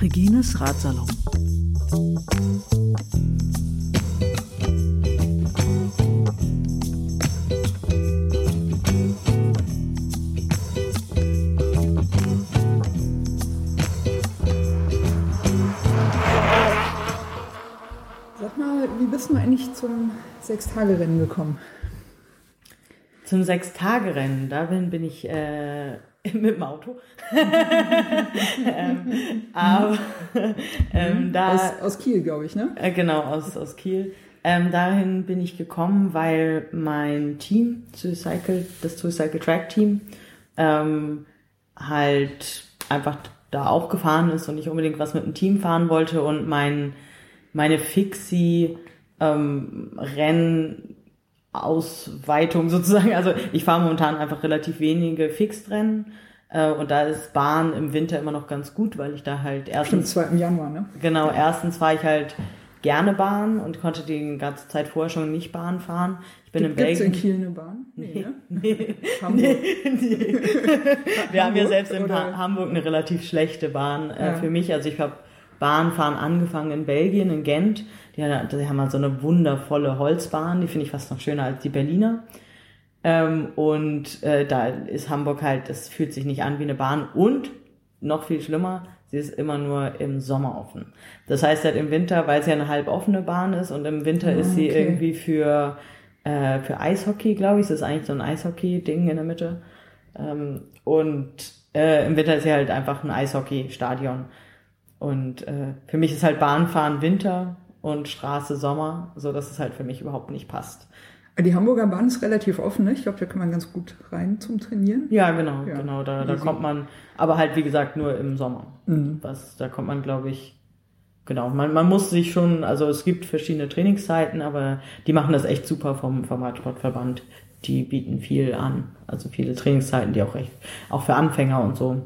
Regines Ratsalon. Sag mal, wie bist du eigentlich zum Sechstagerennen gekommen? Zum Sechstagerennen, da bin, bin ich äh, mit dem Auto. ähm, aber ähm, da, Aus, aus Kiel, glaube ich, ne? äh, genau, aus, aus Kiel. Ähm, dahin bin ich gekommen, weil mein Team, Suicycle, das Suicycle Track Team, ähm, halt einfach da auch gefahren ist und ich unbedingt was mit dem Team fahren wollte und mein, meine Fixie ähm, Rennausweitung sozusagen, also ich fahre momentan einfach relativ wenige Fixed-Rennen äh, und da ist Bahn im Winter immer noch ganz gut, weil ich da halt erstens 2. Januar, ne? Genau, erstens fahre ich halt gerne Bahn und konnte die ganze Zeit vorher schon nicht Bahn fahren. Ich bin in Gibt's Belgien. in Kiel eine Bahn? Nee, ne? Nee, Hamburg. nee. Wir haben ja selbst in oder? ha Hamburg eine relativ schlechte Bahn äh, Ja. für mich. Also ich habe Bahnfahren angefangen in Belgien, in Gent. Hat- die haben halt so eine wundervolle Holzbahn, die finde ich fast noch schöner als die Berliner. Ähm, und äh, da ist Hamburg halt, das fühlt sich nicht an wie eine Bahn. Und noch viel schlimmer, sie ist immer nur im Sommer offen. Das heißt halt im Winter, weil es ja eine halb offene Bahn ist und im Winter ist sie okay. irgendwie für, äh, für Eishockey, glaube ich. Das ist eigentlich so ein Eishockey-Ding in der Mitte. Ähm, und äh, im Winter ist sie halt einfach ein Eishockey-Stadion. Und äh, für mich ist halt Bahnfahren Winter und Straße Sommer, so dass es halt für mich überhaupt nicht passt. Die Hamburger Bahn ist relativ offen, ne? Ich glaube, da kann man ganz gut rein zum Trainieren. Ja, genau, Ja, genau. Da, da easy. kommt man, aber halt wie gesagt nur im Sommer. Mhm. Was, da kommt man, glaube ich, genau. Man, man muss sich schon, also es gibt verschiedene Trainingszeiten, aber die machen das echt super vom, vom Radsportverband. Die bieten viel an, also viele Trainingszeiten, die auch recht, auch für Anfänger und so.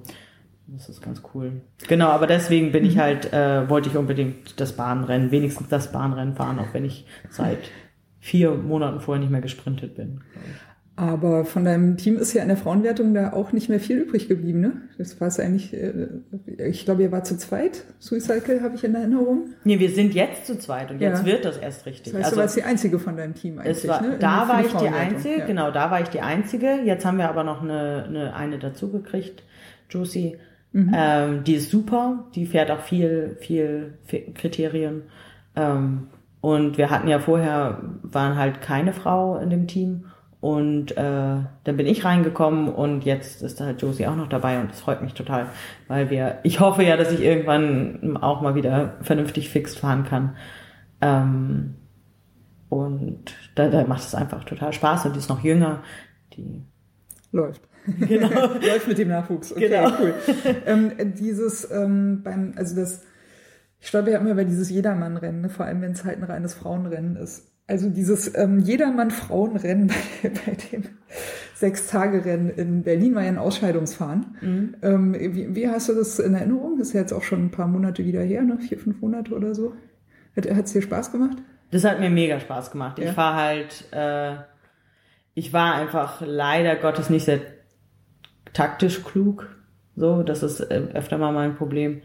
Das ist ganz cool. Genau, aber deswegen bin ich halt, äh, wollte ich unbedingt das Bahnrennen, wenigstens das Bahnrennen fahren, auch wenn ich seit vier Monaten vorher nicht mehr gesprintet bin. Aber von deinem Team ist ja in der Frauenwertung da auch nicht mehr viel übrig geblieben, ne? Das war es eigentlich, äh, ich glaube, ihr war zu zweit. Suicycle habe ich in Erinnerung. Nee, wir sind jetzt zu zweit und jetzt Ja. wird das erst richtig. Das heißt, du warst die einzige von deinem Team eigentlich, Also war, ne? Da war ich die. Einzige, Ja. genau, da war ich die Einzige. Jetzt haben wir aber noch eine, eine, eine dazu gekriegt, Josie. Mhm. Ähm, die ist super, die fährt auch viel, viel Fi- Kriterien. Ähm, und wir hatten ja vorher, waren halt keine Frau in dem Team. Und äh, dann bin ich reingekommen und jetzt ist da halt Josie auch noch dabei und das freut mich total, weil wir, ich hoffe ja, dass ich irgendwann auch mal wieder vernünftig fixed fahren kann. Ähm, und da, da macht es einfach total Spaß und die ist noch jünger. Die Läuft. Genau. Läuft mit dem Nachwuchs. Okay, Genau. cool. ähm, dieses ähm, beim, also das, ich stolper ja immer über dieses Jedermann-Rennen, ne? vor allem wenn es halt ein reines Frauenrennen ist. Also dieses ähm, Jedermann-Frauenrennen bei, bei dem Sechs-Tage-Rennen in Berlin war ja ein Ausscheidungsfahren. Mhm. Ähm, wie, wie hast du das in Erinnerung? Das ist ja jetzt auch schon ein paar Monate wieder her, ne? Vier, fünf Monate oder so. Hat es dir Spaß gemacht? Das hat mir mega Spaß gemacht. Ich Ja. war halt, äh, ich war einfach leider Gottes nicht sehr taktisch klug. So, das ist äh, öfter mal mein Problem,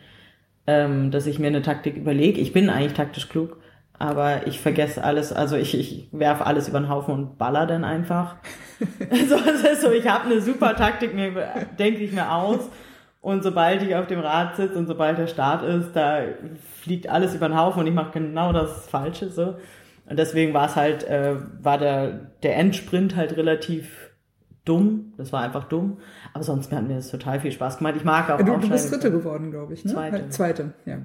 ähm, dass ich mir eine Taktik überlege. Ich bin eigentlich taktisch klug, aber ich vergesse alles. Also ich, ich werfe alles über den Haufen und baller dann einfach. so, so, ich habe eine super Taktik, mir denke ich mir aus. Und sobald ich auf dem Rad sitze und sobald der Start ist, da fliegt alles über den Haufen und ich mache genau das Falsche so. Und deswegen war es halt, äh, war der, der Endsprint halt relativ dumm. Das war einfach dumm. Aber sonst hat mir das total viel Spaß gemacht. Ich mag auch du, du bist Dritte geworden, glaube ich. Ne? Zweite. Zweite, ja.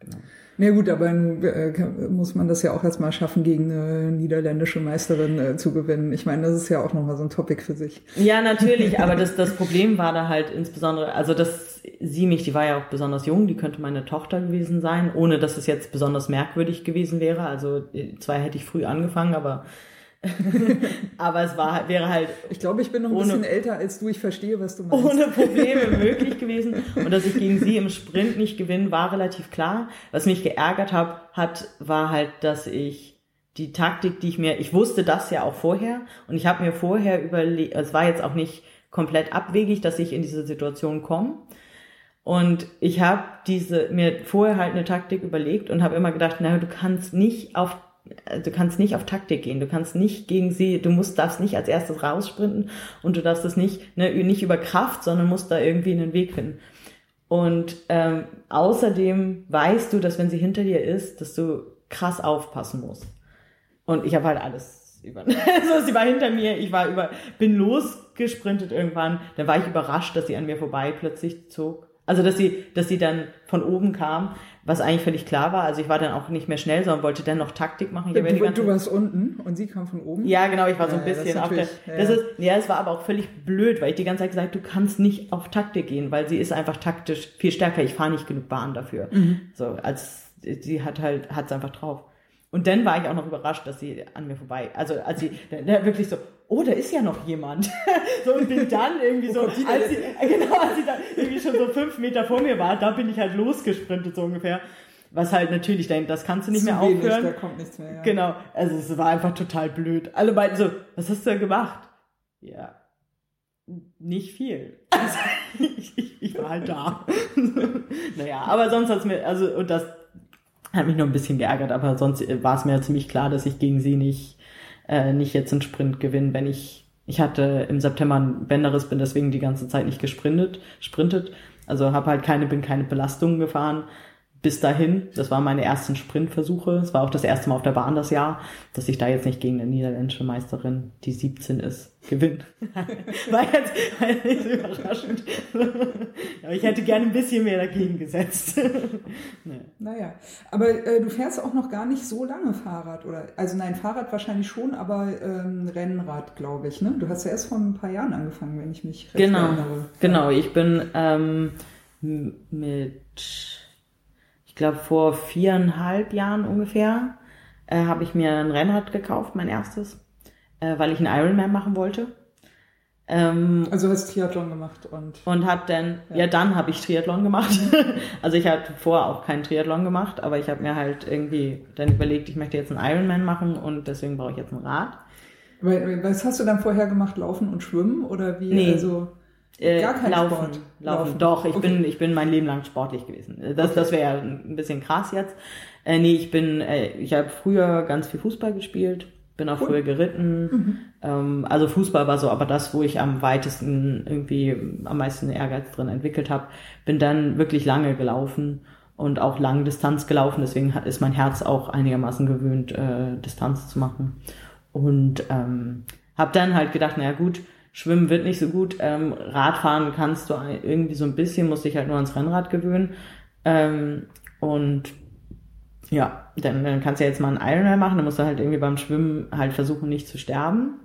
Genau. Na gut, aber äh, muss man das ja auch erstmal schaffen, gegen eine niederländische Meisterin äh, zu gewinnen. Ich meine, das ist ja auch nochmal so ein Topic für sich. Ja, natürlich, aber das, das Problem war da halt insbesondere, also dass sie mich, die war ja auch besonders jung, die könnte meine Tochter gewesen sein, ohne dass es jetzt besonders merkwürdig gewesen wäre. Also äh, zwar hätte ich früh angefangen, aber aber es war halt- wäre halt Ich glaube, ich bin noch ein Ohne- bisschen älter als du. Ich verstehe, was du meinst. ohne Probleme möglich gewesen. Und dass ich gegen sie im Sprint nicht gewinne, war relativ klar. Was mich geärgert hab, hat, war halt, dass ich die Taktik, die ich mir, ich wusste das ja auch vorher und ich habe mir vorher überlegt, es war jetzt auch nicht komplett abwegig, dass ich in diese Situation komme. Und ich habe diese mir vorher halt eine Taktik überlegt und habe immer gedacht, naja, du kannst nicht auf du kannst nicht auf Taktik gehen, du kannst nicht gegen sie, du musst darfst nicht als erstes raussprinten und du darfst es nicht ne, nicht über Kraft, sondern musst da irgendwie einen Weg finden. Und ähm, außerdem weißt du, dass wenn sie hinter dir ist, dass du krass aufpassen musst. Und ich habe halt alles über. also sie war hinter mir, ich war über, bin losgesprintet irgendwann. Dann war ich überrascht, dass sie an mir vorbei plötzlich zog. Also dass sie, dass sie dann von oben kam, was eigentlich völlig klar war. Also ich war dann auch nicht mehr schnell, sondern wollte dann noch Taktik machen. Ich du, ja du warst unten und sie kam von oben. Ja, genau, ich war so ein bisschen auf der. Ja, das ist, ja, es war aber auch völlig blöd, weil ich die ganze Zeit gesagt, du kannst nicht auf Taktik gehen, weil sie ist einfach taktisch viel stärker. Ich fahre nicht genug Bahn dafür. Mhm. So, als sie hat halt, hat's einfach drauf. Und dann war ich auch noch überrascht, dass sie an mir vorbei, also als sie da, wirklich so, oh, da ist ja noch jemand. so und bin dann irgendwie so, als sie, genau, als sie da irgendwie schon so fünf Meter vor mir war, da bin ich halt losgesprintet so ungefähr. Was halt natürlich, das kannst du nicht Zu mehr wenig, aufhören. Da kommt nichts mehr. Ja. Genau, also es war einfach total blöd. Alle beiden so, was hast du da gemacht? Ja, nicht viel. Also, ich, ich, ich war halt da. naja, aber sonst hat's mir, also und das hat mich nur ein bisschen geärgert, aber sonst war es mir ziemlich klar, dass ich gegen sie nicht, äh, nicht jetzt einen Sprint gewinne, wenn ich, ich hatte im September einen Bänderriss, bin deswegen die ganze Zeit nicht gesprintet, sprintet. Also habe halt keine, bin keine Belastungen gefahren bis dahin. Das waren meine ersten Sprintversuche. Es war auch das erste Mal auf der Bahn das Jahr, dass ich da jetzt nicht gegen eine niederländische Meisterin, die 17 ist, gewinne. war jetzt, war jetzt nicht so überraschend. aber ich hätte gerne ein bisschen mehr dagegen gesetzt. nee. Naja, aber äh, du fährst auch noch gar nicht so lange Fahrrad, oder? Also nein, Fahrrad wahrscheinlich schon, aber ähm, Rennrad, glaube ich. Ne? Du hast ja erst vor ein paar Jahren angefangen, wenn ich mich recht genau, erinnere. Genau, ich bin ähm, mit ich glaube vor viereinhalb Jahren ungefähr, äh, habe ich mir ein Rennrad gekauft, mein erstes, äh, weil ich einen Ironman machen wollte. Ähm, also hast Triathlon gemacht und und habe dann ja, ja dann habe ich Triathlon gemacht. also ich hatte vorher auch keinen Triathlon gemacht, aber ich habe mir halt irgendwie dann überlegt, ich möchte jetzt einen Ironman machen und deswegen brauche ich jetzt ein Rad. Was hast du dann vorher gemacht? Laufen und Schwimmen oder wie? Nee. Also äh, Gar kein laufen, Sport. Laufen. laufen. Doch, ich okay. bin, ich bin mein Leben lang sportlich gewesen. Das, okay. das wäre ein bisschen krass jetzt. Äh, nee, ich bin, äh, ich habe früher ganz viel Fußball gespielt, bin auch cool. früher geritten. Mhm. Ähm, also Fußball war so, aber das, wo ich am weitesten irgendwie am meisten Ehrgeiz drin entwickelt habe, bin dann wirklich lange gelaufen und auch lange Distanz gelaufen. Deswegen ist mein Herz auch einigermaßen gewöhnt, äh, Distanz zu machen. Und ähm, habe dann halt gedacht, naja gut, Schwimmen wird nicht so gut. Ähm, Radfahren kannst du irgendwie so ein bisschen, musst dich halt nur ans Rennrad gewöhnen. Ähm, und ja, dann, dann kannst du ja jetzt mal einen Ironman machen, dann musst du halt irgendwie beim Schwimmen halt versuchen, nicht zu sterben.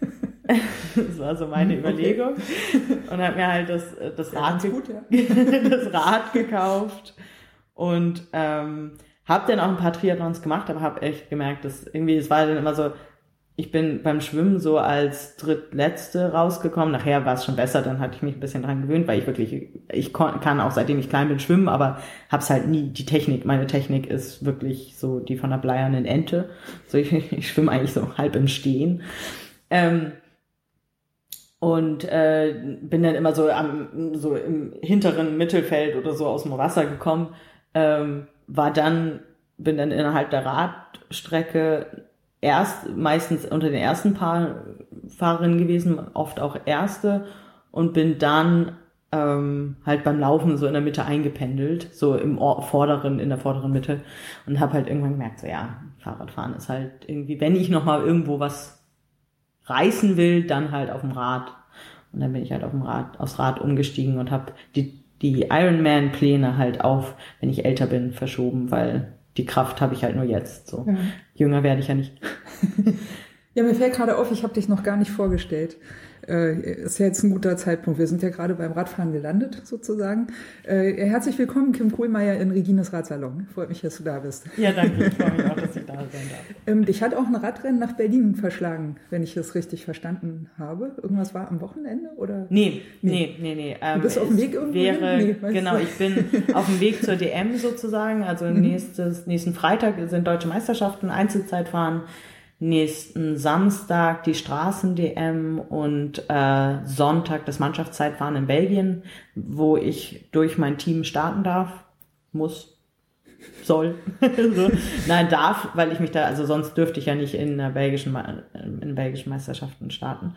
das war so meine Überlegung. Und habe mir halt das, das, Rad, gut, ja. das Rad gekauft und ähm, habe dann auch ein paar Triathlons gemacht, aber habe echt gemerkt, dass irgendwie, es war dann immer so, ich bin beim Schwimmen so als drittletzte rausgekommen. Nachher war es schon besser, dann hatte ich mich ein bisschen dran gewöhnt, weil ich wirklich, ich kann auch seitdem ich klein bin schwimmen, aber hab's halt nie die Technik. Meine Technik ist wirklich so die von der bleiernen Ente. So ich, ich schwimme eigentlich so halb im Stehen. Ähm, und äh, bin dann immer so am so im hinteren Mittelfeld oder so aus dem Wasser gekommen. Ähm, war dann bin dann innerhalb der Radstrecke erst meistens unter den ersten paar Fahrerinnen gewesen, oft auch erste und bin dann ähm, halt beim Laufen so in der Mitte eingependelt, so im vorderen, in der vorderen Mitte und habe halt irgendwann gemerkt, so ja, Fahrradfahren ist halt irgendwie, wenn ich noch mal irgendwo was reißen will, dann halt auf dem Rad. Und dann bin ich halt auf dem Rad, aufs Rad umgestiegen und habe die, die Ironman-Pläne halt auf, wenn ich älter bin, verschoben, weil die Kraft habe ich halt nur jetzt. So ja. jünger werde ich ja nicht. Ja, mir fällt gerade auf, ich habe dich noch gar nicht vorgestellt. Äh, ist ja jetzt ein guter Zeitpunkt. Wir sind ja gerade beim Radfahren gelandet, sozusagen. Äh, herzlich willkommen, Kim Kohlmeier in Regines Radsalon. Freut mich, dass du da bist. Ja, danke. Ich freue mich auch, dass ich da sein darf. Ähm, dich hat auch ein Radrennen nach Berlin verschlagen, wenn ich das richtig verstanden habe. Irgendwas war am Wochenende oder? Nee, nee, nee, nee. Ähm, du bist auf dem Weg irgendwo wäre, Nee, genau, ich bin auf dem Weg zur DM sozusagen. Also Mhm. nächstes, nächsten Freitag sind Deutsche Meisterschaften, Einzelzeitfahren. Nächsten Samstag die Straßen-DM und äh, Sonntag das Mannschaftszeitfahren in Belgien, wo ich durch mein Team starten darf, muss, soll. so. Nein, darf, weil ich mich da, also sonst dürfte ich ja nicht in der belgischen, in belgischen Meisterschaften starten.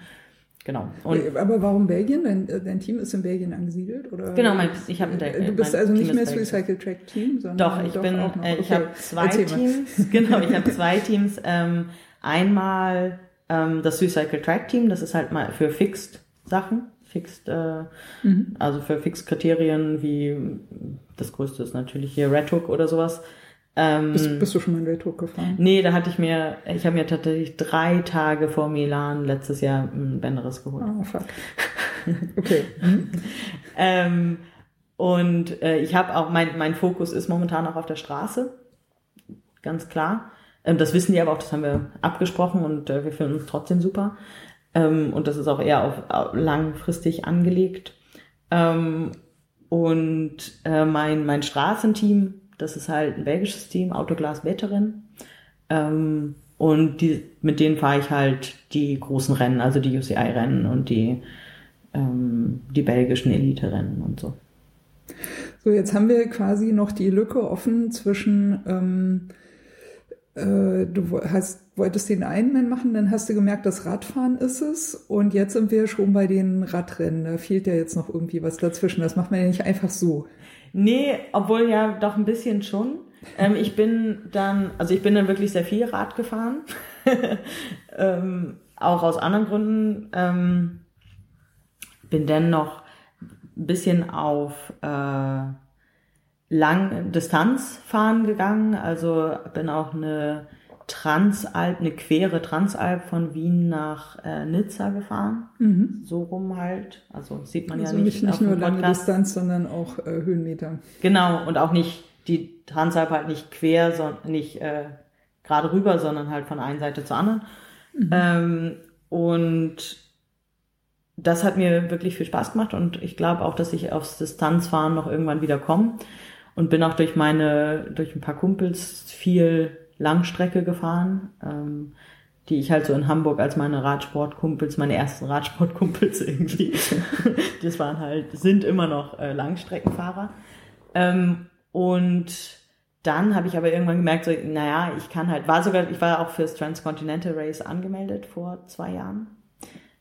Genau. Und Aber warum Belgien? Dein, dein Team ist in Belgien angesiedelt? Oder? Genau, mein- ich hab ein- Äh, Du bist also Team nicht mehr Belgien. Recycle Track Team, sondern Doch, ich bin, auch noch. äh, ich Okay. habe zwei Erzähl mal. Teams. Genau, ich habe zwei Teams. Ähm, einmal ähm, das Recycle Track Team, das ist halt mal für Fixed Sachen, Fixed, äh, Mhm. also für Fixed Kriterien wie das größte ist natürlich hier Red Hook oder sowas. Ähm, Bist, bist du schon mal in Weltdruck gefahren? nee, da hatte ich mir, ich habe mir tatsächlich drei Tage vor Milan letztes Jahr ein Bänderriss geholt. Ah, fuck. Okay. Mhm. Ähm, und äh, ich habe auch, mein, mein Fokus ist momentan auch auf der Straße, ganz klar. Ähm, das wissen die aber auch, das haben wir abgesprochen und äh, wir finden uns trotzdem super. Ähm, und das ist auch eher auf, langfristig angelegt. Ähm, und äh, mein, mein Straßenteam, das ist halt ein belgisches Team, Autoglas Veteran. Und die, mit denen fahre ich halt die großen Rennen, also die UCI-Rennen und die, die belgischen Elite-Rennen und so. So, jetzt haben wir quasi noch die Lücke offen zwischen, ähm, äh, du wo- hast, wolltest den Ironman machen, dann hast du gemerkt, das Radfahren ist es. Und jetzt sind wir schon bei den Radrennen. Da fehlt ja jetzt noch irgendwie was dazwischen. Das macht man ja nicht einfach so. Nee, obwohl ja doch ein bisschen schon. Ähm, ich bin dann, also ich bin dann wirklich sehr viel Rad gefahren. ähm, auch aus anderen Gründen. Ähm, bin dann noch ein bisschen auf äh, lang Distanz fahren gegangen. Also bin auch eine Transalp, eine quere Transalp von Wien nach äh, Nizza gefahren. So rum halt. Also sieht man Mhm. Also ja nicht, nicht, nicht nur lange. Distanz, sondern auch äh, Höhenmeter. Genau, und auch nicht die Transalp halt nicht quer, sondern nicht äh, gerade rüber, sondern halt von einer Seite zur anderen. Ähm, und das hat mir wirklich viel Spaß gemacht und ich glaube auch, dass ich aufs Distanzfahren noch irgendwann wieder komme und bin auch durch meine, durch ein paar Kumpels viel Langstrecke gefahren, ähm, die ich halt so in Hamburg als meine Radsportkumpels, meine ersten Radsportkumpels irgendwie, das waren halt, sind immer noch äh, Langstreckenfahrer. Ähm, und dann habe ich aber irgendwann gemerkt, so, naja, ich kann halt, war sogar, ich war auch fürs Transcontinental Race angemeldet vor zwei Jahren,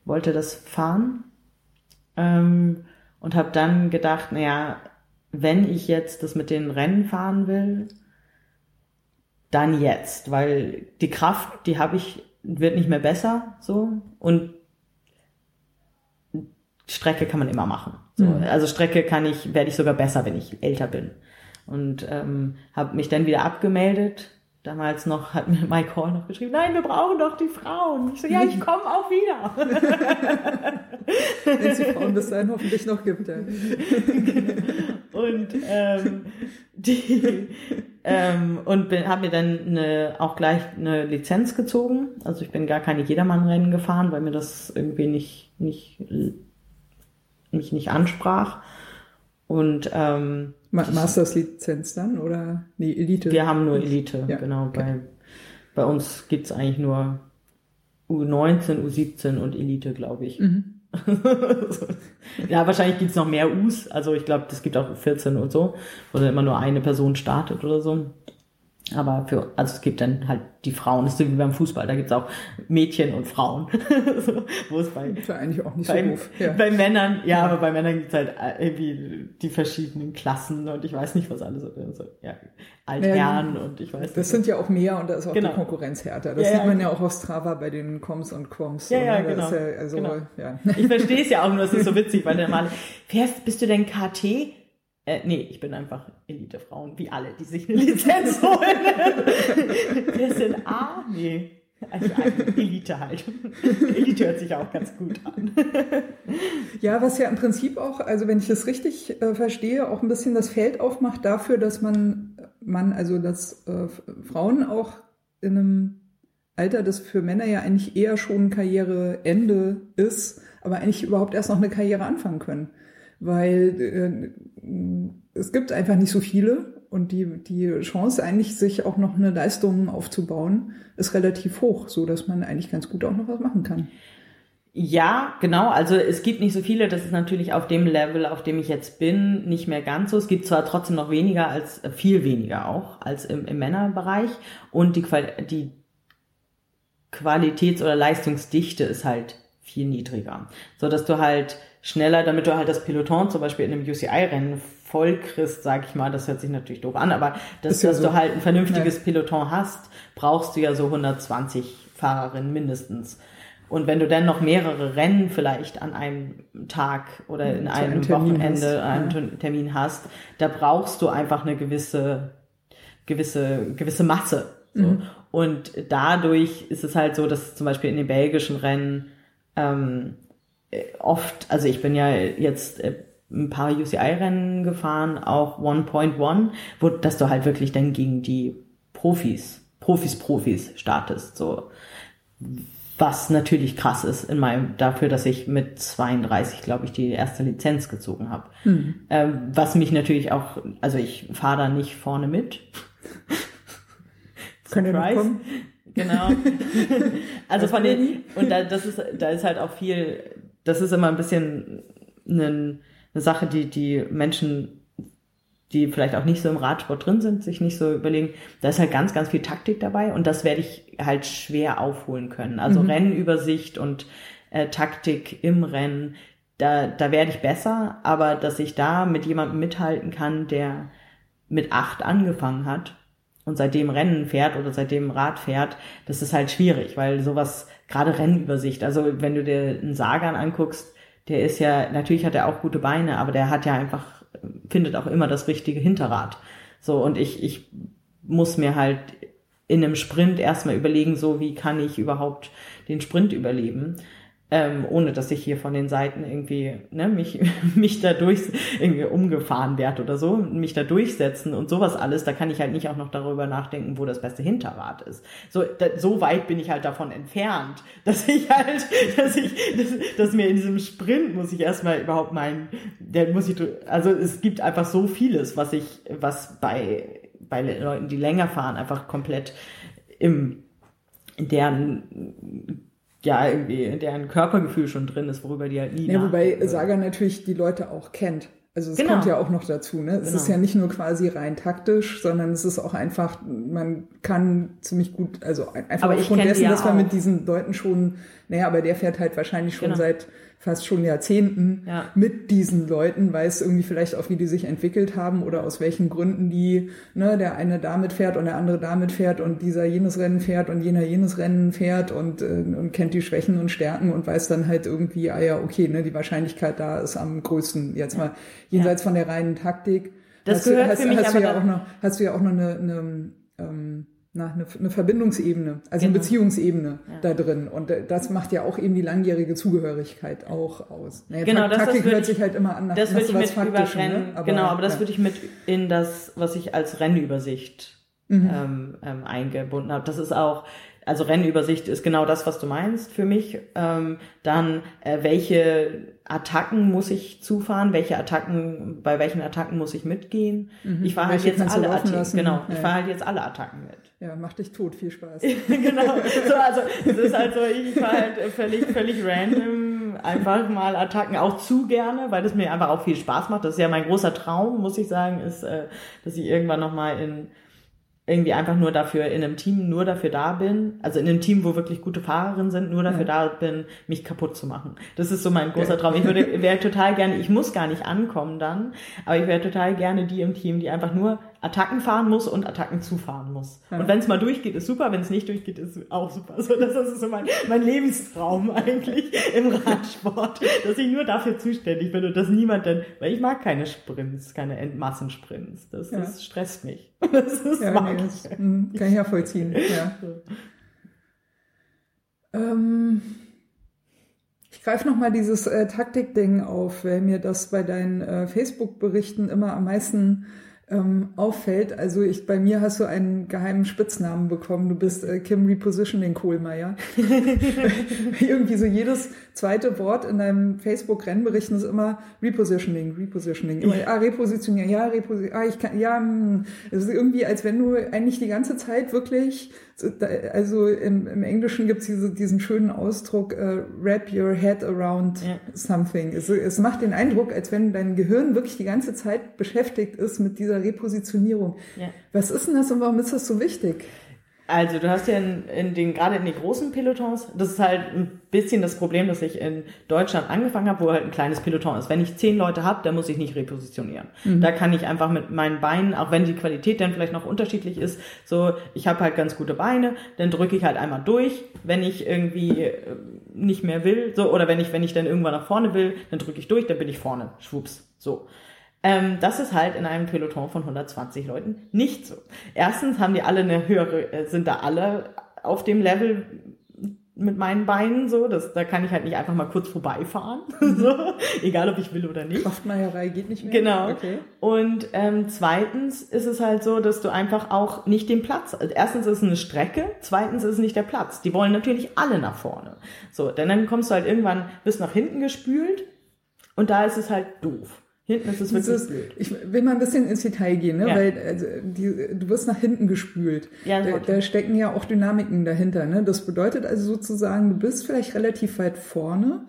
wollte das fahren ähm, und habe dann gedacht, naja, wenn ich jetzt das mit den Rennen fahren will, dann jetzt, weil die Kraft, die habe ich, wird nicht mehr besser, so und Strecke kann man immer machen. So, Mhm. Also Strecke kann ich, werde ich sogar besser, wenn ich älter bin. Und ähm, habe mich dann wieder abgemeldet. Damals noch hat mir Mike Hall noch geschrieben, nein, wir brauchen doch die Frauen. Ich so, ja, ich komme auch wieder. Wenn es die Frauen bis dahin hoffentlich noch gibt. Ja. und ähm, die ähm, und habe mir dann eine, auch gleich eine Lizenz gezogen. Also ich bin gar keine Jedermann-Rennen gefahren, weil mir das irgendwie nicht nicht mich nicht ansprach. Und ähm, Masters-Lizenz dann oder nee, Elite? wir haben nur Elite, Ja, genau. okay. Bei, bei uns gibt's eigentlich nur U19, U17 und Elite, glaube ich. Mhm. ja, wahrscheinlich gibt's noch mehr Us. Also ich glaube, es gibt auch U14 und so, wo dann immer nur eine Person startet oder so. Aber für, also es gibt dann halt die Frauen, das ist so wie beim Fußball, da gibt's auch Mädchen und Frauen. so, wo es bei, Das eigentlich auch nicht so bei, doof. Ja. bei Männern, ja, aber bei Männern gibt's halt irgendwie die verschiedenen Klassen und ich weiß nicht, was alles so, so ja, Altherren und ich weiß nicht. Das sind ja auch mehr und da ist auch Genau. die Konkurrenz härter. Das Ja, sieht ja, man ja auch auf Strava bei den Coms und Quoms. Ja, ja, ne? Da genau. Ja, also, Genau. ja. Ich verstehe es ja auch nur, es ist so witzig, weil der mal, fährst, bist du denn KT? Äh, nee, ich bin einfach Elite-Frauen, wie alle, die sich eine Lizenz holen. Ist denn A? Nee. Also Elite halt. Elite hört sich auch ganz gut an. Ja, was ja im Prinzip auch, also wenn ich das richtig äh, verstehe, auch ein bisschen das Feld aufmacht dafür, dass man, man also dass äh, Frauen auch in einem Alter, das für Männer ja eigentlich eher schon Karriereende ist, aber eigentlich überhaupt erst noch eine Karriere anfangen können. Weil äh, es gibt einfach nicht so viele und die, die Chance eigentlich, sich auch noch eine Leistung aufzubauen, ist relativ hoch, so dass man eigentlich ganz gut auch noch was machen kann. Ja, genau. Also es gibt nicht so viele. Das ist natürlich auf dem Level, auf dem ich jetzt bin, nicht mehr ganz so. Es gibt zwar trotzdem noch weniger als äh, viel weniger auch als im, im Männerbereich und die, Qual die Qualitäts- oder Leistungsdichte ist halt viel niedriger, so dass du halt schneller, damit du halt das Peloton zum Beispiel in einem UCI-Rennen voll kriegst, sag ich mal, das hört sich natürlich doof an, aber dass, ja dass so. du halt ein vernünftiges ja. Peloton hast, brauchst du ja so 120 Fahrerinnen mindestens. Und wenn du dann noch mehrere Rennen vielleicht an einem Tag oder in einem ein Wochenende hast. einen ja. Termin hast, da brauchst du einfach eine gewisse, gewisse, gewisse Masse. So. Mhm. Und dadurch ist es halt so, dass zum Beispiel in den belgischen Rennen ähm, oft, also ich bin ja jetzt äh, ein paar UCI-Rennen gefahren, auch 1.1, wo, dass du halt wirklich dann gegen die Profis, Profis, Profis startest, so. Was natürlich krass ist in meinem, dafür, dass ich mit 32, glaube ich, die erste Lizenz gezogen habe. Mhm. Ähm, was mich natürlich auch, also ich fahre da nicht vorne mit. Können wir kommen? Genau. also von den, und da, das ist, da ist halt auch viel, das ist immer ein bisschen ein, eine Sache, die die Menschen, die vielleicht auch nicht so im Radsport drin sind, sich nicht so überlegen. Da ist halt ganz, ganz viel Taktik dabei und das werde ich halt schwer aufholen können. Also mhm. Rennübersicht und äh, Taktik im Rennen, da, da werde ich besser, aber dass ich da mit jemandem mithalten kann, der mit acht angefangen hat und seitdem Rennen fährt oder seitdem Rad fährt, das ist halt schwierig, weil sowas, gerade Rennübersicht, also wenn du dir einen Sagan anguckst, der ist ja, natürlich hat er auch gute Beine, aber der hat ja einfach, findet auch immer das richtige Hinterrad. So, und ich, ich muss mir halt in einem Sprint erstmal überlegen, so wie kann ich überhaupt den Sprint überleben ähm, ohne dass ich hier von den Seiten irgendwie ne, mich mich da durch irgendwie umgefahren werde oder so, mich da durchsetzen und sowas alles, da kann ich halt nicht auch noch darüber nachdenken, wo das beste Hinterrad ist. So da, so weit bin ich halt davon entfernt, dass ich halt, dass ich, dass, dass mir in diesem Sprint muss ich erstmal überhaupt meinen, der muss ich, also es gibt einfach so vieles, was ich, was bei bei Leuten, die länger fahren, einfach komplett im deren ja, irgendwie deren Körpergefühl schon drin ist, worüber die halt nie Ja, wobei Saga natürlich die Leute auch kennt. Also es genau. kommt ja auch noch dazu. Ne? Es genau. ist ja nicht nur quasi rein taktisch, sondern es ist auch einfach, man kann ziemlich gut, also einfach aber aufgrund dessen, ja dass man mit diesen Leuten schon, naja, aber der fährt halt wahrscheinlich schon genau. seit fast schon Jahrzehnten ja. mit diesen Leuten, weiß irgendwie vielleicht auch, wie die sich entwickelt haben oder aus welchen Gründen die, ne, der eine damit fährt und der andere damit fährt und dieser jenes Rennen fährt und jener jenes Rennen fährt und, äh, und kennt die Schwächen und Stärken und weiß dann halt irgendwie, ah ja, okay, ne, die Wahrscheinlichkeit da ist am größten. Jetzt mal jenseits ja. von der reinen Taktik. Das hast gehört du, hast, für mich hast aber du ja auch noch, hast du ja auch noch eine, eine ähm, na, eine, eine Verbindungsebene, also genau. eine Beziehungsebene ja. da drin. Und das macht ja auch eben die langjährige Zugehörigkeit auch aus. Naja, genau, das, Taktik das hört sich halt immer an nach Das würde ich mit über Rennen, ne? genau, aber das ja. würde ich mit in das, was ich als Rennübersicht mhm. ähm, ähm, eingebunden habe. Das ist auch, also Rennübersicht ist genau das, was du meinst für mich. Ähm, dann, äh, welche Attacken muss ich zufahren, welche Attacken, bei welchen Attacken muss ich mitgehen. Mhm. Ich fahre halt jetzt alle Attacken, genau, ich ja. fahre halt jetzt alle Attacken mit. Ja, mach dich tot, viel Spaß. genau, so, also es ist halt so, ich fahre halt völlig, völlig random einfach mal Attacken, auch zu gerne, weil es mir einfach auch viel Spaß macht. Das ist ja mein großer Traum, muss ich sagen, ist, äh, dass ich irgendwann nochmal in irgendwie einfach nur dafür in einem Team nur dafür da bin, also in einem Team, wo wirklich gute Fahrerinnen sind, nur dafür ja. da bin, mich kaputt zu machen. Das ist so mein großer Traum. Ich würde wäre total gerne, ich muss gar nicht ankommen dann, aber ich wäre total gerne die im Team, die einfach nur Attacken fahren muss und Attacken zufahren muss. Ja. Und wenn es mal durchgeht, ist super, wenn es nicht durchgeht, ist auch super. So, das ist so mein, mein Lebenstraum eigentlich im Radsport, dass ich nur dafür zuständig bin und dass niemand denn, weil ich mag keine Sprints, keine Endmassensprints. Das, ja. das stresst mich. Das ist ja, nee, das, mh, kann ich ja vollziehen. Ja. Ähm, ich greife nochmal dieses äh, Taktikding auf, weil mir das bei deinen äh, Facebook-Berichten immer am meisten ähm, auffällt. Also ich, bei mir hast du einen geheimen Spitznamen bekommen. Du bist äh, Kim Repositioning Kohlmeier. Irgendwie so jedes zweite Wort in deinem Facebook-Rennberichten ist immer Repositioning, Repositioning. Immer, ah, repositionieren, ja, repositionieren, ah, ich kann, ja, hm. es ist irgendwie, als wenn du eigentlich die ganze Zeit wirklich also im, im Englischen gibt es diese, diesen schönen Ausdruck, uh, wrap your head around ja. something. Es, es macht den Eindruck, als wenn dein Gehirn wirklich die ganze Zeit beschäftigt ist mit dieser Repositionierung. Ja. Was ist denn das und warum ist das so wichtig? Also du hast ja in, in den gerade in den großen Pelotons, das ist halt ein bisschen das Problem, dass ich in Deutschland angefangen habe, wo halt ein kleines Peloton ist. Wenn ich zehn Leute habe, dann muss ich nicht repositionieren. Mhm. Da kann ich einfach mit meinen Beinen, auch wenn die Qualität dann vielleicht noch unterschiedlich ist, so ich habe halt ganz gute Beine, dann drücke ich halt einmal durch, wenn ich irgendwie äh, nicht mehr will, so oder wenn ich wenn ich dann irgendwann nach vorne will, dann drücke ich durch, dann bin ich vorne, schwupps, so. Ähm, das ist halt in einem Peloton von 120 Leuten nicht so. Erstens haben die alle eine höhere, äh, sind da alle auf dem Level mit meinen Beinen so, das, da kann ich halt nicht einfach mal kurz vorbeifahren, so, egal ob ich will oder nicht. Kraftmeierei geht nicht mehr. Genau. Okay. Und ähm, zweitens ist es halt so, dass du einfach auch nicht den Platz, also erstens ist es eine Strecke, zweitens ist es nicht der Platz. Die wollen natürlich alle nach vorne. So, denn dann kommst du halt irgendwann bis nach hinten gespült und da ist es halt doof. Hinten ist es wirklich Dieses, blöd. Ich will mal ein bisschen ins Detail gehen, ne? Ja. weil also, die, du wirst nach hinten gespült. Ja, da, da stecken ja auch Dynamiken dahinter. Ne? Das bedeutet also sozusagen, du bist vielleicht relativ weit vorne,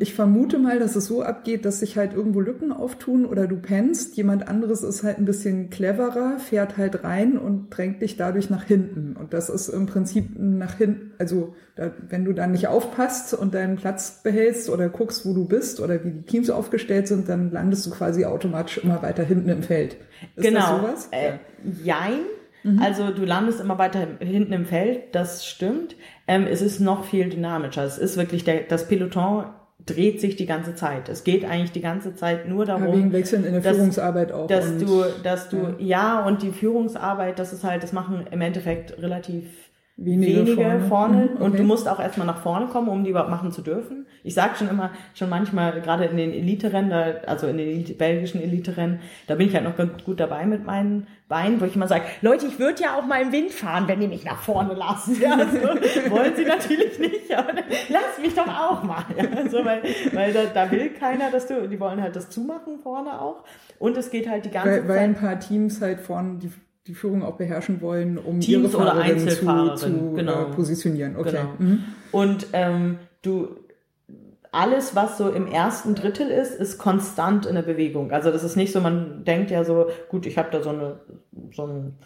ich vermute mal, dass es so abgeht, dass sich halt irgendwo Lücken auftun oder du pennst. Jemand anderes ist halt ein bisschen cleverer, fährt halt rein und drängt dich dadurch nach hinten. Und das ist im Prinzip nach hinten, also da, wenn du dann nicht aufpasst und deinen Platz behältst oder guckst, wo du bist oder wie die Teams aufgestellt sind, dann landest du quasi automatisch immer weiter hinten im Feld. Ist genau. das sowas? Äh, jein. Mhm. Also du landest immer weiter hinten im Feld, das stimmt. Ähm, es ist noch viel dynamischer. Es ist wirklich der, das Peloton dreht sich die ganze Zeit. Es geht eigentlich die ganze Zeit nur darum, ja, wegen Wechseln in der dass, Führungsarbeit auch. Dass du, dass du, ja. ja, und die Führungsarbeit, das ist halt, das machen im Endeffekt relativ wenige, wenige vorne, vorne. Mhm, okay. und du musst auch erstmal nach vorne kommen, um die überhaupt machen zu dürfen. Ich sage schon immer, schon manchmal, gerade in den Elite-Rennen, also in den belgischen Elite-Rennen, da bin ich halt noch ganz gut dabei mit meinen Beinen, wo ich immer sage, Leute, ich würde ja auch mal im Wind fahren, wenn ihr mich nach vorne lasst. Ja, so, wollen sie natürlich nicht, aber lass mich doch auch mal. Ja, so, weil weil da, da will keiner, dass du, die wollen halt das zumachen vorne auch. Und es geht halt die ganze weil, Zeit. Weil ein paar Teams halt vorne die die Führung auch beherrschen wollen, um Teams ihre Fahrerinnen zu, zu äh, genau. äh, positionieren. Okay. Genau. Mhm. Und ähm, du alles, was so im ersten Drittel ist, ist konstant in der Bewegung. Also das ist nicht so, man denkt ja so, gut, ich habe da so eine so ein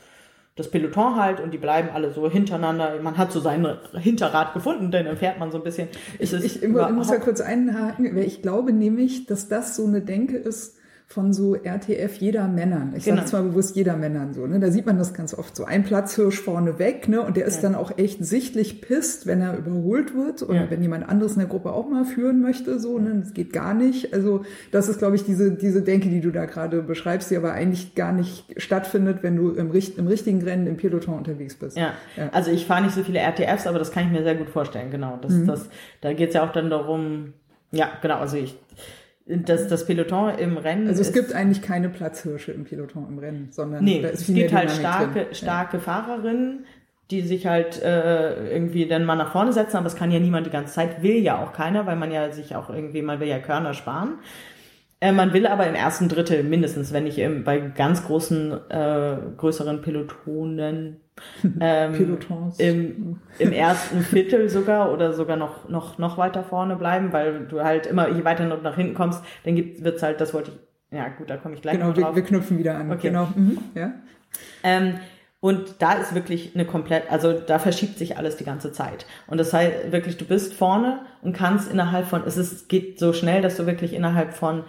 das Peloton halt und die bleiben alle so hintereinander. Man hat so sein Hinterrad gefunden, dann fährt man so ein bisschen. Ich, ich, ich muss ja kurz einhaken, weil ich glaube nämlich, dass das so eine Denke ist, von so RTF jeder Männern. Ich genau. sage zwar bewusst jeder Männern so, ne? Da sieht man das ganz oft so. Ein Platzhirsch vorne weg, ne? Und der ist ja. dann auch echt sichtlich pisst, wenn er überholt wird oder ja. wenn jemand anderes in der Gruppe auch mal führen möchte, so, ne? Das geht gar nicht. Also, das ist, glaube ich, diese, diese Denke, die du da gerade beschreibst, die aber eigentlich gar nicht stattfindet, wenn du im, im richtigen Rennen im Peloton unterwegs bist. Ja. ja. Also ich fahre nicht so viele RTFs, aber das kann ich mir sehr gut vorstellen, genau. Das, mhm. das, da geht's ja auch dann darum, ja, genau, also ich das, das Peloton im Rennen. Also es gibt eigentlich keine Platzhirsche im Peloton im Rennen, sondern nee, da ist es gibt halt starke, drin. starke ja. Fahrerinnen, die sich halt äh, irgendwie dann mal nach vorne setzen, aber das kann ja niemand die ganze Zeit, will ja auch keiner, weil man ja sich auch irgendwie, man will ja Körner sparen. Äh, man will aber im ersten Drittel mindestens, wenn im, bei ganz großen, äh, größeren Pelotonen, ähm, Pelotons. Im, im ersten Viertel sogar oder sogar noch, noch, noch weiter vorne bleiben, weil du halt immer, je weiter nach hinten kommst, dann wird's halt, das wollte ich, ja gut, da komme ich gleich genau, noch drauf. Genau, wir, wir knüpfen wieder an. Okay. Genau. Mhm. Ja. Ähm, und da ist wirklich eine komplett, also da verschiebt sich alles die ganze Zeit. Und das heißt wirklich, du bist vorne und kannst innerhalb von, es ist, geht so schnell, dass du wirklich innerhalb von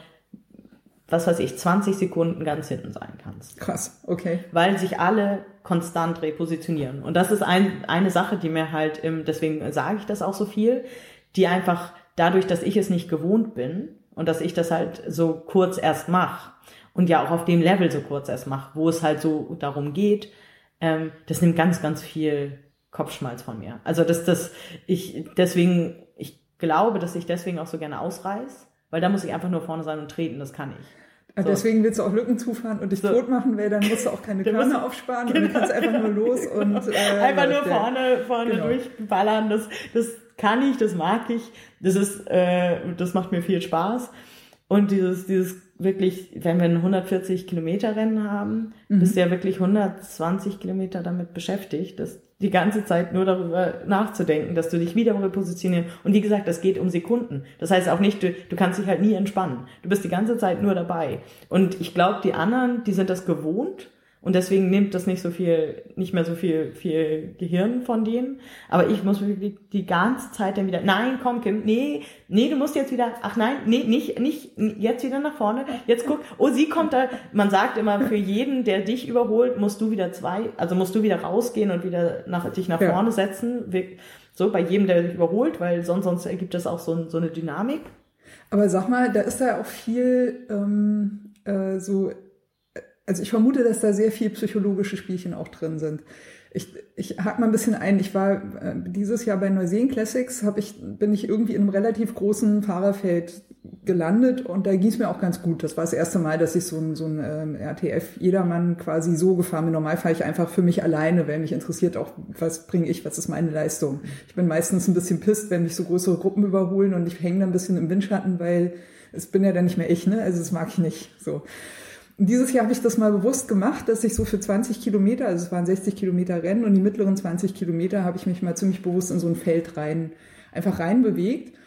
was weiß ich, 20 Sekunden ganz hinten sein kannst. Krass, okay. Weil sich alle konstant repositionieren. Und das ist ein, eine Sache, die mir halt, im, deswegen sage ich das auch so viel, die einfach dadurch, dass ich es nicht gewohnt bin und dass ich das halt so kurz erst mache und ja auch auf dem Level so kurz erst mache, wo es halt so darum geht, ähm, das nimmt ganz, ganz viel Kopfschmalz von mir. Also das, das, ich, deswegen, ich glaube, dass ich deswegen auch so gerne ausreiß, weil da muss ich einfach nur vorne sein und treten, das kann ich. So. Deswegen willst du auch Lücken zufahren und dich so. tot machen, weil dann musst du auch keine Körner aufsparen genau. und du kannst einfach nur los und äh, einfach nur vorne, vorne genau. durchballern. Das, das kann ich, das mag ich, das ist, äh, das macht mir viel Spaß. Und dieses, dieses wirklich, wenn wir ein 140 Kilometer Rennen haben, mhm. bist du ja wirklich 120 Kilometer damit beschäftigt, das die ganze Zeit nur darüber nachzudenken, dass du dich wieder repositionieren. Und wie gesagt, das geht um Sekunden. Das heißt auch nicht, du, du kannst dich halt nie entspannen. Du bist die ganze Zeit nur dabei. Und ich glaube, die anderen, die sind das gewohnt und deswegen nimmt das nicht so viel, nicht mehr so viel, viel Gehirn von denen. Aber ich muss wirklich die ganze Zeit dann wieder, nein, komm, Kim, nee, nee, du musst jetzt wieder, ach nein, nee, nicht, nicht, jetzt wieder nach vorne. Jetzt guck, oh, sie kommt da. Man sagt immer, für jeden, der dich überholt, musst du wieder zwei, also musst du wieder rausgehen und wieder nach, dich nach vorne ja. setzen. So, bei jedem, der dich überholt, weil sonst, sonst ergibt das auch so, so eine Dynamik. Aber sag mal, da ist da auch viel, ähm, äh, so, also ich vermute, dass da sehr viel psychologische Spielchen auch drin sind. Ich, ich hake mal ein bisschen ein. Ich war äh, dieses Jahr bei Neuseen Classics, hab ich, bin ich irgendwie in einem relativ großen Fahrerfeld gelandet und da ging es mir auch ganz gut. Das war das erste Mal, dass ich so ein, so ein ähm, RTF Jedermann quasi so gefahren bin. Normal fahre ich einfach für mich alleine, weil mich interessiert auch, was bringe ich, was ist meine Leistung. Ich bin meistens ein bisschen pisst, wenn mich so größere Gruppen überholen und ich hänge dann ein bisschen im Windschatten, weil es bin ja dann nicht mehr ich, ne? Also das mag ich nicht. So. Dieses Jahr habe ich das mal bewusst gemacht, dass ich so für 20 Kilometer, also es waren 60 Kilometer Rennen und die mittleren 20 Kilometer habe ich mich mal ziemlich bewusst in so ein Feld rein, einfach rein bewegt.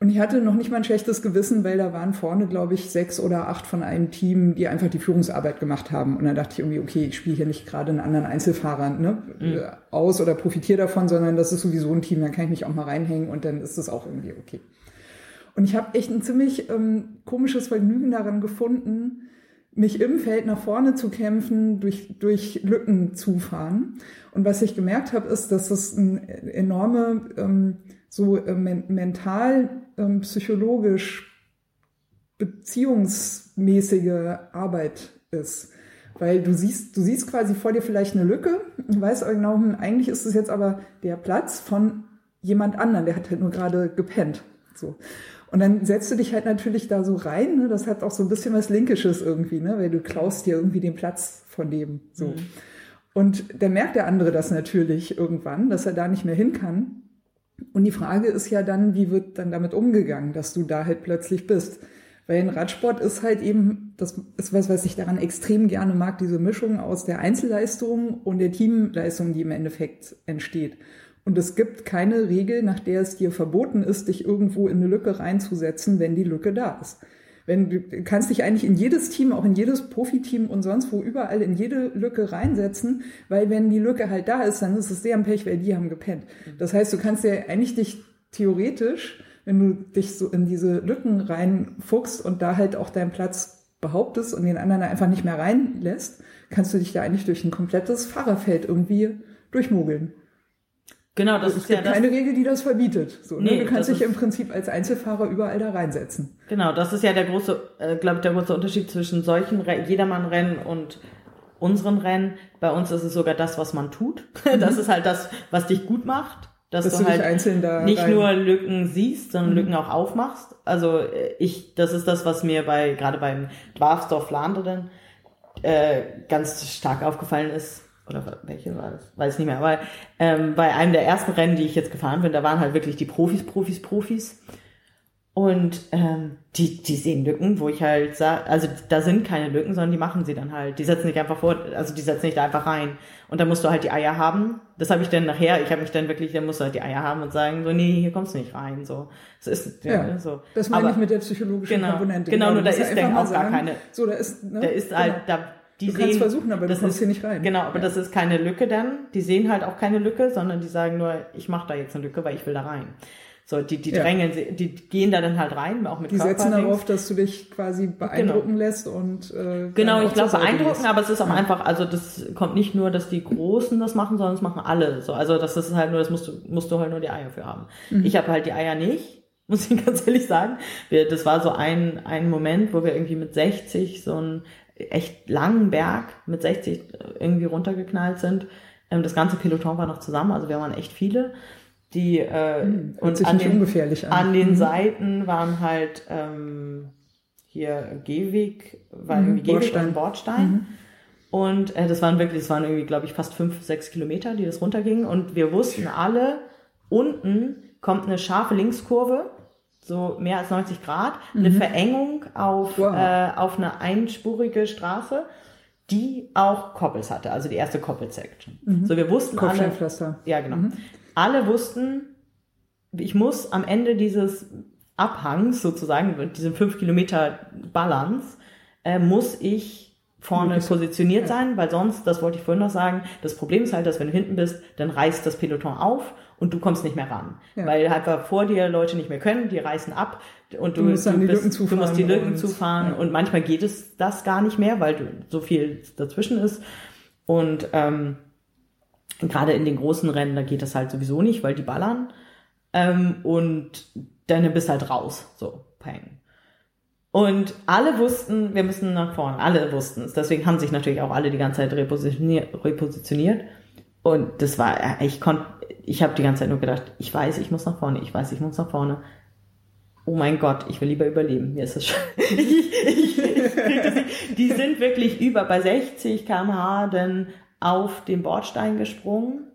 Und ich hatte noch nicht mal ein schlechtes Gewissen, weil da waren vorne, glaube ich, sechs oder acht von einem Team, die einfach die Führungsarbeit gemacht haben. Und dann dachte ich irgendwie, okay, ich spiele hier nicht gerade einen anderen Einzelfahrer ne, mhm. aus oder profitiere davon, sondern das ist sowieso ein Team, dann kann ich mich auch mal reinhängen und dann ist das auch irgendwie okay. Und ich habe echt ein ziemlich ähm, komisches Vergnügen daran gefunden, mich im Feld nach vorne zu kämpfen, durch, durch Lücken zu fahren. Und was ich gemerkt habe, ist, dass das eine enorme, ähm, so äh, mental, ähm, psychologisch beziehungsmäßige Arbeit ist. Weil du siehst, du siehst quasi vor dir vielleicht eine Lücke, weißt aber genau, hm, eigentlich ist es jetzt aber der Platz von jemand anderen, der hat halt nur gerade gepennt. So. Und dann setzt du dich halt natürlich da so rein. Ne? Das hat auch so ein bisschen was Linkisches irgendwie, ne? weil du klaust dir irgendwie den Platz von dem. So. Mhm. Und dann merkt der andere das natürlich irgendwann, dass er da nicht mehr hin kann. Und die Frage ist ja dann, wie wird dann damit umgegangen, dass du da halt plötzlich bist? Weil ein Radsport ist halt eben, das ist was, was ich daran extrem gerne mag, diese Mischung aus der Einzelleistung und der Teamleistung, die im Endeffekt entsteht. Und es gibt keine Regel, nach der es dir verboten ist, dich irgendwo in eine Lücke reinzusetzen, wenn die Lücke da ist. Wenn du kannst dich eigentlich in jedes Team, auch in jedes Profiteam und sonst wo überall in jede Lücke reinsetzen, weil wenn die Lücke halt da ist, dann ist es sehr am Pech, weil die haben gepennt. Das heißt, du kannst ja eigentlich dich theoretisch, wenn du dich so in diese Lücken reinfuchst und da halt auch deinen Platz behauptest und den anderen einfach nicht mehr reinlässt, kannst du dich da eigentlich durch ein komplettes Fahrerfeld irgendwie durchmogeln. Genau, das es ist gibt ja das, keine Regel, die das verbietet. So, ne? nee, Du kannst dich im Prinzip als Einzelfahrer überall da reinsetzen. Genau, das ist ja der große, äh, glaube ich, der große Unterschied zwischen solchen Re Jedermann-Rennen und unseren Rennen. Bei uns ist es sogar das, was man tut. Mhm. Das ist halt das, was dich gut macht. Dass, dass du, du halt einzeln da nicht rein. nur Lücken siehst, sondern mhm. Lücken auch aufmachst. Also äh, ich, das ist das, was mir bei gerade beim Dwarfsdorf Flandern äh, ganz stark aufgefallen ist oder welche war das? Weiß nicht mehr. Aber ähm, bei einem der ersten Rennen, die ich jetzt gefahren bin, da waren halt wirklich die Profis, Profis, Profis. Und ähm, die, die sehen Lücken, wo ich halt sage, also da sind keine Lücken, sondern die machen sie dann halt. Die setzen nicht einfach vor, also die setzen nicht da einfach rein. Und da musst du halt die Eier haben. Das habe ich dann nachher, ich habe mich dann wirklich, dann musst du halt die Eier haben und sagen, so, nee, hier kommst du nicht rein. So. Das ist ja, ja so. Das meine Aber, ich mit der psychologischen genau, Komponente. Genau, nur da ist dann auch sagen, gar keine. So, da ist, ne? Da ist halt, genau. da die du sehen, kannst versuchen, aber du kommst ist, hier nicht rein. Genau, aber ja. das ist keine Lücke dann. Die sehen halt auch keine Lücke, sondern die sagen nur, ich mache da jetzt eine Lücke, weil ich will da rein. So, die, die drängeln, ja. die gehen da dann halt rein, auch mit Die setzen darauf, dass du dich quasi beeindrucken genau. lässt und äh, Genau, ich glaube beeindrucken, aber es ist auch ja. einfach, also das kommt nicht nur, dass die Großen das machen, sondern es machen alle. So, also das ist halt nur, das musst du, musst du halt nur die Eier für haben. Mhm. Ich habe halt die Eier nicht, muss ich ganz ehrlich sagen. Wir, das war so ein, ein Moment, wo wir irgendwie mit 60 so ein echt langen Berg mit 60 irgendwie runtergeknallt sind. Ähm, das ganze Peloton war noch zusammen, also wir waren echt viele. Die äh, Hm, hört und sich an den, ungefährlich an. an den Mhm. Seiten waren halt ähm, hier Gehweg, war Mhm, irgendwie Gehweg Bordstein. und Bordstein. Und äh, das waren wirklich, das waren irgendwie, glaube ich, fast fünf, sechs Kilometer, die das runtergingen. Und wir wussten alle, unten kommt eine scharfe Linkskurve, so mehr als 90 Grad, eine Verengung auf, Wow. äh, auf eine einspurige Straße, die auch Koppels hatte, also die erste Koppel-Section. So, wir wussten alle, ja, genau. Alle wussten, ich muss am Ende dieses Abhangs sozusagen, mit diesem fünf Kilometer Balance, äh, muss ich vorne positioniert sein, weil sonst, das wollte ich vorhin noch sagen, das Problem ist halt, dass wenn du hinten bist, dann reißt das Peloton auf und du kommst nicht mehr ran. Ja. Weil halt vor dir Leute nicht mehr können, die reißen ab und du, Du musst dann die Lücken du musst zufahren die Lücken und- zufahren ja. und manchmal geht es das gar nicht mehr, weil du, so viel dazwischen ist. Und ähm, gerade in den großen Rennen, da geht das halt sowieso nicht, weil die ballern. Ähm, und dann bist halt raus. So, peng. Und alle wussten, wir müssen nach vorne. Alle wussten es. Deswegen haben sich natürlich auch alle die ganze Zeit repositioniert. repositioniert. Und das war, ich konnte, ich habe die ganze Zeit nur gedacht, ich weiß, ich muss nach vorne, ich weiß, ich muss nach vorne. Oh mein Gott, ich will lieber überleben. Mir ist das schon. ich, ich, ich. Die sind wirklich über bei 60 km/h dann auf den Bordstein gesprungen,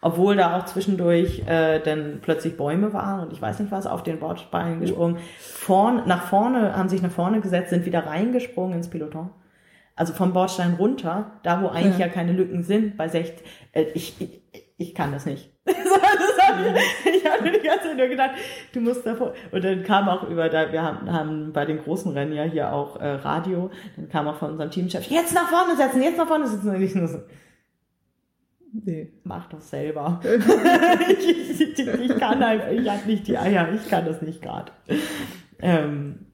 obwohl da auch zwischendurch äh, dann plötzlich Bäume waren und ich weiß nicht was auf den Bordstein gesprungen. Vorn, nach vorne haben sich nach vorne gesetzt, sind wieder reingesprungen ins Peloton. Also vom Bordstein runter, da wo eigentlich Ja. ja, keine Lücken sind, bei 60. Äh, ich, ich, ich kann das nicht. ich habe mir die ganze Zeit nur gedacht, du musst davor. Und dann kam auch über, da, wir haben, haben bei den großen Rennen ja hier auch äh, Radio, dann kam auch von unserem Teamchef, jetzt nach vorne setzen, jetzt nach vorne setzen. Und ich nur so, Nee. mach doch selber. ich, ich, ich kann einfach, ich habe nicht die Eier, ich kann das nicht gerade. Ähm,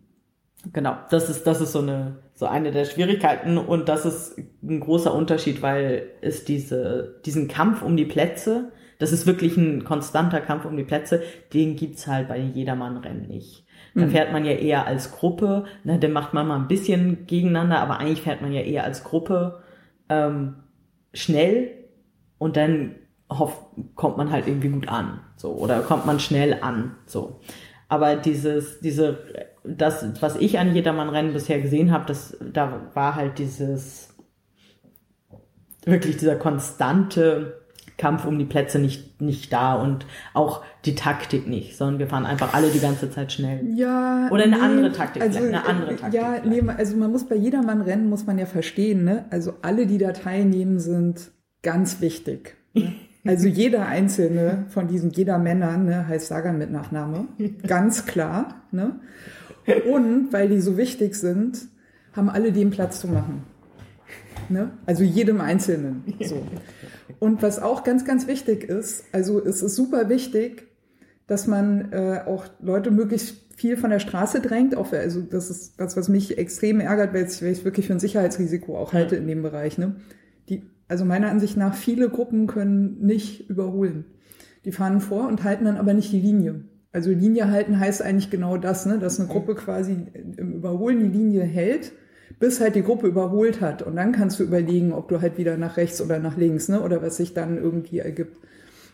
genau, das ist, das ist so eine, so eine der Schwierigkeiten und das ist ein großer Unterschied, weil es diese, diesen Kampf um die Plätze, das ist wirklich ein konstanter Kampf um die Plätze, den gibt's halt bei Jedermann-Rennen nicht. Da fährt man ja eher als Gruppe, na, dann macht man mal ein bisschen gegeneinander, aber eigentlich fährt man ja eher als Gruppe ähm, schnell und dann hoff, kommt man halt irgendwie gut an, so oder kommt man schnell an, so. Aber dieses, diese, das, was ich an Jedermann-Rennen bisher gesehen habe, das, da war halt dieses wirklich dieser konstante Kampf um die Plätze nicht nicht da und auch die Taktik nicht, sondern wir fahren einfach alle die ganze Zeit schnell. Ja. Oder eine andere Taktik Also, eine andere Taktik Ja, vielleicht. nee, also man muss bei jedermann Rennen, muss man ja verstehen, ne? Also alle, die da teilnehmen, sind ganz wichtig. Ne? Also jeder einzelne von diesen jeder Männern, ne, heißt Sagan mit Nachname, ganz klar. Ne? Und weil die so wichtig sind, haben alle den Platz zu machen. Ne? Also jedem Einzelnen. So. Und was auch ganz, ganz wichtig ist, also es ist super wichtig, dass man äh, auch Leute möglichst viel von der Straße drängt. Auch, also das ist das, was mich extrem ärgert, weil ich es wirklich für ein Sicherheitsrisiko auch halte in dem Bereich. Ne? Also meiner Ansicht nach, viele Gruppen können nicht überholen. Die fahren vor und halten dann aber nicht die Linie. Also Linie halten heißt eigentlich genau das, ne? dass eine Gruppe quasi im Überholen die Linie hält, bis halt die Gruppe überholt hat. Und dann kannst du überlegen, ob du halt wieder nach rechts oder nach links, ne? oder was sich dann irgendwie ergibt.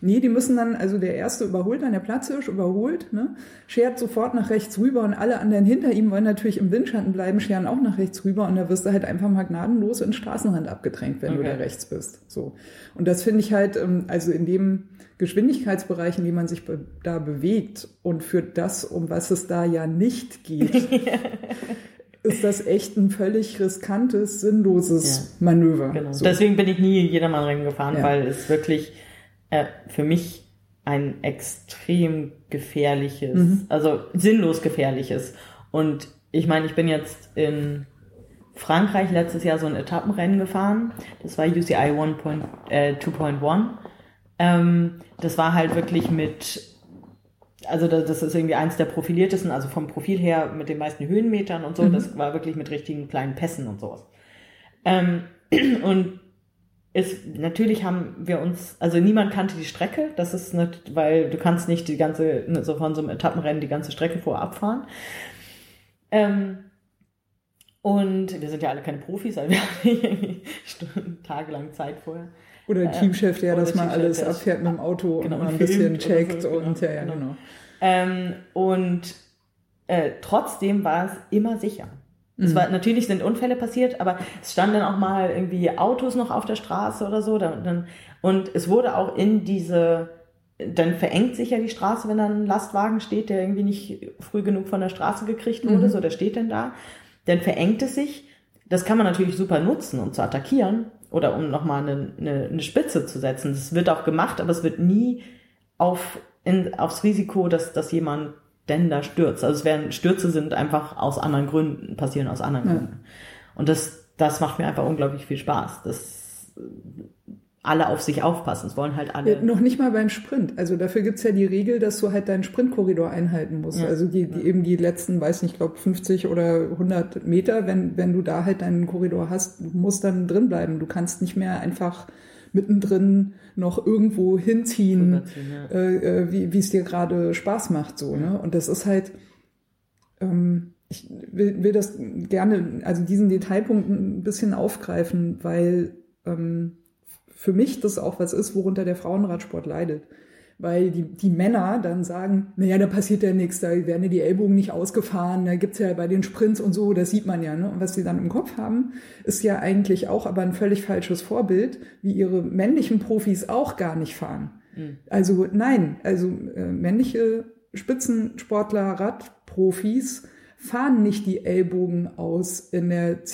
Nee, die müssen dann, also der erste überholt dann, der Platzhirsch überholt, ne, schert sofort nach rechts rüber und alle anderen hinter ihm wollen natürlich im Windschatten bleiben, scheren auch nach rechts rüber und da wirst du halt einfach mal gnadenlos in den Straßenrand abgedrängt, wenn Okay. du da rechts bist. So. Und das finde ich halt, ähm, also in dem Geschwindigkeitsbereich, in dem man sich da bewegt und für das, um was es da ja nicht geht, ist das echt ein völlig riskantes, sinnloses Manöver. Genau. So. Deswegen bin ich nie Jedermann-Rennen gefahren, Ja. weil es wirklich äh, für mich ein extrem gefährliches, Mhm. also sinnlos gefährliches. Und ich meine, ich bin jetzt in Frankreich letztes Jahr so ein Etappenrennen gefahren. Das war UCI 1. Äh, 2.1. Ähm, das war halt wirklich mit also das, das ist irgendwie eins der profiliertesten, also vom Profil her mit den meisten Höhenmetern und so. Das war wirklich mit richtigen kleinen Pässen und sowas. Ähm, und ist, natürlich haben wir uns, also niemand kannte die Strecke, das ist nicht, weil du kannst nicht die ganze, so von so einem Etappenrennen die ganze Strecke vorab fahren. Ähm, und wir sind ja alle keine Profis, also wir haben Stunden, tagelang Zeit vorher. Oder ein Teamchef, der oder das mal alles abfährt mit dem Auto genau, und mal ein bisschen checkt so, und genau, ja, ja, genau. genau. Ähm, und äh, trotzdem war es immer sicher. Es war, natürlich sind Unfälle passiert, aber es standen dann auch mal irgendwie Autos noch auf der Straße oder so. Dann, und es wurde auch in diese, dann verengt sich ja die Straße, wenn dann ein Lastwagen steht, der irgendwie nicht früh genug von der Straße gekriegt wurde, so der steht dann da. Dann verengt es sich. Das kann man natürlich super nutzen, um zu attackieren oder um nochmal eine, eine, eine Spitze zu setzen. Das wird auch gemacht, aber es wird nie auf, in, aufs Risiko, dass, dass jemand denn da stürzt. Also es werden Stürze sind einfach aus anderen Gründen, passieren aus anderen Ja. Gründen. Und das, das macht mir einfach unglaublich viel Spaß. Dass alle auf sich aufpassen. Es wollen halt alle. Ja, noch nicht mal beim Sprint. Also dafür gibt's ja die Regel, dass du halt deinen Sprintkorridor einhalten musst. Ja. Also die, die eben die letzten, weiß nicht, glaube 50 oder 100 Meter, wenn, wenn du da halt deinen Korridor hast, du musst dann drin bleiben. Du kannst nicht mehr einfach mittendrin noch irgendwo hinziehen, ja. äh, äh, wie es dir gerade Spaß macht. so ne? Und das ist halt, ähm, ich will, will das gerne, also diesen Detailpunkt ein bisschen aufgreifen, weil ähm, für mich das auch was ist, worunter der Frauenradsport leidet. Weil die, die Männer dann sagen, naja, da passiert ja nichts, da werden ja die Ellbogen nicht ausgefahren, da gibt's ja bei den Sprints und so, das sieht man ja. Ne? Und was sie dann im Kopf haben, ist ja eigentlich auch aber ein völlig falsches Vorbild, wie ihre männlichen Profis auch gar nicht fahren. Also nein, also äh, männliche Spitzensportler, Radprofis fahren nicht die Ellbogen aus in der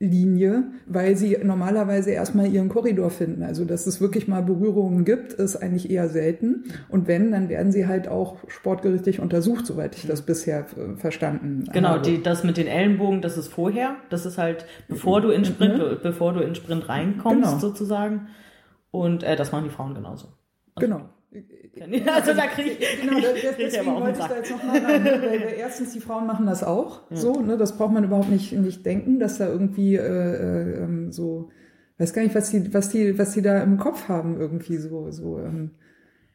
Zielsprintlinie, weil sie normalerweise erstmal ihren Korridor finden. Also dass es wirklich mal Berührungen gibt, ist eigentlich eher selten. Und wenn, dann werden sie halt auch sportgerichtlich untersucht, soweit ich das bisher äh, verstanden Genau, habe. die, das mit den Ellenbogen, das ist vorher. Das ist halt, bevor du in Sprint, bevor du in Sprint reinkommst, Genau. sozusagen. Und äh, das machen die Frauen genauso. Genau. Also da krieg ich, Genau, das, deswegen wollte ich da jetzt nochmal rein. Weil wir erstens, die Frauen machen das auch. So, ne? Das braucht man überhaupt nicht, nicht denken, dass da irgendwie äh, äh, ähm, so, weiß gar nicht, was die, was die, was die da im Kopf haben, irgendwie so, so, ähm,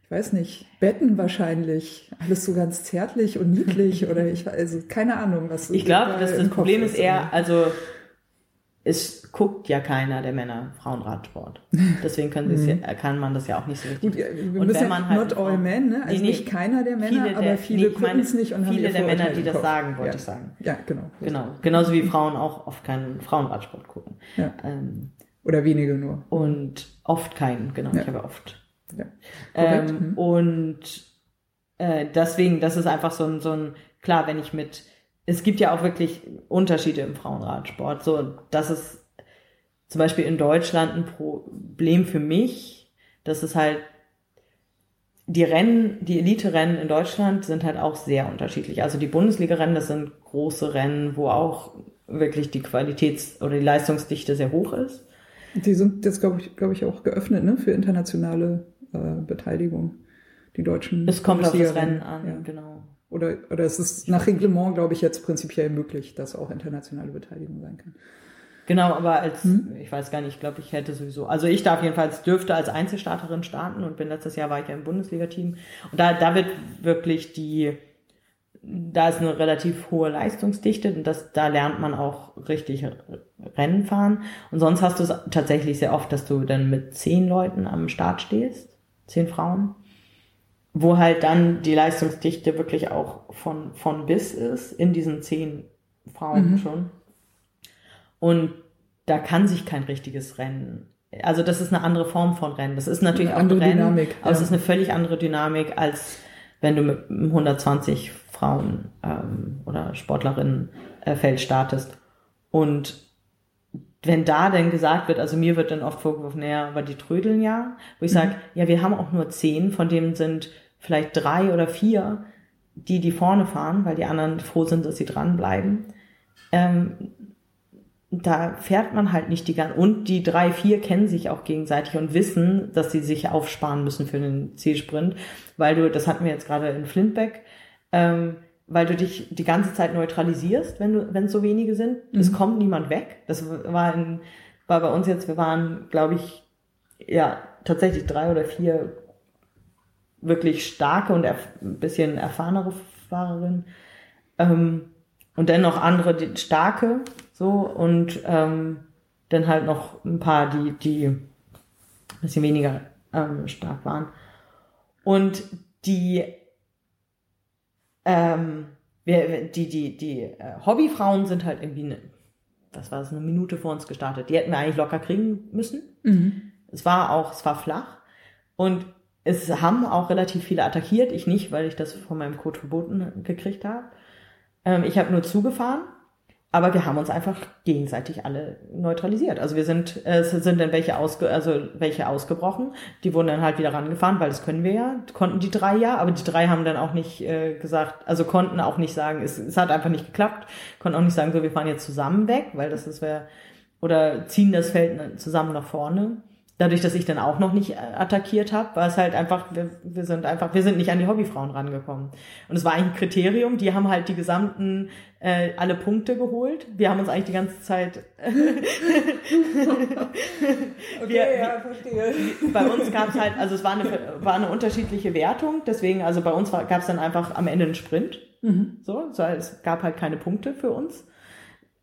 ich weiß nicht, Betten wahrscheinlich, alles so ganz zärtlich und niedlich oder ich also keine Ahnung, was Ich glaube, das Kopf Problem ist eher, also es guckt ja keiner der Männer Frauenradsport. Deswegen es ja, kann man das ja auch nicht so richtig. Gut, ja, wir Und wenn man halt not all men, ne? Also Nee, nicht keiner der Männer, der- aber viele nee, gucken es nicht und haben viele der Männer, die das sagen, wollte ja. ich sagen. Ja, genau. Genau. Genauso wie Frauen auch oft keinen Frauenradsport gucken. Ja. Ähm, Oder wenige nur. und oft keinen, genau. Ich habe oft. Ähm, Mhm. Und äh, deswegen, das ist einfach so ein, so ein, klar, wenn ich mit, es gibt ja auch wirklich Unterschiede im Frauenradsport. So, das ist zum Beispiel in Deutschland ein Problem für mich, dass es halt die Rennen, die Elite-Rennen in Deutschland sind halt auch sehr unterschiedlich. Also die Bundesliga-Rennen, das sind große Rennen, wo auch wirklich die Qualitäts- oder die Leistungsdichte sehr hoch ist. Die sind jetzt, glaube ich, glaube ich, auch geöffnet ne, für internationale äh, Beteiligung. Die deutschen. Es kommt auf das. Rennen an, Ja. genau. Oder, oder es ist nach Reglement, glaube ich, jetzt prinzipiell möglich, dass auch internationale Beteiligung sein kann. Genau, aber als, Hm? ich weiß gar nicht, ich glaube, ich hätte sowieso, also ich darf jedenfalls, dürfte als Einzelstarterin starten und bin letztes Jahr war ich ja im Bundesliga-Team. Und da, da wird wirklich die, da ist eine relativ hohe Leistungsdichte und das, da lernt man auch richtig Rennen fahren. Und sonst hast du es tatsächlich sehr oft, dass du dann mit zehn Leuten am Start stehst, zehn Frauen, wo halt dann die Leistungsdichte wirklich auch von, von bis ist, in diesen zehn Frauen Mhm. schon. Und da kann sich kein richtiges Rennen. Also das ist eine andere Form von Rennen. Das ist natürlich Eine auch andere ein Rennen, Dynamik, aber es ja. ist eine völlig andere Dynamik, als wenn du mit einem 120 Frauen ähm, oder Sportlerinnen äh, Feld startest. Und wenn da denn gesagt wird, also mir wird dann oft vorgeworfen, naja, aber die trödeln ja, wo ich Mhm. sage, ja, wir haben auch nur zehn, von denen sind vielleicht drei oder vier, die die vorne fahren, weil die anderen froh sind, dass sie dranbleiben. Ähm, da fährt man halt nicht die ganze, und die drei, vier kennen sich auch gegenseitig und wissen, dass sie sich aufsparen müssen für den Zielsprint, weil du, das hatten wir jetzt gerade in Flintbeck, ähm, weil du dich die ganze Zeit neutralisierst, wenn du, wenn es so wenige sind. Es kommt niemand weg. Das war in, war bei uns jetzt, wir waren, glaube ich, ja, tatsächlich drei oder vier wirklich starke und ein bisschen erfahrenere Fahrerinnen. Ähm, und dann noch andere, die starke, so, und ähm, dann halt noch ein paar, die, die bisschen weniger ähm, stark waren. Und die, ähm, wir, die, die, die äh, Hobbyfrauen sind halt irgendwie, eine, was war das, eine Minute vor uns gestartet. Die hätten wir eigentlich locker kriegen müssen. Mhm. Es war auch, es war flach. Und es haben auch relativ viele attackiert. Ich nicht, weil ich das von meinem Code verboten gekriegt habe. Ähm, ich habe nur zugefahren. Aber wir haben uns einfach gegenseitig alle neutralisiert. Also wir sind, äh, es sind dann welche ausge, also welche ausgebrochen. Die wurden dann halt wieder rangefahren, weil das können wir ja, konnten die drei ja, aber die drei haben dann auch nicht äh, gesagt, also konnten auch nicht sagen, es, es hat einfach nicht geklappt, konnten auch nicht sagen, so wir fahren jetzt zusammen weg, weil das ist wäre oder ziehen das Feld zusammen nach vorne dadurch, dass ich dann auch noch nicht äh, attackiert habe, war es halt einfach, wir, wir sind einfach, wir sind nicht an die Hobbyfrauen rangekommen. Und es war eigentlich ein Kriterium, die haben halt die gesamten, äh, alle Punkte geholt. Wir haben uns eigentlich die ganze Zeit. Okay, wir, ja, verstehe. bei uns gab es halt, also es war eine, war eine unterschiedliche Wertung, deswegen, also bei uns gab es dann einfach am Ende einen Sprint. Mhm. So, so, es gab halt keine Punkte für uns.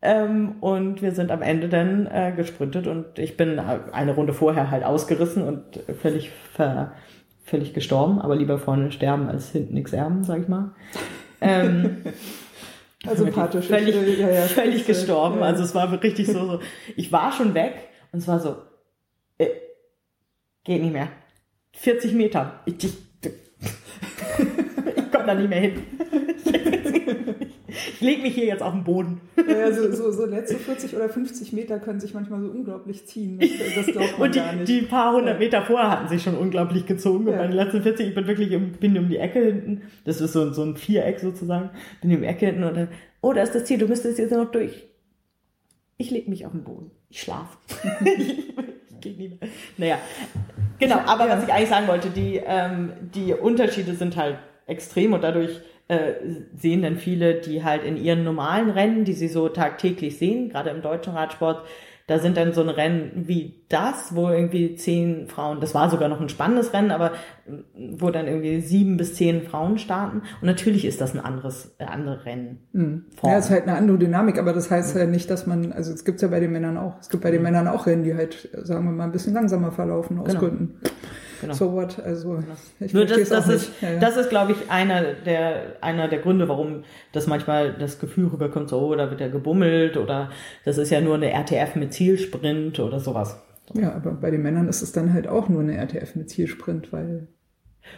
Ähm, und wir sind am Ende dann äh, gesprintet und ich bin eine Runde vorher halt ausgerissen und völlig ver, völlig gestorben, aber lieber vorne sterben als hinten nichts erben, sag ich mal. Ähm, Also sympathisch. völlig, Ich, ja, ja, völlig äh, gestorben. ja. Also es war richtig so, so. Ich war schon weg und es war so, äh, geht nicht mehr. 40 Meter. Ich, ich, ich komme da nicht mehr hin. Ich leg mich hier jetzt auf den Boden. Ja, so, so, so letzte 40 oder 50 Meter können sich manchmal so unglaublich ziehen. Das, glaubt man Und die, gar nicht. die paar hundert Meter vorher hatten sich schon unglaublich gezogen. Und Ja. bei den letzten 40, ich bin wirklich um, bin um die Ecke hinten. Das ist so, so ein Viereck sozusagen. Bin um die Ecke hinten und dann, oh, da ist das Ziel, du müsstest jetzt noch durch. Ich leg mich auf den Boden. Ich schlaf. ich nie mehr. Naja, genau. Aber Ja. was ich eigentlich sagen wollte, die, ähm, die Unterschiede sind halt extrem und dadurch äh, sehen dann viele, die halt in ihren normalen Rennen, die sie so tagtäglich sehen, gerade im deutschen Radsport, da sind dann so ein Rennen wie das, wo irgendwie zehn Frauen, das war sogar noch ein spannendes Rennen, aber äh, wo dann irgendwie sieben bis zehn Frauen starten. Und natürlich ist das ein anderes, äh, andere Rennen. Hm. Form. Ja, es ist halt eine andere Dynamik, aber das heißt ja nicht, dass man, also es gibt's ja bei den Männern auch. Es gibt bei den Männern auch Rennen, die halt, sagen wir mal, ein bisschen langsamer verlaufen aus Genau. Gründen. Genau. So what? Also ich Nur das, das ist. Ja, ja. das ist, glaube ich, einer der, einer der Gründe, warum das manchmal das Gefühl rüberkommt, so, oh, da wird ja gebummelt oder das ist ja nur eine RTF mit Zielsprint oder sowas. Ja, aber bei den Männern ist es dann halt auch nur eine RTF mit Zielsprint, weil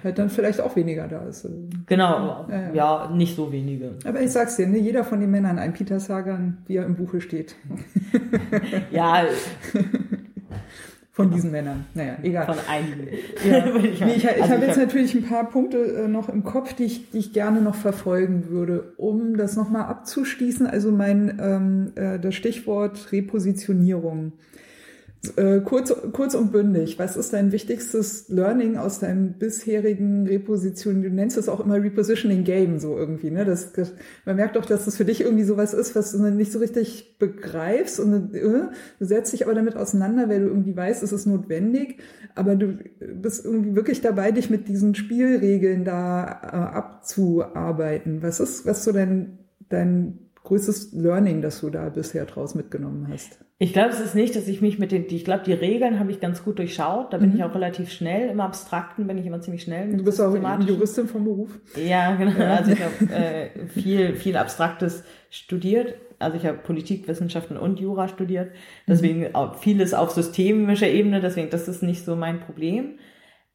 halt dann vielleicht auch weniger da ist. Genau, Ja, ja. ja, nicht so wenige. Aber ich sag's dir, ne, jeder von den Männern ein Peter Sagan, wie er im Buche steht. Ja, Von diesen Männern. Naja, egal. von einigen. Ja. Ich Nee, ich, ich Also habe jetzt hab- natürlich ein paar Punkte äh, noch im Kopf, die ich, die ich gerne noch verfolgen würde, um das nochmal abzuschließen. Also mein ähm, äh, das Stichwort Repositionierung. Äh, kurz, kurz und bündig, was ist dein wichtigstes Learning aus deinem bisherigen Reposition? Du nennst es auch immer Repositioning Game so irgendwie, ne? Das, das, man merkt doch, dass das für dich irgendwie sowas ist, was du nicht so richtig begreifst und äh, du setzt dich aber damit auseinander, weil du irgendwie weißt, es ist notwendig, aber du bist irgendwie wirklich dabei, dich mit diesen Spielregeln da äh, abzuarbeiten. Was ist, was so dein, dein größtes Learning, das du da bisher draus mitgenommen hast? Ich glaube, es ist nicht, dass ich mich mit den, ich glaube, die Regeln habe ich ganz gut durchschaut. Da bin Mhm. ich auch relativ schnell. Im Abstrakten bin ich immer ziemlich schnell. Du bist auch Juristin vom Beruf. Ja, genau. Also ich habe äh, viel, viel Abstraktes studiert. Also ich habe Politikwissenschaften und Jura studiert. Deswegen auch vieles auf systemischer Ebene. Deswegen, das ist nicht so mein Problem.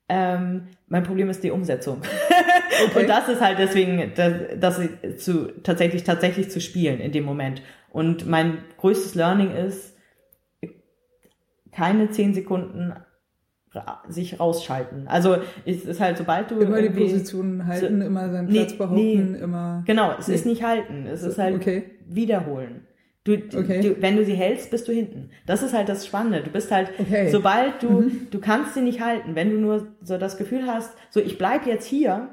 Ähm, mein Problem ist die Umsetzung. Okay. Und das ist halt deswegen, dass, dass ich zu, tatsächlich, tatsächlich zu spielen in dem Moment. Und mein größtes Learning ist, keine zehn Sekunden sich rausschalten. Also es ist halt, sobald du Immer die irgendwie- Position halten, immer seinen Nee, Platz behaupten, nee. immer. Genau, es Nee. ist nicht halten, es ist halt Okay. wiederholen. Du, Okay. du, wenn du sie hältst, bist du hinten. Das ist halt das Spannende. Du bist halt, Okay. Mhm. sobald du, du kannst sie nicht halten. Wenn du nur so das Gefühl hast, so ich bleib jetzt hier,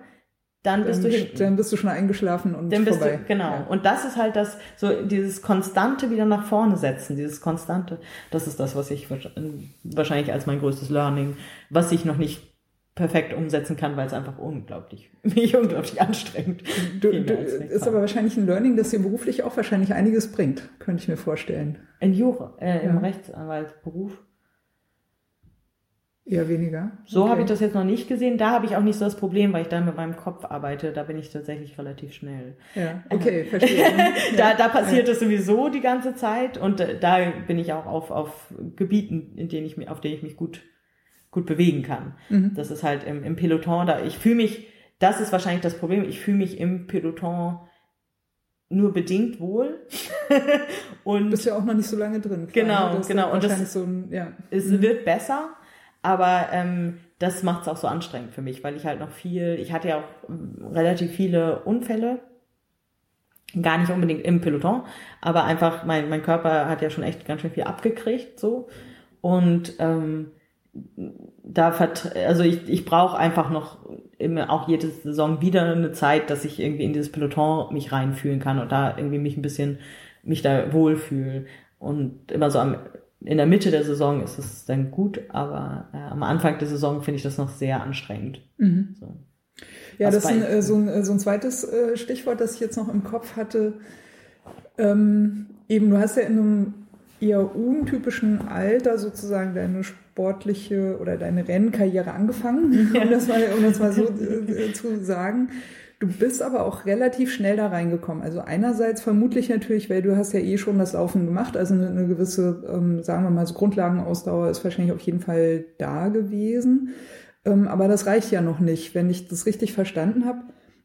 dann bist Dann, du hinten. dann bist du schon eingeschlafen und Dann bist vorbei. du, genau. Ja. Und das ist halt das, so dieses konstante wieder nach vorne setzen, dieses konstante, das ist das, was ich wahrsch- wahrscheinlich als mein größtes Learning, was ich noch nicht perfekt umsetzen kann, weil es einfach unglaublich, mich unglaublich anstrengend. Du, du, ist aber wahrscheinlich ein Learning, das dir beruflich auch wahrscheinlich einiges bringt, könnte ich mir vorstellen. In Jura, äh, im Ja. Rechtsanwaltsberuf. Eher weniger. So Okay. habe ich das jetzt noch nicht gesehen. Da habe ich auch nicht so das Problem, weil ich da mit meinem Kopf arbeite. Da bin ich tatsächlich relativ schnell. Ja, okay, verstehe. da, da passiert es sowieso die ganze Zeit und äh, da bin ich auch auf, auf Gebieten, in denen ich mich, auf denen ich mich gut, gut bewegen kann. Das ist halt im, im Peloton, da ich fühle mich, das ist wahrscheinlich das Problem, ich fühle mich im Peloton nur bedingt wohl. und Du bist ja auch noch nicht so lange drin. klar, Genau, ne? Das genau. Und das- so ein, ja. es wird besser, aber ähm, das macht es auch so anstrengend für mich, weil ich halt noch viel, ich hatte ja auch ähm, relativ viele Unfälle, gar nicht unbedingt im Peloton, aber einfach mein, mein Körper hat ja schon echt ganz schön viel abgekriegt so und ähm, da also ich, ich brauche einfach noch immer auch jede Saison wieder eine Zeit, dass ich irgendwie in dieses Peloton mich reinfühlen kann und da irgendwie mich ein bisschen mich da wohlfühle und immer so am in der Mitte der Saison ist es dann gut, aber äh, am Anfang der Saison finde ich das noch sehr anstrengend. So. Ja, Was das ist ein, äh, so, ein, äh, so ein zweites äh, Stichwort, das ich jetzt noch im Kopf hatte. Ähm, eben, du hast ja in einem eher untypischen Alter sozusagen deine sportliche oder deine Rennkarriere angefangen, um, das mal, um das mal so äh, zu sagen. Du bist aber auch relativ schnell da reingekommen. Also einerseits vermutlich natürlich, weil du hast ja eh schon das Laufen gemacht, also eine, gewisse, ähm, sagen wir mal, so Grundlagenausdauer ist wahrscheinlich auf jeden Fall da gewesen. Ähm, aber das reicht ja noch nicht. Wenn ich das richtig verstanden habe,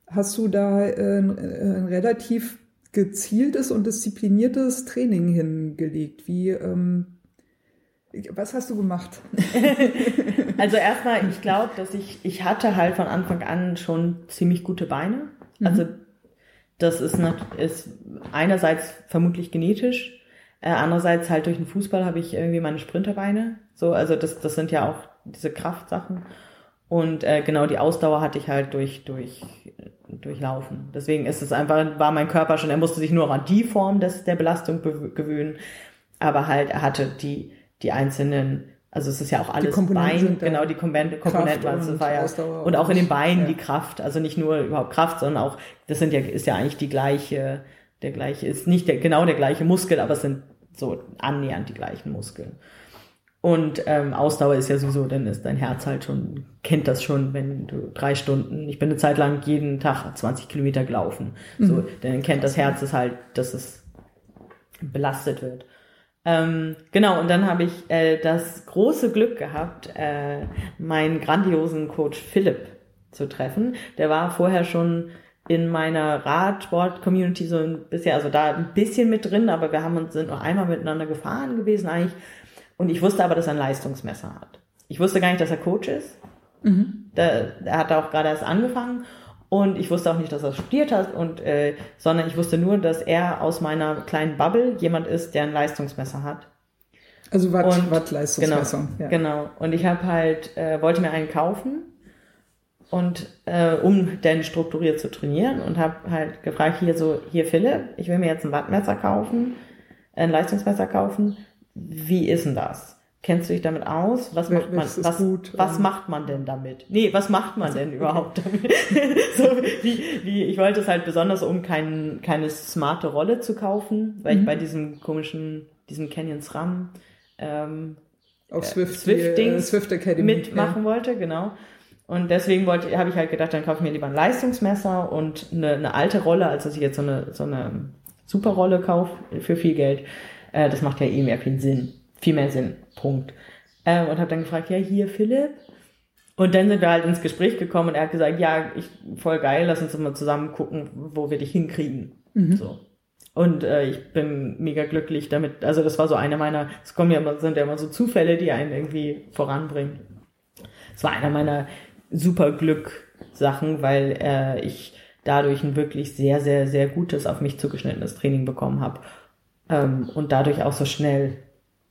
hast du da äh, äh, ein relativ gezieltes und diszipliniertes Training hingelegt. Wie, ähm, was hast du gemacht? Also erstmal, ich glaube, dass ich, ich hatte halt von Anfang an schon ziemlich gute Beine. Also das ist, ist einerseits vermutlich genetisch, äh, andererseits halt durch den Fußball habe ich irgendwie meine Sprinterbeine. So, also das, das sind ja auch diese Kraftsachen. Und äh, genau die Ausdauer hatte ich halt durch, durch, durch Laufen. Deswegen ist es einfach, war mein Körper schon, er musste sich nur noch an die Form des, der Belastung gewöhnen. Aber halt, er hatte die, die einzelnen, also es ist ja auch alles Bein, genau, die Komponenten, Komponenten also es und war ja, Ausdauer und auch in den Beinen ja. die Kraft, also nicht nur überhaupt Kraft, sondern auch, das sind ja, ist ja eigentlich die gleiche, der gleiche, ist nicht der, genau der gleiche Muskel, aber es sind so annähernd die gleichen Muskeln. Und ähm, Ausdauer ist ja sowieso, dann ist dein Herz halt schon, kennt das schon, wenn du drei Stunden, ich bin eine Zeit lang jeden Tag 20 Kilometer gelaufen. So, dann kennt das Herz es halt, dass es belastet wird. Ähm, genau, und dann habe ich äh, das große Glück gehabt, äh, meinen grandiosen Coach Philipp zu treffen. Der war vorher schon in meiner Radsport-Community so ein bisschen, also da ein bisschen mit drin, aber wir haben uns sind noch einmal miteinander gefahren gewesen eigentlich. Und ich wusste aber, dass er ein Leistungsmesser hat. Ich wusste gar nicht, dass er Coach ist. Der, er hat auch gerade erst angefangen und ich wusste auch nicht, dass er studiert hat und äh, sondern ich wusste nur, dass er aus meiner kleinen Bubble jemand ist, der ein Leistungsmesser hat. Also Watt, Und- Watt-Leistungsmessung. Genau, ja. genau. Und ich habe halt äh, wollte mir einen kaufen und äh, um denn strukturiert zu trainieren und habe halt gefragt hier so hier Philipp, ich will mir jetzt ein Wattmesser kaufen, ein Leistungsmesser kaufen. Wie ist denn das? Kennst du dich damit aus? Was macht man? Was, gut, was ähm, macht man denn damit? Nee, was macht man denn überhaupt damit? so, wie, wie, ich wollte es halt besonders, um kein, keine smarte Rolle zu kaufen, weil Mhm. ich bei diesem komischen, diesem Canyon SRAM ähm, Auf Swift, Swift die, äh, Dings Swift Academy. mitmachen wollte, genau. Und deswegen wollte, habe ich halt gedacht, dann kaufe ich mir lieber ein Leistungsmesser und eine, eine alte Rolle, als dass ich jetzt so eine, so eine Superrolle kaufe für viel Geld. Äh, das macht ja eh mehr viel Sinn. Viel mehr Sinn. Punkt. Ähm, und habe dann gefragt, ja, hier Philipp. Und dann sind wir halt ins Gespräch gekommen und er hat gesagt, ja, ich, voll geil, lass uns mal zusammen gucken, wo wir dich hinkriegen. So. Und äh, ich bin mega glücklich damit. Also das war so eine meiner, es kommen ja immer, sind ja immer so Zufälle, die einen irgendwie voranbringen. Es war einer meiner super Glück-Sachen, weil äh, ich dadurch ein wirklich sehr, sehr, sehr gutes, auf mich zugeschnittenes Training bekommen habe. Ähm, und dadurch auch so schnell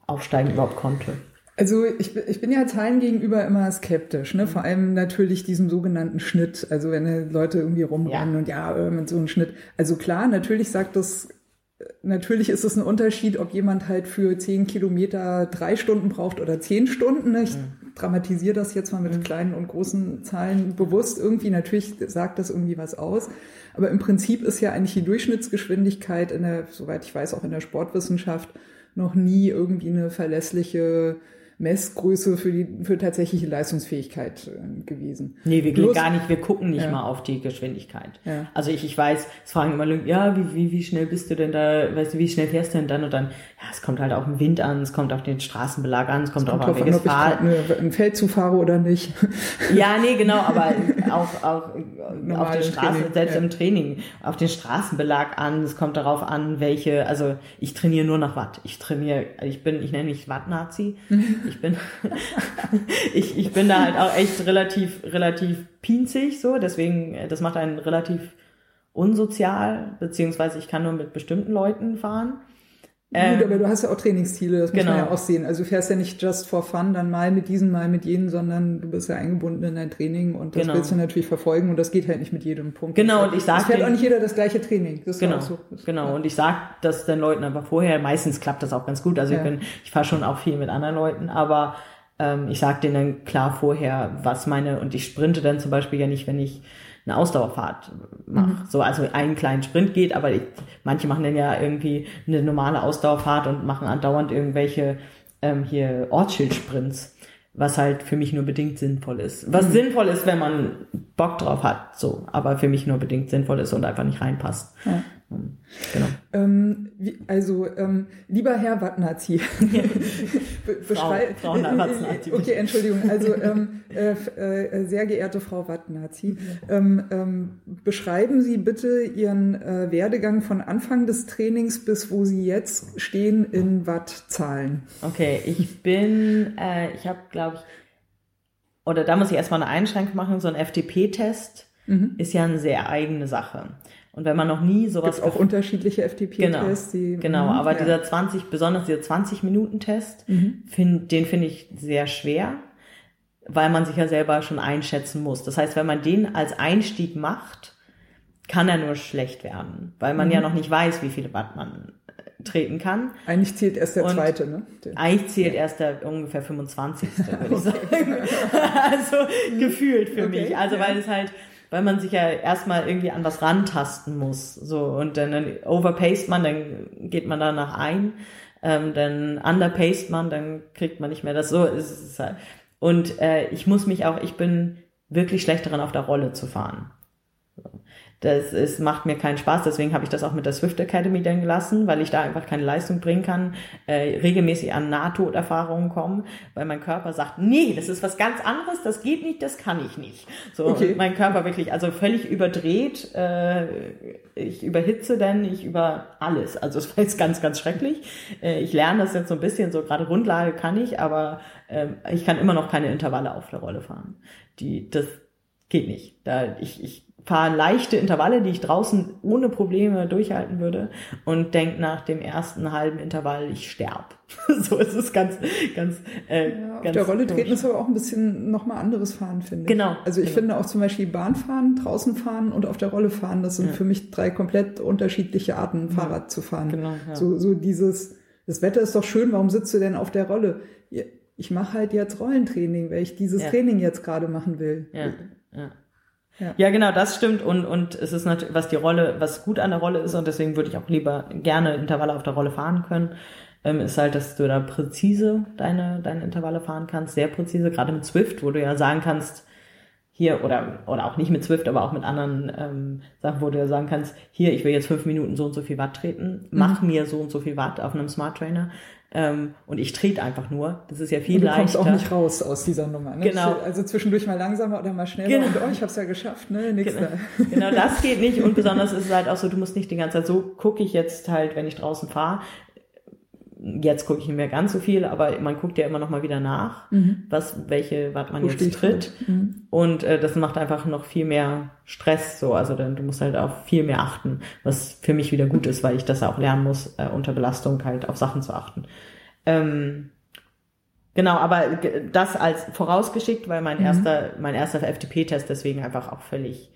aufsteigen überhaupt konnte. Also ich, bin- ich bin ja Zahlen gegenüber immer skeptisch, ne? Vor allem natürlich diesem sogenannten Schnitt. Also wenn Leute irgendwie rumrennen Ja. und ja, äh, mit so einem Schnitt. Also klar, natürlich sagt das, äh, natürlich ist es ein Unterschied, ob jemand halt für zehn Kilometer drei Stunden braucht oder zehn Stunden. Ne? Ich dramatisiere das jetzt mal mit kleinen und großen Zahlen bewusst irgendwie. Natürlich sagt das irgendwie was aus. Aber im Prinzip ist ja eigentlich die Durchschnittsgeschwindigkeit in der, soweit ich weiß, auch in der Sportwissenschaft noch nie irgendwie eine verlässliche Messgröße für die für tatsächliche Leistungsfähigkeit äh, gewesen. Nee, wir Bloß- gehen gar nicht, wir gucken nicht Ja. mal auf die Geschwindigkeit. Ja. Also ich, ich weiß, es fragen immer Leute, ja, wie, wie, wie schnell bist du denn da, weißt du, wie schnell fährst du denn dann und dann? Ja, es kommt halt auf den Wind an, es kommt auf den Straßenbelag an, es kommt, Kommt auch auf welches Fahrrad. ein Feld zufahre oder nicht. Ja, nee, genau, aber auch, auch auf den im Straßen, Training, selbst ja. im Training, auf den Straßenbelag an, es kommt darauf an, welche, also ich trainiere nur nach Watt. Ich trainiere, ich bin, ich nenne mich Watt-Nazi. Ich bin, ich, ich bin da halt auch echt relativ, relativ pinzig, so, deswegen, äh, das macht einen relativ unsozial, beziehungsweise ich kann nur mit bestimmten Leuten fahren. Gut, aber du hast ja auch Trainingsziele, das muss man Ähm, genau. ja auch sehen. Also du fährst ja nicht just for fun, dann mal mit diesen, mal mit jenen, sondern du bist ja eingebunden in dein Training und das Genau. willst du natürlich verfolgen und das geht halt nicht mit jedem Punkt. Genau, und ich sag Es fährt auch nicht jeder das gleiche Training. Das Genau, auch so. Das- genau. Und ich sag das den Leuten einfach vorher. Meistens klappt das auch ganz gut. Also Ja. ich bin, ich fahre schon auch viel mit anderen Leuten, aber ähm, ich sag denen dann klar vorher, was meine und ich sprinte dann zum Beispiel ja nicht, wenn ich eine Ausdauerfahrt mache. Mhm. So, also einen kleinen Sprint geht, aber ich, manche machen dann ja irgendwie eine normale Ausdauerfahrt und machen andauernd irgendwelche ähm, hier Ortsschildsprints. Was halt für mich nur bedingt sinnvoll ist. Was Mhm. sinnvoll ist, wenn man Bock drauf hat, so, aber für mich nur bedingt sinnvoll ist und einfach nicht reinpasst. Ja. Genau. Ähm, wie, also, ähm, lieber Herr Wattnazi. Beschrei- Frau Wattnazi. Okay, Entschuldigung. Also, ähm, äh, äh, sehr geehrte Frau Wattnazi, ähm, ähm, beschreiben Sie bitte Ihren äh, Werdegang von Anfang des Trainings bis wo Sie jetzt stehen in Wattzahlen. Okay, ich bin, äh, ich habe, glaube ich, oder da muss ich erstmal eine Einschränkung machen, so ein FTP-Test ist ja eine sehr eigene Sache. Und wenn man noch nie sowas Gibt auch unterschiedliche FTP-Tests. Genau, genau. Mhm, aber ja. Mhm. dieser 20, besonders dieser 20-Minuten-Test, find, den finde ich sehr schwer, weil man sich ja selber schon einschätzen muss. Das heißt, wenn man den als Einstieg macht, kann er nur schlecht werden, weil man Mhm. ja noch nicht weiß, wie viele Watt man äh, treten kann. Eigentlich zählt erst der Und- zweite, ne? Der- Eigentlich zählt erst der ungefähr 25. würde ich sagen. also gefühlt für Okay, mich. Also ja. weil es halt, weil man sich ja erstmal irgendwie an was rantasten muss. So und dann, dann overpaced man, dann geht man danach ein. Ähm, dann underpaced man, dann kriegt man nicht mehr das. So ist es halt. Und äh, ich muss mich auch, ich bin wirklich schlecht daran, auf der Rolle zu fahren. Das ist, macht mir keinen Spaß, deswegen habe ich das auch mit der Swift Academy dann gelassen, weil ich da einfach keine Leistung bringen kann, äh, regelmäßig an Nahtoderfahrungen kommen, weil mein Körper sagt, nee, das ist was ganz anderes, das geht nicht, das kann ich nicht. So, Okay. mein Körper wirklich, also völlig überdreht, äh, ich überhitze dann, ich über alles. Also es war jetzt ganz, ganz schrecklich. Äh, ich lerne das jetzt so ein bisschen, so gerade Grundlage kann ich, aber ähm, ich kann immer noch keine Intervalle auf der Rolle fahren. Die, das geht nicht. Da ich, ich fahre leichte Intervalle, die ich draußen ohne Probleme durchhalten würde und denk nach dem ersten halben Intervall, ich sterb. so ist es ganz, ganz, äh, Ja, auf ganz der Rolle treten ist aber auch ein bisschen nochmal anderes Fahren, finde ich. Genau, Also ich genau. finde auch zum Beispiel Bahnfahren, draußen fahren und auf der Rolle fahren, das sind Ja. für mich drei komplett unterschiedliche Arten, Fahrrad zu fahren. Genau, ja. So, so dieses, das Wetter ist doch schön, warum sitzt du denn auf der Rolle? Ja, Ich mache halt jetzt Rollentraining, weil ich dieses Ja. Training jetzt gerade machen will. Ja, ja. Ja. Ja, genau, das stimmt. Und, und es ist natürlich, was die Rolle, was gut an der Rolle ist, und deswegen würde ich auch lieber gerne Intervalle auf der Rolle fahren können, ähm, ist halt, dass du da präzise deine, deine Intervalle fahren kannst, sehr präzise, gerade mit Swift, wo du ja sagen kannst, hier, oder, oder auch nicht mit Swift, aber auch mit anderen ähm, Sachen, wo du ja sagen kannst, hier, ich will jetzt fünf Minuten so und so viel Watt treten, mach mir so und so viel Watt auf einem Smart Trainer. Ähm, und ich trete einfach nur. Das ist ja viel Und du leichter. kommst auch nicht raus aus dieser Nummer. Ne? Genau. Also zwischendurch mal langsamer oder mal schneller Genau. und oh, ich habe es ja geschafft, ne? Nix Genau. genau, das geht nicht und besonders ist es halt auch so, du musst nicht die ganze Zeit so gucke ich jetzt halt, wenn ich draußen fahre. Jetzt gucke ich nicht mehr ganz so viel, aber man guckt ja immer noch mal wieder nach, was welche Watt man Mhm. Wo jetzt tritt? Mhm. und äh, das macht einfach noch viel mehr Stress so, also dann du musst halt auf viel mehr achten, was für mich wieder gut ist, weil ich das auch lernen muss äh, unter Belastung halt auf Sachen zu achten. Ähm, Genau, aber das als vorausgeschickt, weil Mhm. mein erster, mein erster FTP-Test deswegen einfach auch völlig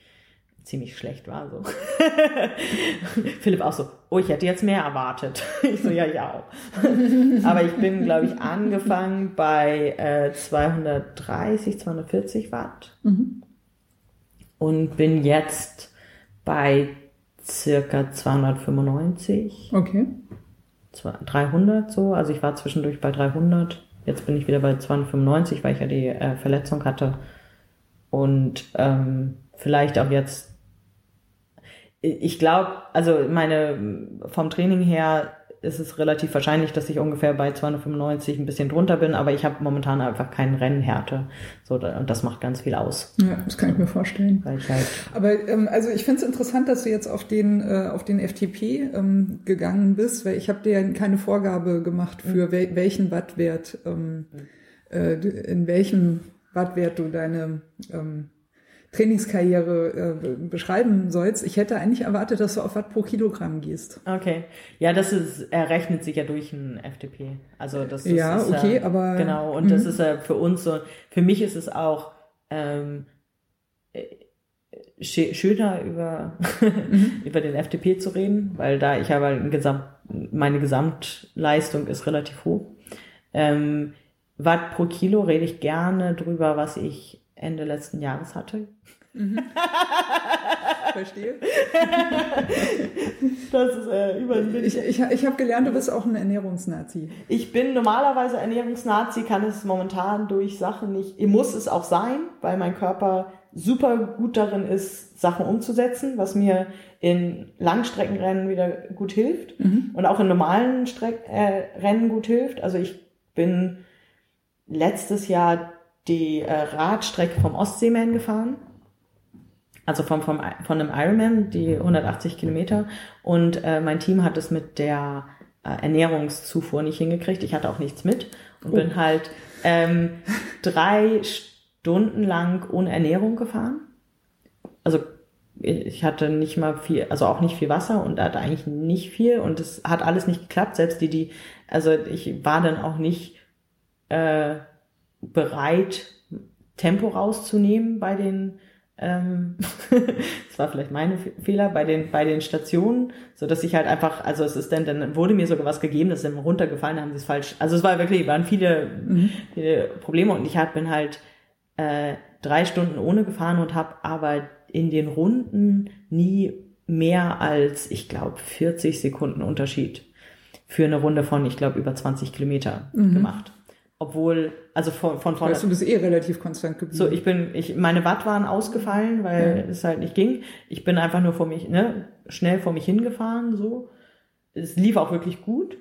ziemlich schlecht war. So. Philipp auch so, oh, ich hätte jetzt mehr erwartet. Ich so, ja, ja aber ich bin, glaube ich, angefangen bei äh, 230, 240 Watt Mhm. und bin jetzt bei circa 295. Okay. zwei- 300 so, also ich war zwischendurch bei 300 Jetzt bin ich wieder bei 295, weil ich ja die äh, Verletzung hatte. Und ähm, vielleicht auch jetzt. Ich glaube, also meine vom Training her ist es relativ wahrscheinlich, dass ich ungefähr bei 295 ein bisschen drunter bin, aber ich habe momentan einfach keinen Rennhärte. So, und das macht ganz viel aus. Ja, das kann ich mir vorstellen. Weil ich halt aber ähm, also ich finde es interessant, dass du jetzt auf den äh, auf den FTP ähm, gegangen bist, weil ich habe dir keine Vorgabe gemacht für wel welchen Wattwert ähm, äh, in welchem Wattwert du deine ähm, Trainingskarriere äh, beschreiben sollst. Ich hätte eigentlich erwartet, dass du auf Watt pro Kilogramm gehst. Okay. Ja, das ist, errechnet sich ja durch ein FTP. Also das ist, Ja, ist, okay, äh, aber- Genau, und das Mhm. ist äh, für uns so, für mich ist es auch ähm, äh, schö- schöner über, Mhm. über den FTP zu reden, weil da ich habe halt ein Gesamt, meine Gesamtleistung ist relativ hoch. Ähm, Watt pro Kilo rede ich gerne drüber, was ich Ende letzten Jahres hatte. Verstehe. Das ist äh, Ich, ich, ich habe gelernt, du bist auch ein Ernährungsnazi. Ich bin normalerweise Ernährungsnazi, kann es momentan durch Sachen nicht, muss es auch sein, weil mein Körper super gut darin ist, Sachen umzusetzen, was mir in Langstreckenrennen wieder gut hilft und auch in normalen Streck äh, Rennen gut hilft. Also ich bin letztes Jahr die äh, Radstrecke vom Ostseeman gefahren also vom, vom, von einem Ironman, die 180 Kilometer. Und äh, mein Team hat es mit der äh, Ernährungszufuhr nicht hingekriegt. Ich hatte auch nichts mit und bin halt ähm, drei Stunden lang ohne Ernährung gefahren. Also ich hatte nicht mal viel, also auch nicht viel Wasser und hatte eigentlich nicht viel und es hat alles nicht geklappt. Selbst die, die, also ich war dann auch nicht äh, bereit, Tempo rauszunehmen bei den ähm, das war vielleicht meine Fe- Fehler bei den bei den Stationen, so dass ich halt einfach, also es ist dann dann wurde mir sogar was gegeben, das ist dann runtergefallen, haben sie es falsch. Also es war wirklich waren viele, viele Probleme und ich hab, bin halt äh, drei Stunden ohne gefahren und habe aber in den Runden nie mehr als ich glaube 40 Sekunden Unterschied für eine Runde von ich glaube über 20 Kilometer gemacht, obwohl also von von vorne Weißt du, bist eh relativ konstant geblieben. so, ich bin, ich, meine Watt waren ausgefallen, weil es halt nicht ging. Ich bin einfach nur vor mich, ne, schnell vor mich hingefahren, so. Es lief auch wirklich gut.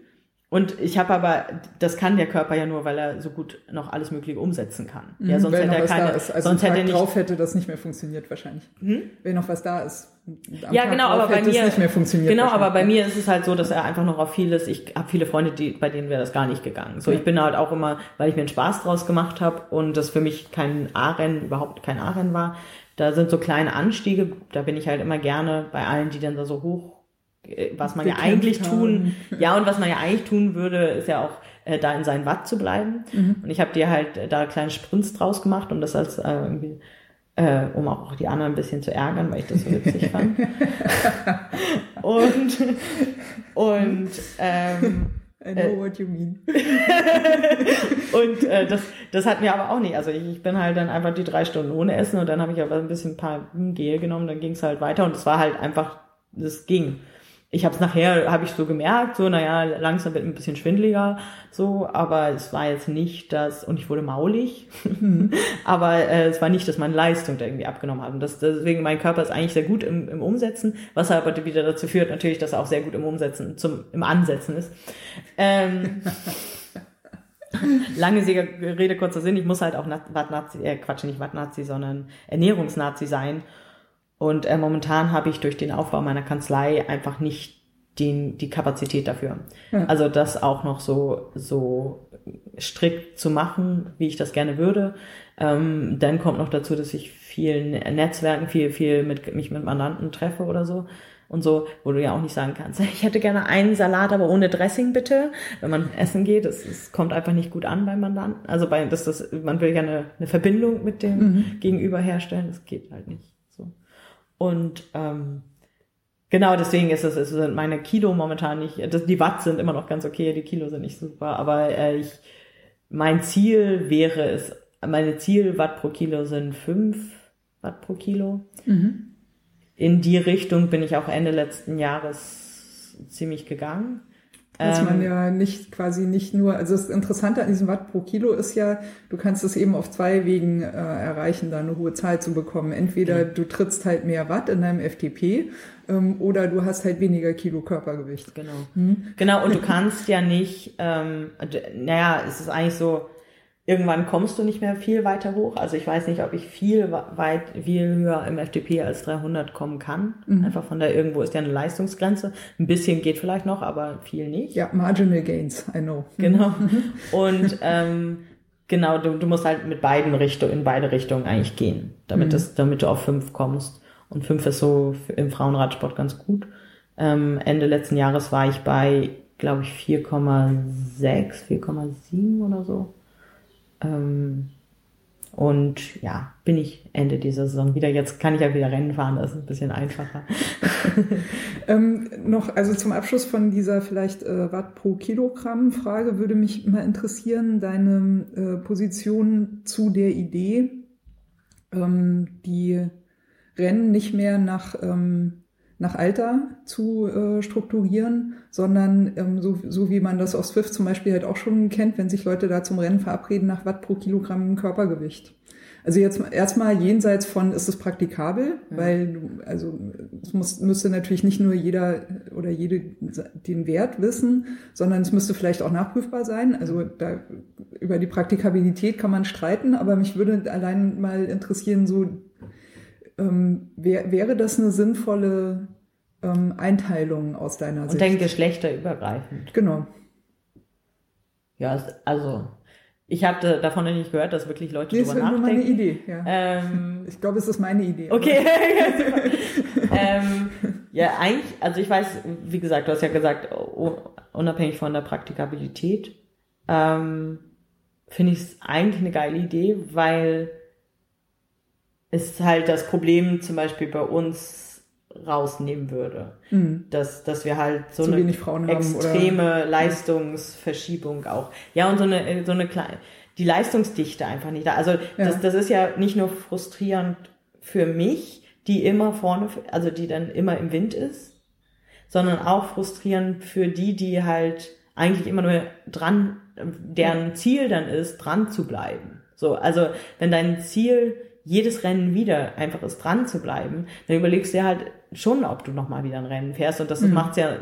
Und ich habe aber, das kann der Körper ja nur, weil er so gut noch alles Mögliche umsetzen kann. Ja, sonst Mhm, Wenn hätte er keine. Also sonst hätte er nicht, drauf hätte das nicht mehr funktioniert wahrscheinlich. Wenn noch was da ist. Am ja, Tag genau, aber bei mir, nicht mehr funktioniert. genau, aber bei mir ist es halt so, dass er einfach noch auf vieles, ich habe viele Freunde, die, bei denen wäre das gar nicht gegangen. So, ich bin halt auch immer, weil ich mir einen Spaß draus gemacht habe und das für mich kein A-Rennen, überhaupt kein A-Rennen war, da sind so kleine Anstiege, da bin ich halt immer gerne bei allen, die dann da so hoch, was man ja eigentlich tun, haben. ja, und was man ja eigentlich tun würde, ist ja auch äh, da in seinen Watt zu bleiben. Und ich habe dir halt äh, da kleine Sprints draus gemacht und das als äh, irgendwie äh, um auch die anderen ein bisschen zu ärgern, weil ich das so witzig fand. und und ähm, I know what you mean. und äh, das, das hat mir aber auch nicht. Also ich, ich bin halt dann einfach die drei Stunden ohne Essen und dann habe ich aber ein bisschen ein paar Gel genommen, dann ging es halt weiter und es war halt einfach, das ging. Ich habe es nachher, habe ich so gemerkt, so, naja, langsam wird ein bisschen schwindeliger, so, aber es war jetzt nicht das, und ich wurde maulig, aber äh, es war nicht, dass meine Leistung da irgendwie abgenommen hat. Und das, deswegen, mein Körper ist eigentlich sehr gut im, im Umsetzen, was aber wieder dazu führt, natürlich, dass er auch sehr gut im Umsetzen, zum, im Ansetzen ist. Ähm, Lange Rede, kurzer Sinn, ich muss halt auch Na- Wattnazi, äh, Quatsch, nicht Wattnazi, sondern Ernährungsnazi sein. Und äh, momentan habe ich durch den Aufbau meiner Kanzlei einfach nicht den, die Kapazität dafür. Ja. Also das auch noch so, so strikt zu machen, wie ich das gerne würde. Ähm, dann kommt noch dazu, dass ich viel Netzwerken, viel, viel mit, mich mit Mandanten treffe oder so. Und so, wo du ja auch nicht sagen kannst, ich hätte gerne einen Salat, aber ohne Dressing bitte. Wenn man essen geht, es, es kommt einfach nicht gut an beim Mandanten. Also bei, das, das, man will ja eine, eine Verbindung mit dem Gegenüber herstellen, das geht halt nicht. Und ähm, genau deswegen ist es, es sind meine Kilo momentan nicht, das, die Watt sind immer noch ganz okay, die Kilo sind nicht super, aber äh, ich, mein Ziel wäre es, meine Zielwatt pro Kilo sind fünf Watt pro Kilo. In die Richtung bin ich auch Ende letzten Jahres ziemlich gegangen. Ähm, man ja nicht quasi nicht nur, also das Interessante an diesem Watt pro Kilo ist ja, du kannst es eben auf zwei Wegen äh, erreichen, da eine hohe Zahl zu bekommen. Entweder du trittst halt mehr Watt in deinem FTP ähm, oder du hast halt weniger Kilo Körpergewicht. Genau. Hm? Genau, und du kannst ja nicht, ähm, naja, es ist eigentlich so, irgendwann kommst du nicht mehr viel weiter hoch. Also ich weiß nicht, ob ich viel weit, viel höher im FDP als 300 kommen kann. Mhm. Einfach von da irgendwo ist ja eine Leistungsgrenze. Ein bisschen geht vielleicht noch, aber viel nicht. Ja, Marginal Gains, I know. Genau. Und ähm, genau, du, du musst halt mit beiden Richtungen, in beide Richtungen eigentlich gehen, damit, das, damit du auf fünf kommst. Und fünf ist so im Frauenradsport ganz gut. Ähm, Ende letzten Jahres war ich bei, glaube ich, 4,6, 4,7 oder so. Ähm, und ja, bin ich Ende dieser Saison wieder. Jetzt kann ich ja wieder Rennen fahren, das ist ein bisschen einfacher. Ähm, noch, also zum Abschluss von dieser vielleicht äh, Watt pro Kilogramm Frage würde mich mal interessieren, deine äh, Position zu der Idee, ähm, die Rennen nicht mehr nach, ähm, nach Alter zu äh, strukturieren, sondern ähm, so, so wie man das aus Swift zum Beispiel halt auch schon kennt, wenn sich Leute da zum Rennen verabreden nach Watt pro Kilogramm Körpergewicht. Also jetzt erstmal jenseits von, ist es praktikabel, weil du, also es muss, müsste natürlich nicht nur jeder oder jede den Wert wissen, sondern es müsste vielleicht auch nachprüfbar sein. Also da über die Praktikabilität kann man streiten, aber mich würde allein mal interessieren, so ähm, wär, wäre das eine sinnvolle ähm, Einteilung aus deiner Und Sicht? dann geschlechterübergreifend. genau. Ja, also ich habe davon noch nicht gehört, dass wirklich Leute Nee, das drüber wäre nur meine nachdenken. Idee. Ja. Ähm, Ich glaube, es ist meine Idee. okay. ähm, ja, eigentlich, also ich weiß, wie gesagt, du hast ja gesagt, u- unabhängig von der Praktikabilität, ähm, finde ich es eigentlich eine geile Idee, weil es halt das Problem zum Beispiel bei uns rausnehmen würde. Mhm. Dass, dass wir halt so Zu eine Frauen haben extreme Leistungsverschiebung auch. Ja, und so eine, so eine kleine, die Leistungsdichte einfach nicht da. Also das, Ja. das ist ja nicht nur frustrierend für mich, die immer vorne, also die dann immer im Wind ist, sondern auch frustrierend für die, die halt eigentlich immer nur dran, deren Ziel dann ist, dran zu bleiben. So, also wenn dein Ziel jedes Rennen wieder einfach ist, dran zu bleiben, dann überlegst du dir halt schon, ob du nochmal wieder ein Rennen fährst. Und das Mhm. macht's ja,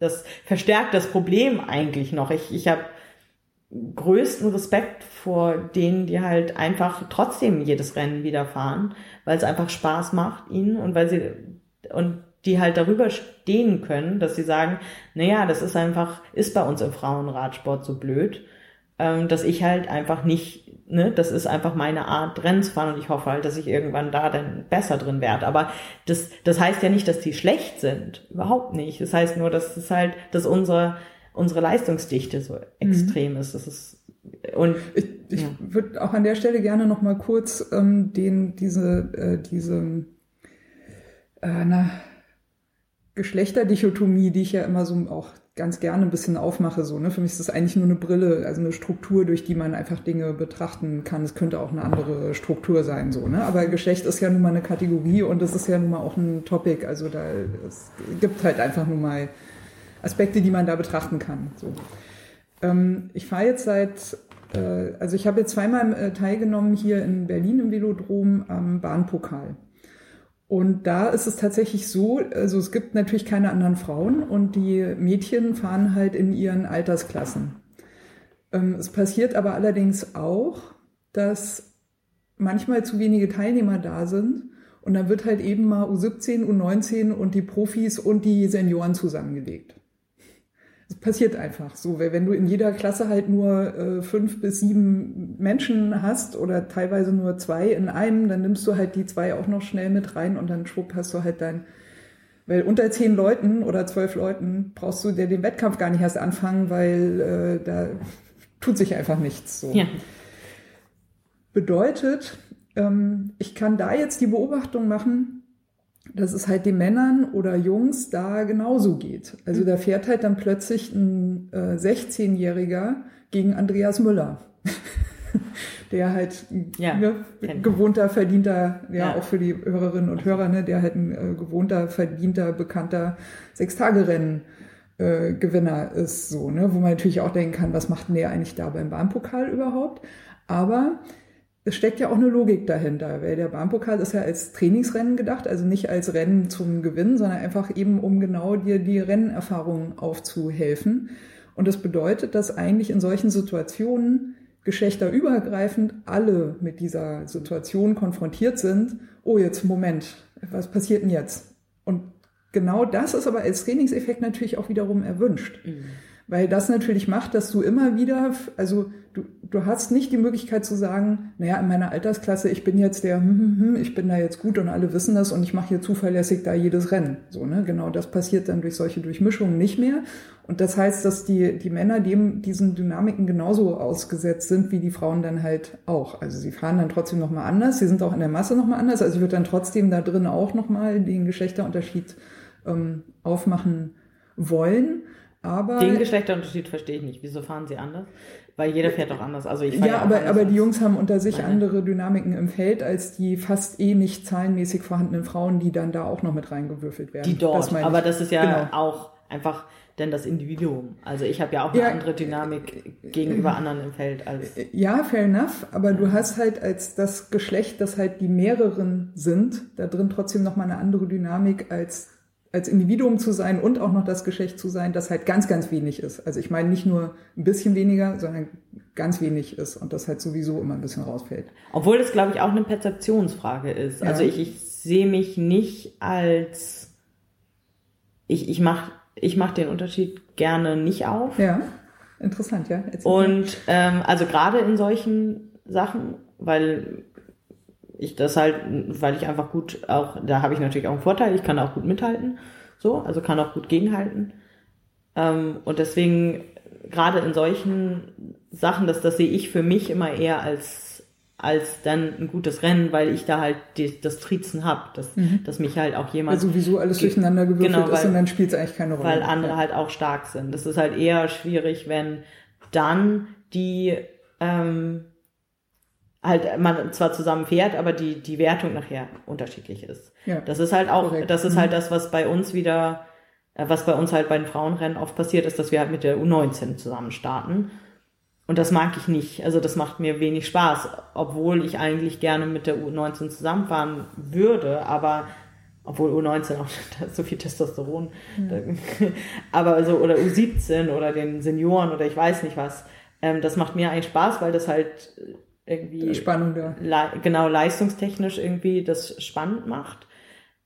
das verstärkt das Problem eigentlich noch. Ich, ich habe größten Respekt vor denen, die halt einfach trotzdem jedes Rennen wieder fahren, weil es einfach Spaß macht ihnen und weil sie und die halt darüber stehen können, dass sie sagen, naja, das ist einfach, ist bei uns im Frauenradsport so blöd, ähm, dass ich halt einfach nicht, ne, das ist einfach meine Art, Rennen zu fahren und ich hoffe halt, dass ich irgendwann da dann besser drin werde. Aber das, das heißt ja nicht, dass die schlecht sind. Überhaupt nicht. Das heißt nur, dass es halt, dass unsere, unsere Leistungsdichte so extrem ist. Das ist, und, Ich, ich Ja. würde auch an der Stelle gerne noch mal kurz ähm, den, diese, äh, diese äh, na, Geschlechterdichotomie, die ich ja immer so auch ganz gerne ein bisschen aufmache. So, ne? Für mich ist das eigentlich nur eine Brille, also eine Struktur, durch die man einfach Dinge betrachten kann. Es könnte auch eine andere Struktur sein. So, ne? Aber Geschlecht ist ja nun mal eine Kategorie und es ist ja nun mal auch ein Topic. Also da es gibt halt einfach nun mal Aspekte, die man da betrachten kann. So. Ähm, ich fahre jetzt seit, äh, also ich habe jetzt zweimal äh, teilgenommen hier in Berlin im Velodrom am Bahnpokal. Und da ist es tatsächlich so, also es gibt natürlich keine anderen Frauen und die Mädchen fahren halt in ihren Altersklassen. Ähm, es passiert aber allerdings auch, dass manchmal zu wenige Teilnehmer da sind und dann wird halt eben mal U17, U19 und die Profis und die Senioren zusammengelegt. Passiert einfach so, weil wenn du in jeder Klasse halt nur äh, fünf bis sieben Menschen hast oder teilweise nur zwei in einem, dann nimmst du halt die zwei auch noch schnell mit rein und dann schwupp hast du halt dein, weil unter zehn Leuten oder zwölf Leuten brauchst du der den Wettkampf gar nicht erst anfangen, weil äh, da tut sich einfach nichts. So. ja. Bedeutet, ähm, ich kann da jetzt die Beobachtung machen, dass es halt den Männern oder Jungs da genauso geht. Also da fährt halt dann plötzlich ein äh, 16-Jähriger gegen Andreas Müller. der halt Ja, ne, gewohnter, verdienter, ja, Ja. auch für die Hörerinnen und Hörer, ne, der halt ein äh, gewohnter, verdienter, bekannter Sechstagerennen äh, Gewinner ist, so, ne? wo man natürlich auch denken kann, was macht denn der eigentlich da beim Bahnpokal überhaupt? Aber es steckt ja auch eine Logik dahinter, weil der Bahnpokal ist ja als Trainingsrennen gedacht, also nicht als Rennen zum Gewinnen, sondern einfach eben, um genau dir die Rennerfahrung aufzuhelfen. Und das bedeutet, dass eigentlich in solchen Situationen geschlechterübergreifend alle mit dieser Situation konfrontiert sind. Oh, jetzt Moment, was passiert denn jetzt? Und genau das ist aber als Trainingseffekt natürlich auch wiederum erwünscht. Mhm. Weil das natürlich macht, dass du immer wieder, also du, du hast nicht die Möglichkeit zu sagen, naja, in meiner Altersklasse, ich bin jetzt der, hm, hm, hm, ich bin da jetzt gut und alle wissen das und ich mache hier zuverlässig da jedes Rennen. So, ne? Genau das passiert dann durch solche Durchmischungen nicht mehr. Und das heißt, dass die, die Männer dem, diesen Dynamiken genauso ausgesetzt sind, wie die Frauen dann halt auch. Also sie fahren dann trotzdem nochmal anders, sie sind auch in der Masse nochmal anders. Also ich würde dann trotzdem da drin auch nochmal den Geschlechterunterschied ähm, aufmachen wollen. Aber den Geschlechterunterschied verstehe ich nicht. Wieso fahren sie anders? Weil jeder fährt doch anders. Also ich ja, ja aber, aber die Jungs haben unter sich meine. andere Dynamiken im Feld als die fast eh nicht zahlenmäßig vorhandenen Frauen, die dann da auch noch mit reingewürfelt werden. Die dort, das aber das ist ja genau. auch einfach denn das Individuum. Also ich habe ja auch eine ja, andere Dynamik gegenüber anderen im Feld als. Ja, fair enough, aber du hast halt als das Geschlecht, das halt die mehreren sind, da drin trotzdem nochmal eine andere Dynamik als als Individuum zu sein und auch noch das Geschlecht zu sein, das halt ganz, ganz wenig ist. Also ich meine nicht nur ein bisschen weniger, sondern ganz wenig ist und das halt sowieso immer ein bisschen rausfällt. Obwohl das, glaube ich, auch eine Perzeptionsfrage ist. Ja. Also ich, ich sehe mich nicht als, ich, ich mache ich mach den Unterschied gerne nicht auf. Ja, interessant, ja. Erzähl und ähm, also gerade in solchen Sachen, weil ich das halt, weil ich einfach gut auch, da habe ich natürlich auch einen Vorteil, ich kann auch gut mithalten, so, also kann auch gut gegenhalten. Ähm, und deswegen, gerade in solchen Sachen, das, das sehe ich für mich immer eher als, als dann ein gutes Rennen, weil ich da halt die, das Trizen hab, dass, mhm. dass mich halt auch jemand. Weil sowieso alles durcheinander gewürfelt genau, weil, ist und dann spielt es eigentlich keine Rolle. Weil andere ja. halt auch stark sind. Das ist halt eher schwierig, wenn dann die, ähm, halt man zwar zusammen fährt, aber die, die Wertung nachher unterschiedlich ist. Ja, das ist halt auch, korrekt. das ist halt mhm. das, was bei uns wieder, äh, was bei uns halt bei den Frauenrennen oft passiert ist, dass wir halt mit der U19 zusammen starten. Und das mag ich nicht. Also das macht mir wenig Spaß, obwohl ich eigentlich gerne mit der U19 zusammenfahren würde, aber obwohl U19 auch so viel Testosteron, mhm. aber so oder U17 oder den Senioren oder ich weiß nicht was. Ähm, das macht mir eigentlich Spaß, weil das halt irgendwie Spannung da. Le genau leistungstechnisch irgendwie das spannend macht.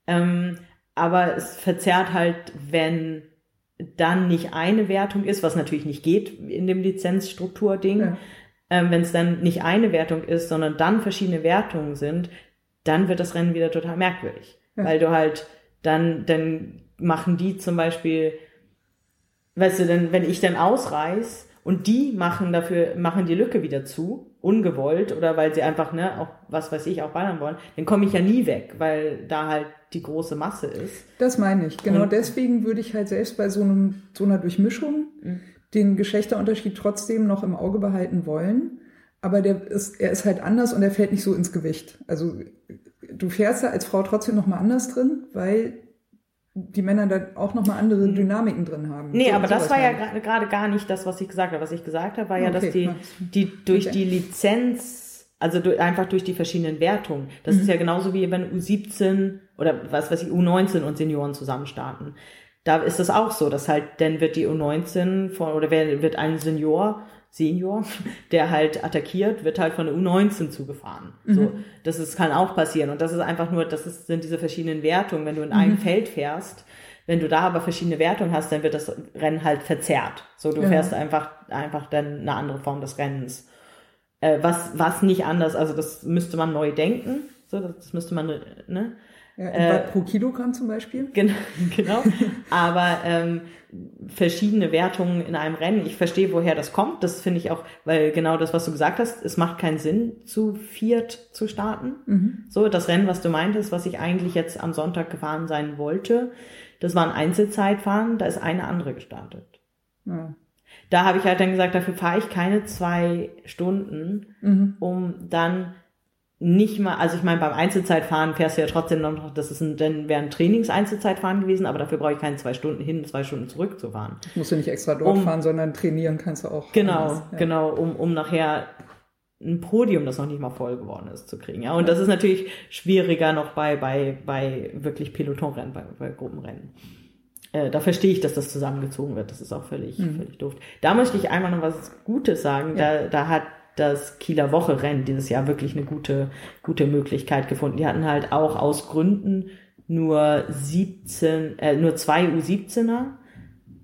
Ähm, aber es verzerrt halt, wenn dann nicht eine Wertung ist, was natürlich nicht geht in dem Lizenzstruktur-Ding. Ja. Ähm, wenn es dann nicht eine Wertung ist, sondern dann verschiedene Wertungen sind, dann wird das Rennen wieder total merkwürdig. Ja. Weil du halt dann, dann machen die zum Beispiel, weißt du, denn, wenn ich dann ausreiß und die machen dafür, machen die Lücke wieder zu, ungewollt oder weil sie einfach, ne, auch was weiß ich, auch ballern wollen, dann komme ich ja nie weg, weil da halt die große Masse ist. Das meine ich. Genau Und deswegen würde ich halt selbst bei so einem, so einer Durchmischung mhm. den Geschlechterunterschied trotzdem noch im Auge behalten wollen. Aber der ist, er ist halt anders und er fällt nicht so ins Gewicht. Also du fährst da als Frau trotzdem noch mal anders drin, weil die Männer da auch nochmal andere hm. Dynamiken drin haben. Nee, so, aber das war ja gerade gar nicht das, was ich gesagt habe. Was ich gesagt habe, war ja, okay, dass die, die durch okay. die Lizenz, also durch, einfach durch die verschiedenen Wertungen, das mhm. ist ja genauso wie wenn U17 oder was weiß ich, U19 und Senioren zusammen starten. Da ist es auch so, dass halt, dann wird die U19 von, oder wird ein Senior Senior, der halt attackiert, wird halt von der U19 zugefahren. Mhm. So, das ist, kann auch passieren. Und das ist einfach nur, das ist, sind diese verschiedenen Wertungen. Wenn du in einem mhm. Feld fährst, wenn du da aber verschiedene Wertungen hast, dann wird das Rennen halt verzerrt. So, du ja. fährst einfach, einfach dann eine andere Form des Rennens. Äh, was, was nicht anders, also das müsste man neu denken. So, das, das müsste man, ne? Ja, äh, pro Kilogramm zum Beispiel. Genau, genau. Aber ähm, verschiedene Wertungen in einem Rennen. Ich verstehe, woher das kommt. Das finde ich auch, weil genau das, was du gesagt hast, es macht keinen Sinn, zu viert zu starten. Mhm. So, das Rennen, was du meintest, was ich eigentlich jetzt am Sonntag gefahren sein wollte, das war ein Einzelzeitfahren, da ist eine andere gestartet. Ja. Da habe ich halt dann gesagt, dafür fahre ich keine zwei Stunden, mhm. um dann nicht mal, also ich meine, beim Einzelzeitfahren fährst du ja trotzdem noch, das ist ein, dann wäre ein Trainings-Einzelzeitfahren gewesen, aber dafür brauche ich keine zwei Stunden hin, zwei Stunden zurück zu fahren. Musst du nicht extra dort um, fahren, sondern trainieren kannst du auch. Genau, anders, ja. genau, um, um nachher ein Podium, das noch nicht mal voll geworden ist, zu kriegen. Ja, und das ist natürlich schwieriger noch bei, bei, bei wirklich Pelotonrennen, bei, bei Gruppenrennen. Äh, da verstehe ich, dass das zusammengezogen wird. Das ist auch völlig, mhm. völlig doof. Da möchte ich einmal noch was Gutes sagen. Ja. Da, da hat das Kieler Woche Rennen dieses Jahr wirklich eine gute, gute Möglichkeit gefunden. Die hatten halt auch aus Gründen nur 17, äh, nur zwei U17er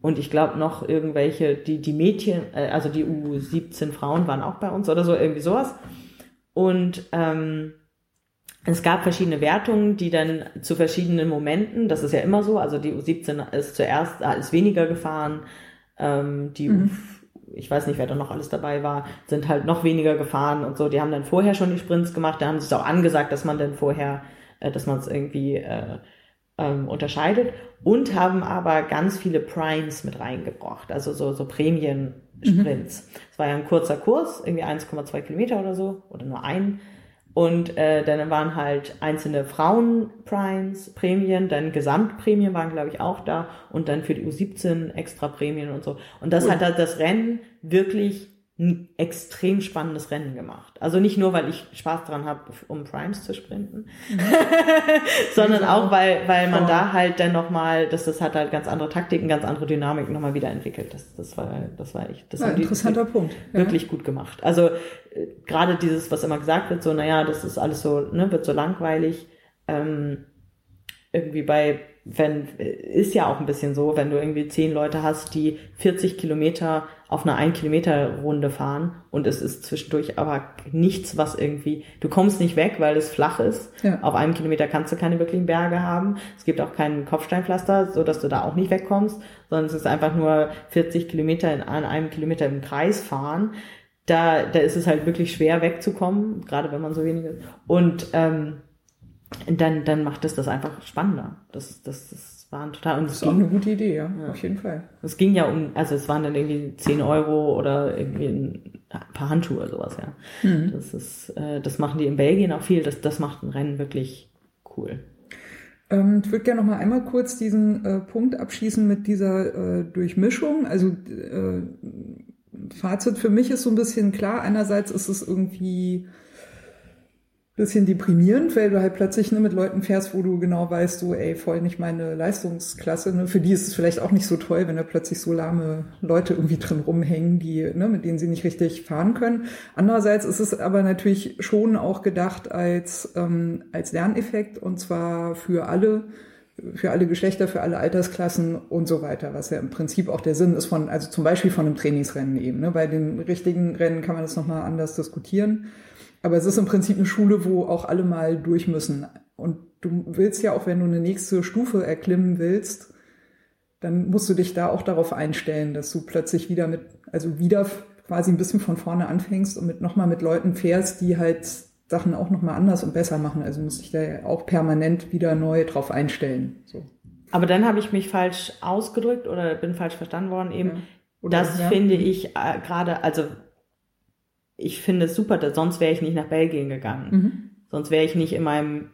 und ich glaube noch irgendwelche, die, die Mädchen, äh, also die U17 Frauen waren auch bei uns oder so, irgendwie sowas. Und ähm, es gab verschiedene Wertungen, die dann zu verschiedenen Momenten, das ist ja immer so, also die U17 ist zuerst, ist weniger gefahren, ähm, die mhm. Ich weiß nicht, wer da noch alles dabei war, sind halt noch weniger gefahren und so. Die haben dann vorher schon die Sprints gemacht, da haben sie es auch angesagt, dass man dann vorher, äh, dass man es irgendwie äh, ähm, unterscheidet und haben aber ganz viele Primes mit reingebracht, also so, so Prämien-Sprints. Mhm. Es war ja ein kurzer Kurs, irgendwie 1,2 Kilometer oder so, oder nur ein. Und äh, dann waren halt einzelne Frauen-Primes, Prämien, dann Gesamtprämien waren, glaube ich, auch da und dann für die U17 extra Prämien und so. Und das cool. hat das Rennen wirklich ein extrem spannendes Rennen gemacht. Also nicht nur, weil ich Spaß dran habe, um Primes zu sprinten, mhm. sondern auch, weil, weil man da halt dann nochmal, das, das hat halt ganz andere Taktiken, ganz andere Dynamik nochmal wieder entwickelt. Das, das war, das war echt, das ja, haben interessanter die, Punkt. Wirklich ja. gut gemacht. Also, äh, gerade dieses, was immer gesagt wird, so, naja, das ist alles so, ne, wird so langweilig, ähm, irgendwie bei wenn, ist ja auch ein bisschen so, wenn du irgendwie zehn Leute hast, die 40 Kilometer auf einer 1 Kilometer Runde fahren und es ist zwischendurch aber nichts, was irgendwie, du kommst nicht weg, weil es flach ist. Ja. Auf einem Kilometer kannst du keine wirklichen Berge haben. Es gibt auch keinen Kopfsteinpflaster, so dass du da auch nicht wegkommst, sondern es ist einfach nur 40 Kilometer in, an einem Kilometer im Kreis fahren. Da, da ist es halt wirklich schwer wegzukommen, gerade wenn man so wenig ist. Und ähm, dann, dann macht es das einfach spannender. Das, das, das waren total. Und das ist ging, auch eine gute Idee, ja, ja, auf jeden Fall. Es ging ja um, also es waren dann irgendwie 10 Euro oder irgendwie ein paar Handschuhe oder sowas, ja. Mhm. Das ist, äh, das machen die in Belgien auch viel. Das, das macht ein Rennen wirklich cool. Ähm, ich würde gerne noch mal einmal kurz diesen äh, Punkt abschließen mit dieser äh, Durchmischung. Also äh, Fazit für mich ist so ein bisschen klar. Einerseits ist es irgendwie bisschen deprimierend, weil du halt plötzlich ne, mit Leuten fährst, wo du genau weißt, so, ey, voll nicht meine Leistungsklasse. Ne? Für die ist es vielleicht auch nicht so toll, wenn da plötzlich so lahme Leute irgendwie drin rumhängen, die, ne, mit denen sie nicht richtig fahren können. Andererseits ist es aber natürlich schon auch gedacht als, ähm, als Lerneffekt und zwar für alle, für alle Geschlechter, für alle Altersklassen und so weiter, was ja im Prinzip auch der Sinn ist von, also zum Beispiel von einem Trainingsrennen eben. Ne? Bei den richtigen Rennen kann man das nochmal anders diskutieren. Aber es ist im Prinzip eine Schule, wo auch alle mal durch müssen. Und du willst ja auch, wenn du eine nächste Stufe erklimmen willst, dann musst du dich da auch darauf einstellen, dass du plötzlich wieder mit, also wieder quasi ein bisschen von vorne anfängst und mit nochmal mit Leuten fährst, die halt Sachen auch nochmal anders und besser machen. Also musst dich da ja auch permanent wieder neu drauf einstellen. So. Aber dann habe ich mich falsch ausgedrückt oder bin falsch verstanden worden eben. Ja. das ja. finde ich äh, gerade, also ich finde es super, dass, sonst wäre ich nicht nach Belgien gegangen. Mhm. Sonst wäre ich nicht in meinem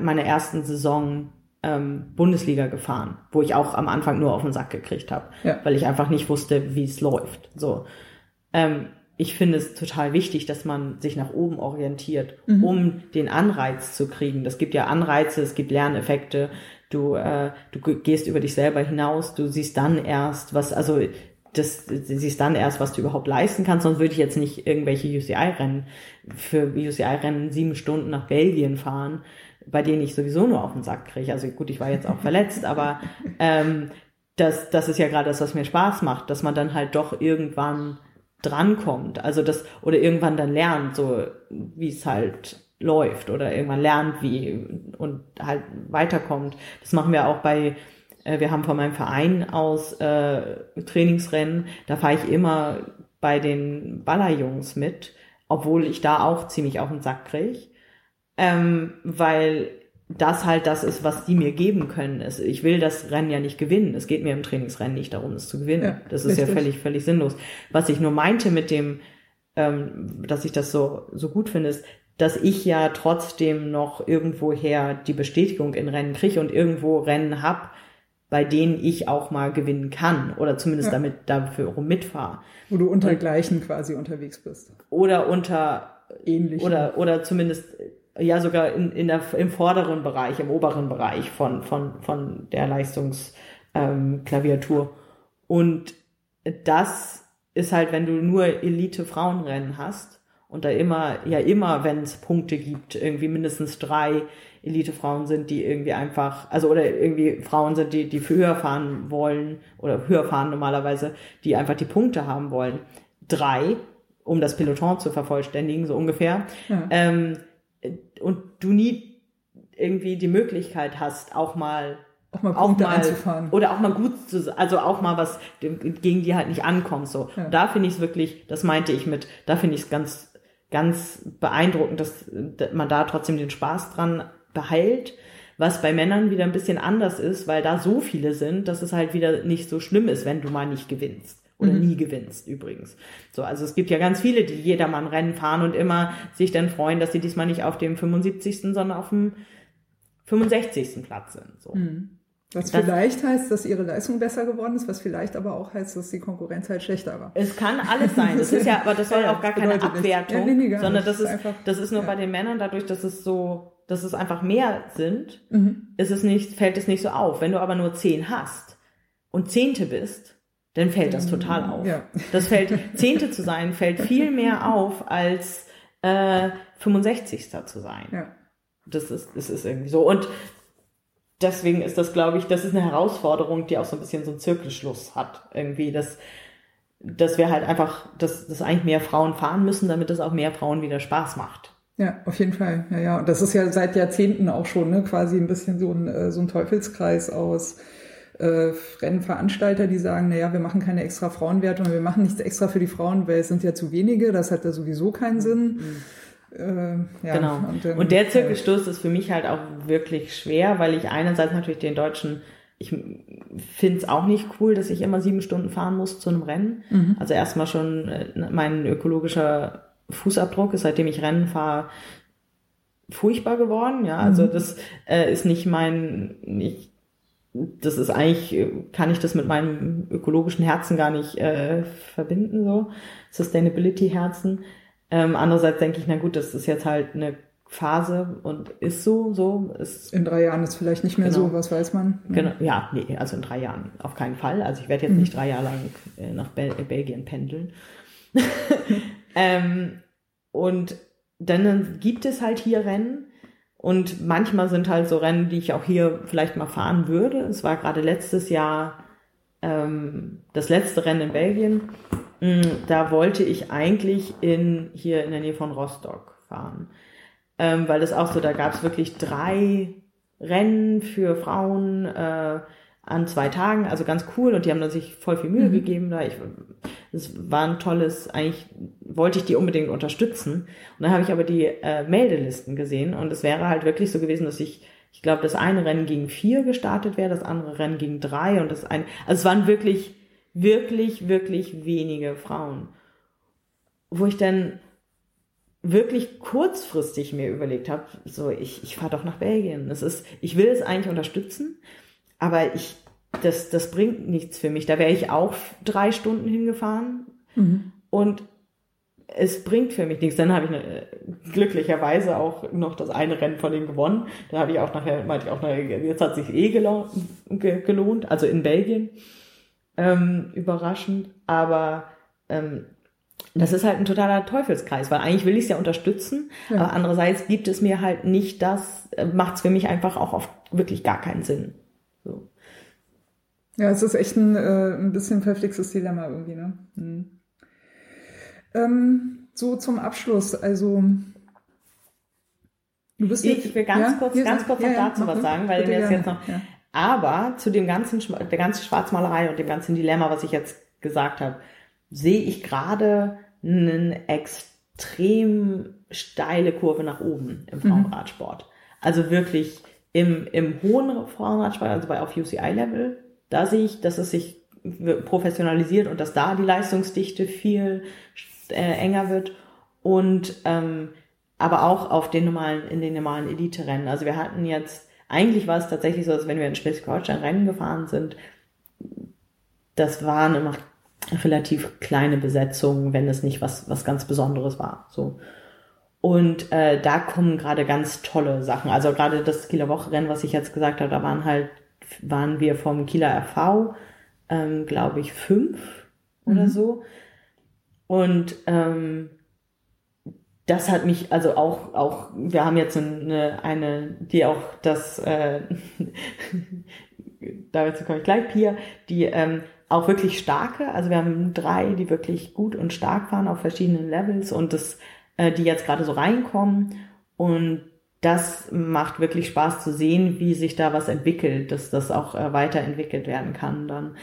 meiner ersten Saison ähm, Bundesliga gefahren, wo ich auch am Anfang nur auf den Sack gekriegt habe, ja. weil ich einfach nicht wusste, wie es läuft. So, ähm, ich finde es total wichtig, dass man sich nach oben orientiert, mhm. um den Anreiz zu kriegen. Das gibt ja Anreize, es gibt Lerneffekte. Du, äh, du gehst über dich selber hinaus, du siehst dann erst, was, also das siehst dann erst, was du überhaupt leisten kannst, sonst würde ich jetzt nicht irgendwelche UCI-Rennen für UCI-Rennen sieben Stunden nach Belgien fahren, bei denen ich sowieso nur auf den Sack kriege. Also gut, ich war jetzt auch verletzt, aber ähm, das, das ist ja gerade das, was mir Spaß macht, dass man dann halt doch irgendwann drankommt. Also das, oder irgendwann dann lernt, so wie es halt läuft oder irgendwann lernt, wie und halt weiterkommt. Das machen wir auch bei wir haben von meinem Verein aus äh, Trainingsrennen, da fahre ich immer bei den Ballerjungs mit, obwohl ich da auch ziemlich auf den Sack kriege. Ähm, weil das halt das ist, was die mir geben können. Ich will das Rennen ja nicht gewinnen. Es geht mir im Trainingsrennen nicht darum, es zu gewinnen. Ja, das ist richtig. ja völlig, völlig sinnlos. Was ich nur meinte mit dem, ähm, dass ich das so, so gut finde, ist, dass ich ja trotzdem noch irgendwoher die Bestätigung in Rennen kriege und irgendwo Rennen hab, bei denen ich auch mal gewinnen kann oder zumindest ja. damit dafür mitfahre. Wo du unter und, gleichen quasi unterwegs bist. Oder unter ähnlich oder oder zumindest ja sogar in, in der, im vorderen Bereich, im oberen Bereich von von von der Leistungsklaviatur. Ähm, und das ist halt, wenn du nur Elite Frauenrennen hast und da immer ja immer, wenn es Punkte gibt, irgendwie mindestens drei Elite-Frauen sind, die irgendwie einfach, also oder irgendwie Frauen sind, die, die für höher fahren wollen oder höher fahren normalerweise, die einfach die Punkte haben wollen. Drei, um das Peloton zu vervollständigen, so ungefähr. Ja. Ähm, und du nie irgendwie die Möglichkeit hast, auch mal auch mal Punkte auch mal, einzufahren. Oder auch mal gut zu, also auch mal was, gegen die halt nicht ankommt, so. Ja. Da finde ich es wirklich, das meinte ich mit, da finde ich es ganz, ganz beeindruckend, dass, man da trotzdem den Spaß dran behält, was bei Männern wieder ein bisschen anders ist, weil da so viele sind, dass es halt wieder nicht so schlimm ist, wenn du mal nicht gewinnst. Oder mhm. nie gewinnst übrigens. So, also es gibt ja ganz viele, die jedermann Rennen fahren und immer sich dann freuen, dass sie diesmal nicht auf dem 75., sondern auf dem 65. Platz sind. So. Mhm. Was das, vielleicht heißt, dass ihre Leistung besser geworden ist, was vielleicht aber auch heißt, dass die Konkurrenz halt schlechter war. Es kann alles sein. Das ist ja, aber das soll ja, auch gar keine Abwertung, ja, nee, nee, sondern das ist, einfach, das ist nur ja. bei den Männern dadurch, dass es so, dass es einfach mehr sind, mhm. ist es nicht, fällt es nicht so auf. Wenn du aber nur zehn hast und Zehnte bist, dann fällt das total auf. Ja. Das fällt, Zehnte zu sein, fällt viel mehr auf als äh, 65. zu sein. Ja. Das ist, das ist irgendwie so. Und deswegen ist das, glaube ich, das ist eine Herausforderung, die auch so ein bisschen so einen Zirkelschluss hat. Irgendwie, dass, dass wir halt einfach, dass, dass eigentlich mehr Frauen fahren müssen, damit es auch mehr Frauen wieder Spaß macht. Ja, auf jeden Fall. Ja, ja. Und das ist ja seit Jahrzehnten auch schon, ne, quasi ein bisschen so ein, äh, so ein Teufelskreis aus äh, Rennveranstalter, die sagen, naja, wir machen keine extra Frauenwertung, wir machen nichts extra für die Frauen, weil es sind ja zu wenige, das hat ja sowieso keinen Sinn. Mhm. Äh, ja, genau. Und, und der Zirkelstoß ist für mich halt auch wirklich schwer, weil ich einerseits natürlich den deutschen ich finde es auch nicht cool, dass ich immer sieben Stunden fahren muss zu einem Rennen. Mhm. Also erstmal schon äh, mein ökologischer Fußabdruck ist, seitdem ich Rennen fahre, furchtbar geworden. Ja, also mhm. das äh, ist nicht mein, ich, das ist eigentlich, kann ich das mit meinem ökologischen Herzen gar nicht äh, verbinden, so Sustainability-Herzen. Ähm, andererseits denke ich, na gut, das ist jetzt halt eine Phase und ist so, so. Ist, in drei Jahren ist vielleicht nicht mehr genau. so, was weiß man. Ja. Genau, ja, nee, also in drei Jahren auf keinen Fall. Also ich werde jetzt mhm. nicht drei Jahre lang äh, nach Bel äh, Belgien pendeln. ähm, und dann gibt es halt hier Rennen und manchmal sind halt so Rennen, die ich auch hier vielleicht mal fahren würde. Es war gerade letztes Jahr ähm, das letzte Rennen in Belgien da wollte ich eigentlich in, hier in der Nähe von Rostock fahren. Ähm, weil das auch so, da gab es wirklich drei Rennen für Frauen äh, an zwei Tagen, also ganz cool und die haben da sich voll viel Mühe mhm. gegeben. Da ich, es war ein tolles, eigentlich wollte ich die unbedingt unterstützen. Und dann habe ich aber die äh, Meldelisten gesehen und es wäre halt wirklich so gewesen, dass ich, ich glaube, das eine Rennen gegen vier gestartet wäre, das andere Rennen gegen drei und das ein, also es waren wirklich wirklich, wirklich wenige Frauen. Wo ich dann wirklich kurzfristig mir überlegt habe, so ich, ich fahre doch nach Belgien. Das ist, ich will es eigentlich unterstützen, aber ich, das, das bringt nichts für mich. Da wäre ich auch drei Stunden hingefahren mhm. und es bringt für mich nichts. Dann habe ich eine, glücklicherweise auch noch das eine Rennen von denen gewonnen. Da habe ich auch nachher, meinte ich auch nachher, jetzt hat sich eh gelohnt, also in Belgien ähm, überraschend, aber ähm, das ist halt ein totaler Teufelskreis, weil eigentlich will ich es ja unterstützen, ja. aber andererseits gibt es mir halt nicht das, äh, macht es für mich einfach auch oft wirklich gar keinen Sinn. So. Ja, es ist echt ein, äh, ein bisschen verflixtes Dilemma irgendwie, ne? Hm. Ähm, so zum Abschluss, also du bist ich, ich will ganz ja, kurz, ganz kurz ja, noch dazu was sagen, weil mir das jetzt noch aber zu dem ganzen, der ganzen Schwarzmalerei und dem ganzen Dilemma, was ich jetzt gesagt habe, sehe ich gerade eine extrem steile Kurve nach oben im mhm. Frauenradsport. Mhm. Also wirklich im, im hohen Frauenradsport, also bei auf UCI-Level, da sehe ich, dass es sich professionalisiert und dass da die Leistungsdichte viel äh, enger wird. Und ähm, aber auch auf den normalen, in den normalen Elite-Rennen. Also wir hatten jetzt, eigentlich war es tatsächlich so, dass wenn wir in Schleswig-Holstein-Rennen gefahren sind, das waren immer relativ kleine Besetzungen, wenn es nicht was, was ganz Besonderes war. So. Und äh, da kommen gerade ganz tolle Sachen. Also gerade das Kieler Wochenrennen, was ich jetzt gesagt habe, da waren halt, waren wir vom Kieler RV, ähm, glaube ich, fünf mhm. oder so. Und ähm, das hat mich, also auch, auch, wir haben jetzt eine, eine die auch das, äh, dazu komme ich gleich, Pia, die ähm, auch wirklich starke, also wir haben drei, die wirklich gut und stark waren auf verschiedenen Levels und das, äh, die jetzt gerade so reinkommen und das macht wirklich Spaß zu sehen, wie sich da was entwickelt, dass das auch äh, weiterentwickelt werden kann dann.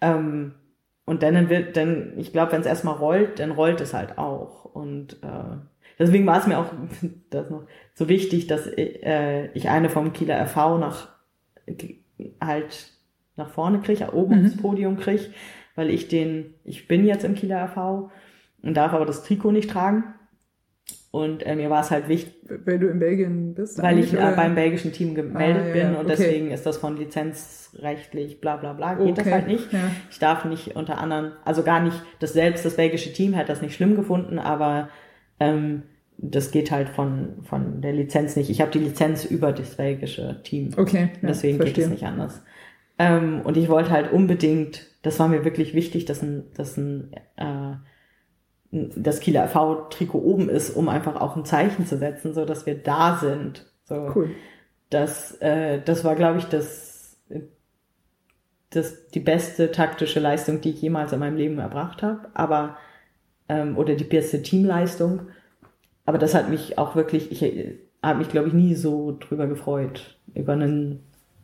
Ähm, und dann wird, dann, ich glaube, wenn es erstmal rollt, dann rollt es halt auch. Und äh, deswegen war es mir auch das noch so wichtig, dass äh, ich eine vom Kieler RV nach halt nach vorne kriege, oben mhm. aufs Podium kriege, weil ich den, ich bin jetzt im Kieler RV und darf aber das Trikot nicht tragen. Und äh, mir war es halt wichtig. Weil du in Belgien bist? Weil ich äh, beim belgischen Team gemeldet ah, ja, bin und okay. deswegen ist das von lizenzrechtlich bla bla bla, geht okay. das halt nicht. Ja. Ich darf nicht unter anderem, also gar nicht, das selbst das belgische Team hat das nicht schlimm gefunden, aber ähm, das geht halt von, von der Lizenz nicht. Ich habe die Lizenz über das belgische Team. Okay. Ja, deswegen verstehe. geht es nicht anders. Ähm, und ich wollte halt unbedingt, das war mir wirklich wichtig, dass ein, dass ein äh, das Kieler RV-Trikot oben ist, um einfach auch ein Zeichen zu setzen, so dass wir da sind. So, cool. Das, äh, das war, glaube ich, das, das die beste taktische Leistung, die ich jemals in meinem Leben erbracht habe. Aber ähm, oder die beste Teamleistung. Aber das hat mich auch wirklich, ich habe mich, glaube ich, nie so drüber gefreut über einen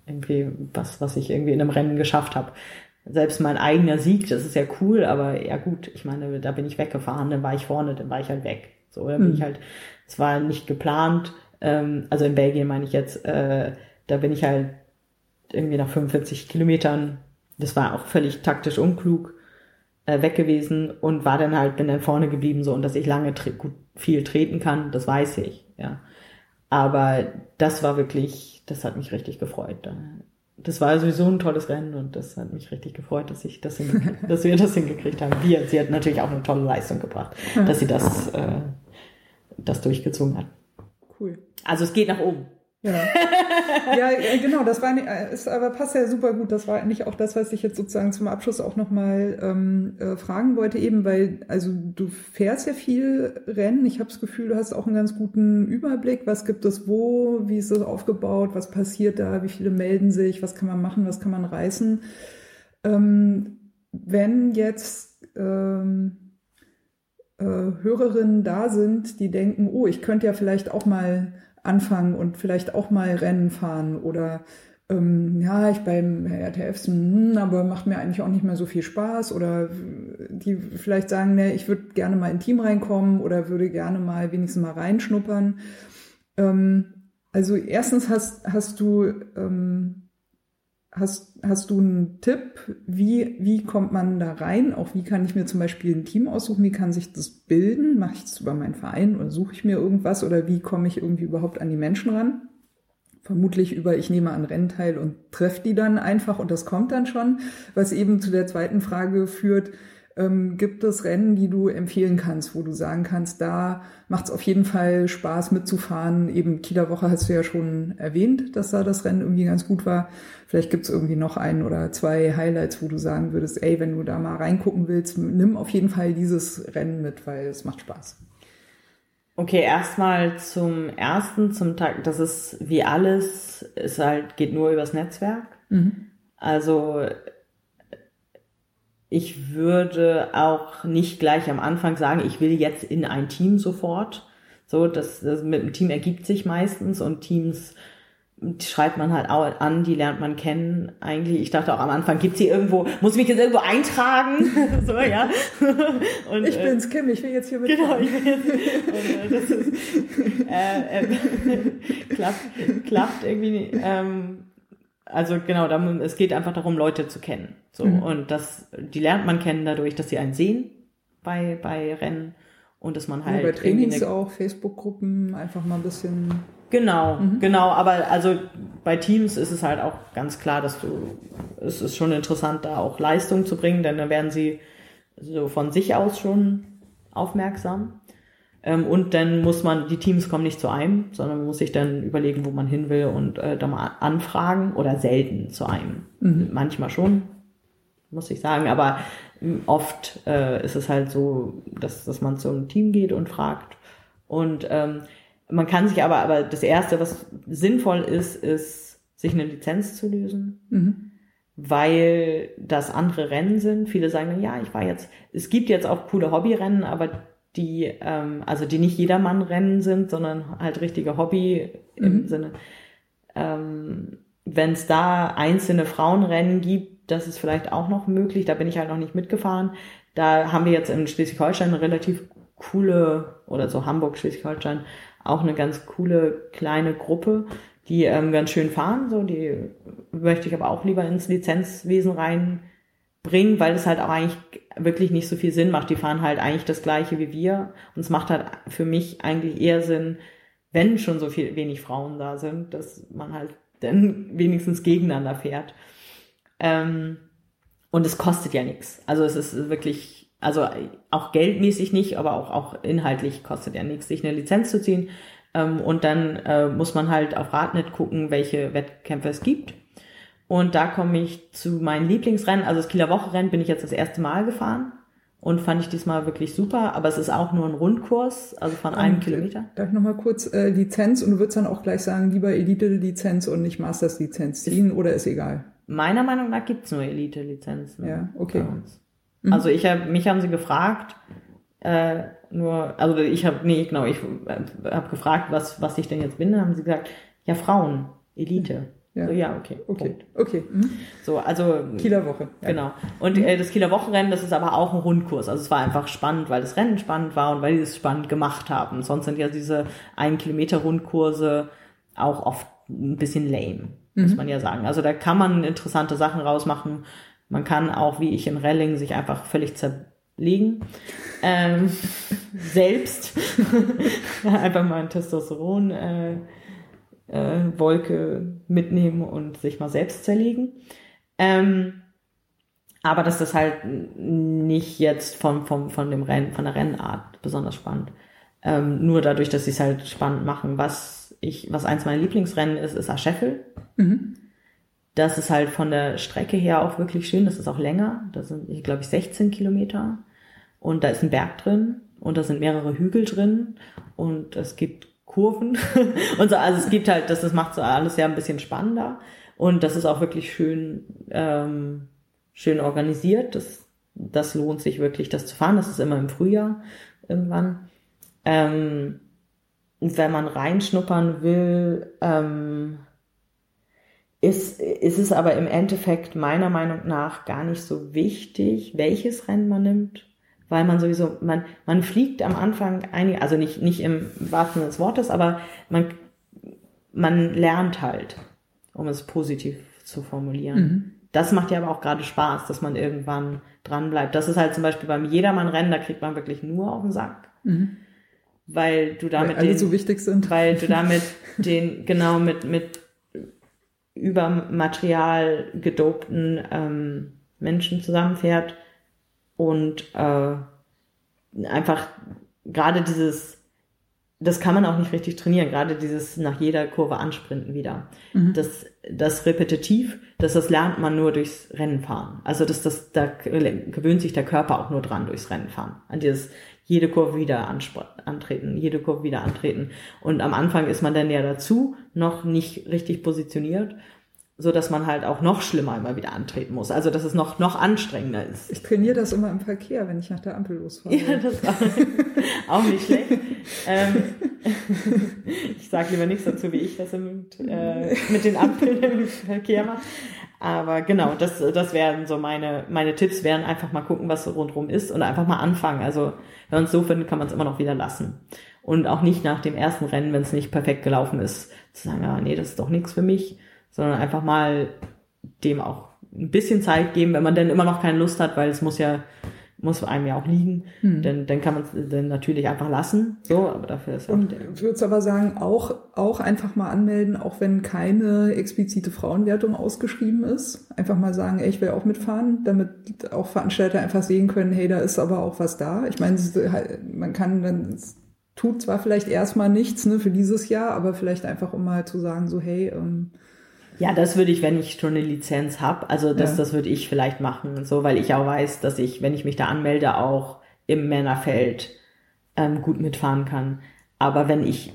irgendwie was, was ich irgendwie in einem Rennen geschafft habe selbst mein eigener Sieg, das ist ja cool, aber ja gut, ich meine, da bin ich weggefahren, dann war ich vorne, dann war ich halt weg. So, da bin mhm. ich halt, es war nicht geplant, ähm, also in Belgien meine ich jetzt, äh, da bin ich halt irgendwie nach 45 Kilometern, das war auch völlig taktisch unklug, äh, weg gewesen und war dann halt, bin dann vorne geblieben, so, und dass ich lange gut viel treten kann, das weiß ich, ja. Aber das war wirklich, das hat mich richtig gefreut das war sowieso ein tolles Rennen und das hat mich richtig gefreut, dass ich das dass wir das hingekriegt haben. Wir, sie hat natürlich auch eine tolle Leistung gebracht, dass sie das, äh, das durchgezogen hat. Cool. Also es geht nach oben. Ja. ja, äh, genau, das war äh, ist aber passt ja super gut. Das war eigentlich auch das, was ich jetzt sozusagen zum Abschluss auch nochmal ähm, äh, fragen wollte, eben, weil, also du fährst ja viel Rennen. Ich habe das Gefühl, du hast auch einen ganz guten Überblick. Was gibt es wo, wie ist es aufgebaut, was passiert da, wie viele melden sich, was kann man machen, was kann man reißen. Ähm, wenn jetzt ähm, äh, Hörerinnen da sind, die denken, oh, ich könnte ja vielleicht auch mal anfangen und vielleicht auch mal Rennen fahren oder ähm, ja, ich beim RTF, hm, aber macht mir eigentlich auch nicht mehr so viel Spaß oder die vielleicht sagen, ne, ich würde gerne mal in Team reinkommen oder würde gerne mal wenigstens mal reinschnuppern. Ähm, also erstens hast, hast du ähm, Hast, hast du einen Tipp, wie, wie kommt man da rein? Auch wie kann ich mir zum Beispiel ein Team aussuchen? Wie kann sich das bilden? Mache ich das über meinen Verein oder suche ich mir irgendwas? Oder wie komme ich irgendwie überhaupt an die Menschen ran? Vermutlich über, ich nehme an Rennen teil und treffe die dann einfach und das kommt dann schon. Was eben zu der zweiten Frage führt, ähm, gibt es Rennen, die du empfehlen kannst, wo du sagen kannst, da macht es auf jeden Fall Spaß mitzufahren. Eben Kieler Woche hast du ja schon erwähnt, dass da das Rennen irgendwie ganz gut war. Vielleicht gibt es irgendwie noch ein oder zwei Highlights, wo du sagen würdest, ey, wenn du da mal reingucken willst, nimm auf jeden Fall dieses Rennen mit, weil es macht Spaß. Okay, erstmal zum ersten, zum Tag, das ist wie alles, es halt geht nur übers Netzwerk. Mhm. Also ich würde auch nicht gleich am Anfang sagen, ich will jetzt in ein Team sofort. So, das, das mit dem Team ergibt sich meistens und Teams schreibt man halt auch an, die lernt man kennen. Eigentlich, ich dachte auch am Anfang, gibt's hier irgendwo, muss ich mich jetzt irgendwo eintragen? so, ja. Und, ich äh, bin's, Kim, ich will jetzt hier mit. Genau, ich will jetzt, und, äh, das ist, äh, äh, klappt, klappt irgendwie, ähm, also genau, es geht einfach darum, Leute zu kennen. So, mhm. und das, die lernt man kennen dadurch, dass sie einen sehen bei, bei Rennen und dass man halt. Ja, bei Trainings eine- auch, Facebook-Gruppen, einfach mal ein bisschen. Genau, genau, aber also bei Teams ist es halt auch ganz klar, dass du, es ist schon interessant, da auch Leistung zu bringen, denn dann werden sie so von sich aus schon aufmerksam. Ähm, und dann muss man, die Teams kommen nicht zu einem, sondern man muss sich dann überlegen, wo man hin will und äh, da mal anfragen oder selten zu einem. Manchmal schon, muss ich sagen, aber ähm, oft äh, ist es halt so, dass, dass man zum Team geht und fragt. Und ähm, man kann sich aber, aber das Erste, was sinnvoll ist, ist, sich eine Lizenz zu lösen, weil das andere Rennen sind. Viele sagen dann, ja, ich war jetzt, es gibt jetzt auch coole Hobbyrennen, aber die, ähm, also die nicht jedermann-Rennen sind, sondern halt richtige Hobby im Sinne. Ähm, Wenn es da einzelne Frauenrennen gibt, das ist vielleicht auch noch möglich. Da bin ich halt noch nicht mitgefahren. Da haben wir jetzt in Schleswig-Holstein eine relativ coole, oder so Hamburg, Schleswig-Holstein, auch eine ganz coole kleine Gruppe, die ähm, ganz schön fahren. So, die möchte ich aber auch lieber ins Lizenzwesen reinbringen, weil es halt auch eigentlich wirklich nicht so viel Sinn macht. Die fahren halt eigentlich das gleiche wie wir. Und es macht halt für mich eigentlich eher Sinn, wenn schon so viel wenig Frauen da sind, dass man halt dann wenigstens gegeneinander fährt. Ähm, und es kostet ja nichts. Also es ist wirklich, also auch geldmäßig nicht, aber auch, auch inhaltlich kostet ja nichts, sich eine Lizenz zu ziehen. Ähm, und dann äh, muss man halt auf Radnet gucken, welche Wettkämpfe es gibt. Und da komme ich zu meinen Lieblingsrennen. Also das Kieler Wochenrennen bin ich jetzt das erste Mal gefahren und fand ich diesmal wirklich super. Aber es ist auch nur ein Rundkurs, also von einem Und, äh, Kilometer. Darf ich nochmal kurz äh, Lizenz und du würdest dann auch gleich sagen, lieber Elite-Lizenz und nicht Masters-Lizenz ziehen oder ist egal? Meiner Meinung nach gibt's nur Elite-Lizenzen. Ja, okay. uns. Also ich habe mich haben sie gefragt, äh, nur, also ich habe, nee, genau, ich äh, habe gefragt, was, was ich denn jetzt bin, dann haben sie gesagt, ja, Frauen, Elite. Ja. Ja, okay. Okay, Punkt. okay. Mhm. So, also Kieler Woche. Ja. Genau. Und äh, das Kieler Wochenrennen, das ist aber auch ein Rundkurs. Also es war einfach spannend, weil das Rennen spannend war und weil die es spannend gemacht haben. Sonst sind ja diese ein Kilometer Rundkurse auch oft ein bisschen lame, muss man ja sagen. Also da kann man interessante Sachen rausmachen. Man kann auch, wie ich in Relling, sich einfach völlig zerlegen. Ähm, selbst. einfach mal ein Testosteron äh, äh, Wolke mitnehmen und sich mal selbst zerlegen. Ähm, aber das ist halt nicht jetzt vom, vom, von dem Rennen, von der Rennart besonders spannend. Ähm, nur dadurch, dass sie es halt spannend machen. Was ich, was eins meiner Lieblingsrennen ist, ist Ascheffel. Das ist halt von der Strecke her auch wirklich schön. Das ist auch länger. Das sind, ich glaube ich, 16 Kilometer. Und da ist ein Berg drin. Und da sind mehrere Hügel drin. Und es gibt Kurven. und so, also es gibt halt, das, das macht so alles ja ein bisschen spannender. Und das ist auch wirklich schön, ähm, schön organisiert. Das, das lohnt sich wirklich, das zu fahren. Das ist immer im Frühjahr irgendwann. Ähm, wenn man reinschnuppern will, ähm, ist, ist es aber im Endeffekt meiner Meinung nach gar nicht so wichtig, welches Rennen man nimmt, weil man sowieso, man, man fliegt am Anfang einige, also nicht, nicht im wahrsten Sinne des Wortes, aber man, man lernt halt, um es positiv zu formulieren. Das macht ja aber auch gerade Spaß, dass man irgendwann dran bleibt. Das ist halt zum Beispiel beim Jedermann-Rennen, da kriegt man wirklich nur auf den Sack. Weil du damit Weil alle den, so wichtig sind. weil du damit den, genau, mit, mit über Material gedopten ähm, Menschen zusammenfährt und äh, einfach gerade dieses, das kann man auch nicht richtig trainieren, gerade dieses nach jeder Kurve ansprinten wieder. Das, das repetitiv, das, das lernt man nur durchs Rennen fahren. Also das, das, da gewöhnt sich der Körper auch nur dran durchs Rennen fahren. An dieses jede Kurve wieder antreten, jede Kurve wieder antreten. Und am Anfang ist man dann ja dazu noch nicht richtig positioniert, so dass man halt auch noch schlimmer immer wieder antreten muss. Also dass es noch noch anstrengender ist. Ich trainiere das immer im Verkehr, wenn ich nach der Ampel losfahre. Ja, das war auch nicht schlecht. ähm, ich sage lieber nichts dazu, wie ich das mit, äh, mit den Ampeln im Verkehr mache. Aber genau, das, das wären so meine, meine Tipps, wären einfach mal gucken, was so rundherum ist und einfach mal anfangen. Also wenn man es so findet, kann man es immer noch wieder lassen. Und auch nicht nach dem ersten Rennen, wenn es nicht perfekt gelaufen ist, zu sagen, ja, nee, das ist doch nichts für mich, sondern einfach mal dem auch ein bisschen Zeit geben, wenn man dann immer noch keine Lust hat, weil es muss ja, muss einem ja auch liegen. Hm. Dann, dann kann man es dann natürlich einfach lassen. So, aber dafür ist Und ich würde aber sagen, auch, auch einfach mal anmelden, auch wenn keine explizite Frauenwertung ausgeschrieben ist. Einfach mal sagen, ey, ich will auch mitfahren, damit auch Veranstalter einfach sehen können, hey, da ist aber auch was da. Ich meine, man kann dann, tut zwar vielleicht erstmal nichts ne, für dieses Jahr, aber vielleicht einfach, um mal zu sagen, so, hey, ähm, ja, das würde ich, wenn ich schon eine Lizenz habe, also das, ja. das würde ich vielleicht machen, so, weil ich auch weiß, dass ich, wenn ich mich da anmelde, auch im Männerfeld ähm, gut mitfahren kann. Aber wenn ich,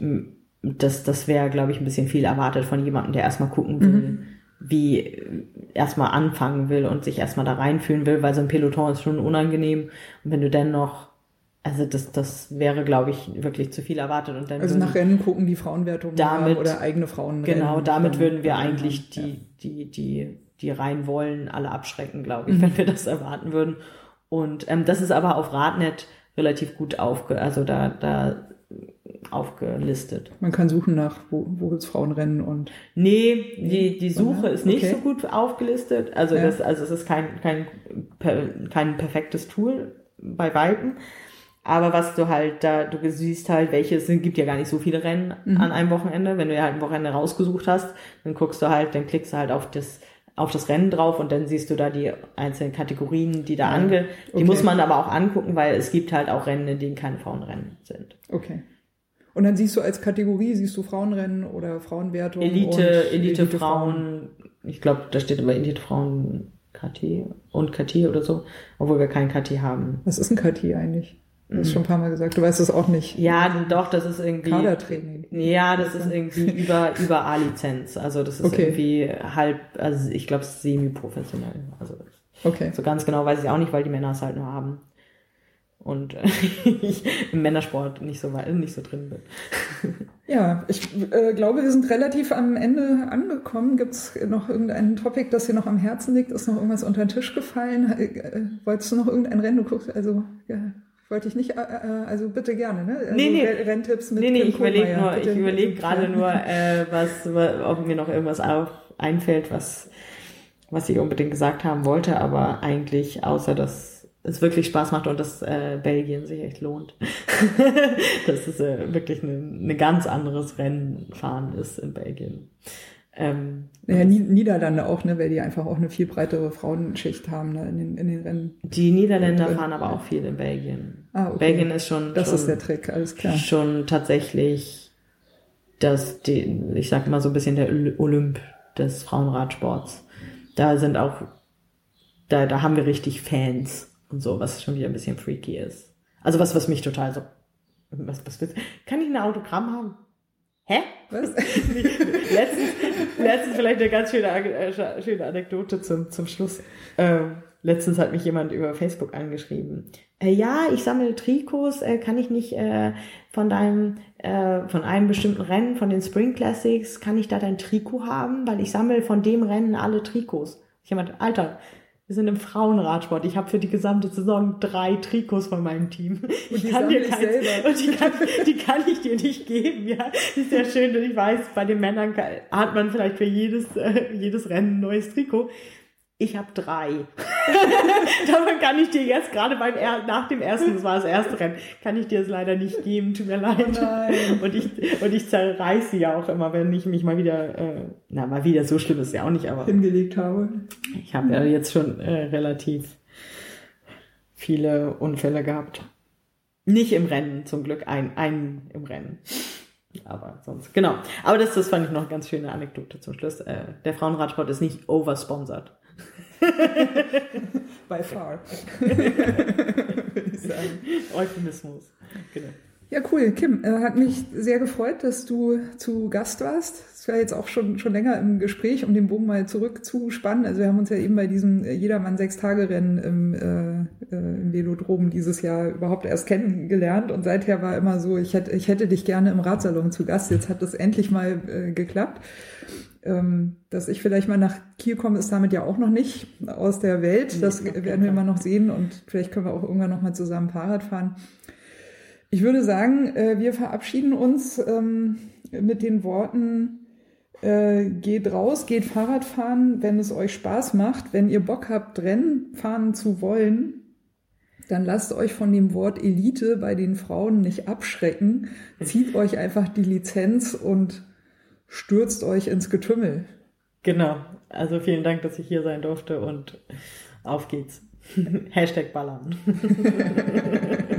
das, das wäre, glaube ich, ein bisschen viel erwartet von jemandem, der erstmal gucken will, mhm. wie erstmal anfangen will und sich erstmal da reinfühlen will, weil so ein Peloton ist schon unangenehm. Und wenn du dann noch also das, das wäre, glaube ich, wirklich zu viel erwartet. Und dann also nach Rennen gucken die Frauenwertung damit, oder eigene Frauen. Genau, damit würden wir eigentlich die, ja. die, die, die rein wollen, alle abschrecken, glaube ich, mhm. wenn wir das erwarten würden. Und ähm, das ist aber auf Radnet relativ gut aufge, also da, da aufgelistet. Man kann suchen nach, wo, wo gibt's Frauenrennen und. Nee, die, die Suche ist nicht okay. so gut aufgelistet. Also ja. das, also es ist kein, kein, kein perfektes Tool bei Weitem. Aber was du halt da, du siehst halt, welche, es gibt ja gar nicht so viele Rennen mhm. an einem Wochenende. Wenn du ja halt ein Wochenende rausgesucht hast, dann guckst du halt, dann klickst du halt auf das, auf das Rennen drauf und dann siehst du da die einzelnen Kategorien, die da ange, die okay. muss man aber auch angucken, weil es gibt halt auch Rennen, in denen keine Frauenrennen sind. Okay. Und dann siehst du als Kategorie, siehst du Frauenrennen oder Frauenwertung? Elite, Elite, Elite Frauen. Frauen. Ich glaube, da steht immer Elite Frauen KT und KT oder so, obwohl wir kein KT haben. Was ist ein KT eigentlich? Du hast schon ein paar Mal gesagt, du weißt es auch nicht. Ja, doch, das ist irgendwie. Kadertraining. Ja, das ist irgendwie über, über A-Lizenz. Also das ist okay. irgendwie halb, also ich glaube semi-professionell. Also okay. so ganz genau weiß ich auch nicht, weil die Männer es halt nur haben. Und äh, ich im Männersport nicht so weit, nicht so drin bin. Ja, ich äh, glaube, wir sind relativ am Ende angekommen. Gibt es noch irgendein Topic, das dir noch am Herzen liegt? Ist noch irgendwas unter den Tisch gefallen? Äh, wolltest du noch irgendein Rennen? Du guckst, also ja, wollte ich nicht, äh, äh, also bitte gerne, ne? Also nee, nee. Renntipps mit Nee, nee, Kim ich überlege nur, ich überlege gerade nur, äh, was, ob mir noch irgendwas auf, einfällt, was, was ich unbedingt gesagt haben wollte, aber eigentlich, außer dass es wirklich Spaß macht und dass äh, Belgien sich echt lohnt. dass es äh, wirklich ein ne ganz anderes Rennfahren ist in Belgien. Ähm, naja, Niederlande auch, ne, weil die einfach auch eine viel breitere Frauenschicht haben ne, in, den, in den Rennen. Die Niederländer fahren aber auch viel in Belgien. Ah, okay. Belgien ist schon. Das schon, ist der Trick, alles klar. Schon tatsächlich das, die, ich sag mal so ein bisschen der Olymp des Frauenradsports. Da sind auch, da, da haben wir richtig Fans und so, was schon wieder ein bisschen freaky ist. Also was, was mich total so, was, was, kann ich ein Autogramm haben? Hä? Was? letztens, letztens vielleicht eine ganz schöne, äh, schöne Anekdote zum, zum Schluss. Ähm, letztens hat mich jemand über Facebook angeschrieben. Äh, ja, ich sammle Trikots, äh, kann ich nicht äh, von deinem, äh, von einem bestimmten Rennen, von den Spring Classics, kann ich da dein Trikot haben? Weil ich sammle von dem Rennen alle Trikots. Ich jemand, Alter, wir sind im Frauenradsport. Ich habe für die gesamte Saison drei Trikots von meinem Team. Und die kann dir keins, selber. Und die kann, die kann ich dir nicht geben. Ja, ist ja schön. Und ich weiß, bei den Männern hat man vielleicht für jedes, äh, jedes Rennen ein neues Trikot. Ich habe drei. Davon kann ich dir jetzt gerade beim er nach dem ersten, das war das erste Rennen, kann ich dir es leider nicht geben. Tut mir leid. Oh und ich und ich zerreiße sie ja auch immer, wenn ich mich mal wieder, äh, na mal wieder so schlimm ist ja auch nicht, aber hingelegt habe. Ich habe ja jetzt schon äh, relativ viele Unfälle gehabt. Nicht im Rennen, zum Glück ein, ein im Rennen. Aber sonst, genau. Aber das, das fand ich noch eine ganz schöne Anekdote zum Schluss. Äh, der Frauenradsport ist nicht oversponsored. By far. Würde ich sagen. Euphemismus. Genau. Ja, cool. Kim, äh, hat mich sehr gefreut, dass du zu Gast warst. Es war jetzt auch schon, schon länger im Gespräch, um den Bogen mal zurückzuspannen. Also wir haben uns ja eben bei diesem äh, Jedermann Sechs-Tage-Rennen im, äh, äh, im Velodrom dieses Jahr überhaupt erst kennengelernt und seither war immer so, ich hätte, ich hätte dich gerne im Radsalon zu Gast. Jetzt hat das endlich mal äh, geklappt. Ähm, dass ich vielleicht mal nach Kiel komme, ist damit ja auch noch nicht aus der Welt. Das werden wir mal noch sehen und vielleicht können wir auch irgendwann noch mal zusammen Fahrrad fahren. Ich würde sagen, äh, wir verabschieden uns ähm, mit den Worten, äh, geht raus, geht Fahrrad fahren, wenn es euch Spaß macht, wenn ihr Bock habt, Rennen fahren zu wollen, dann lasst euch von dem Wort Elite bei den Frauen nicht abschrecken. Zieht euch einfach die Lizenz und stürzt euch ins Getümmel. Genau. Also vielen Dank, dass ich hier sein durfte und auf geht's. Hashtag ballern.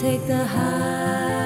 take the highs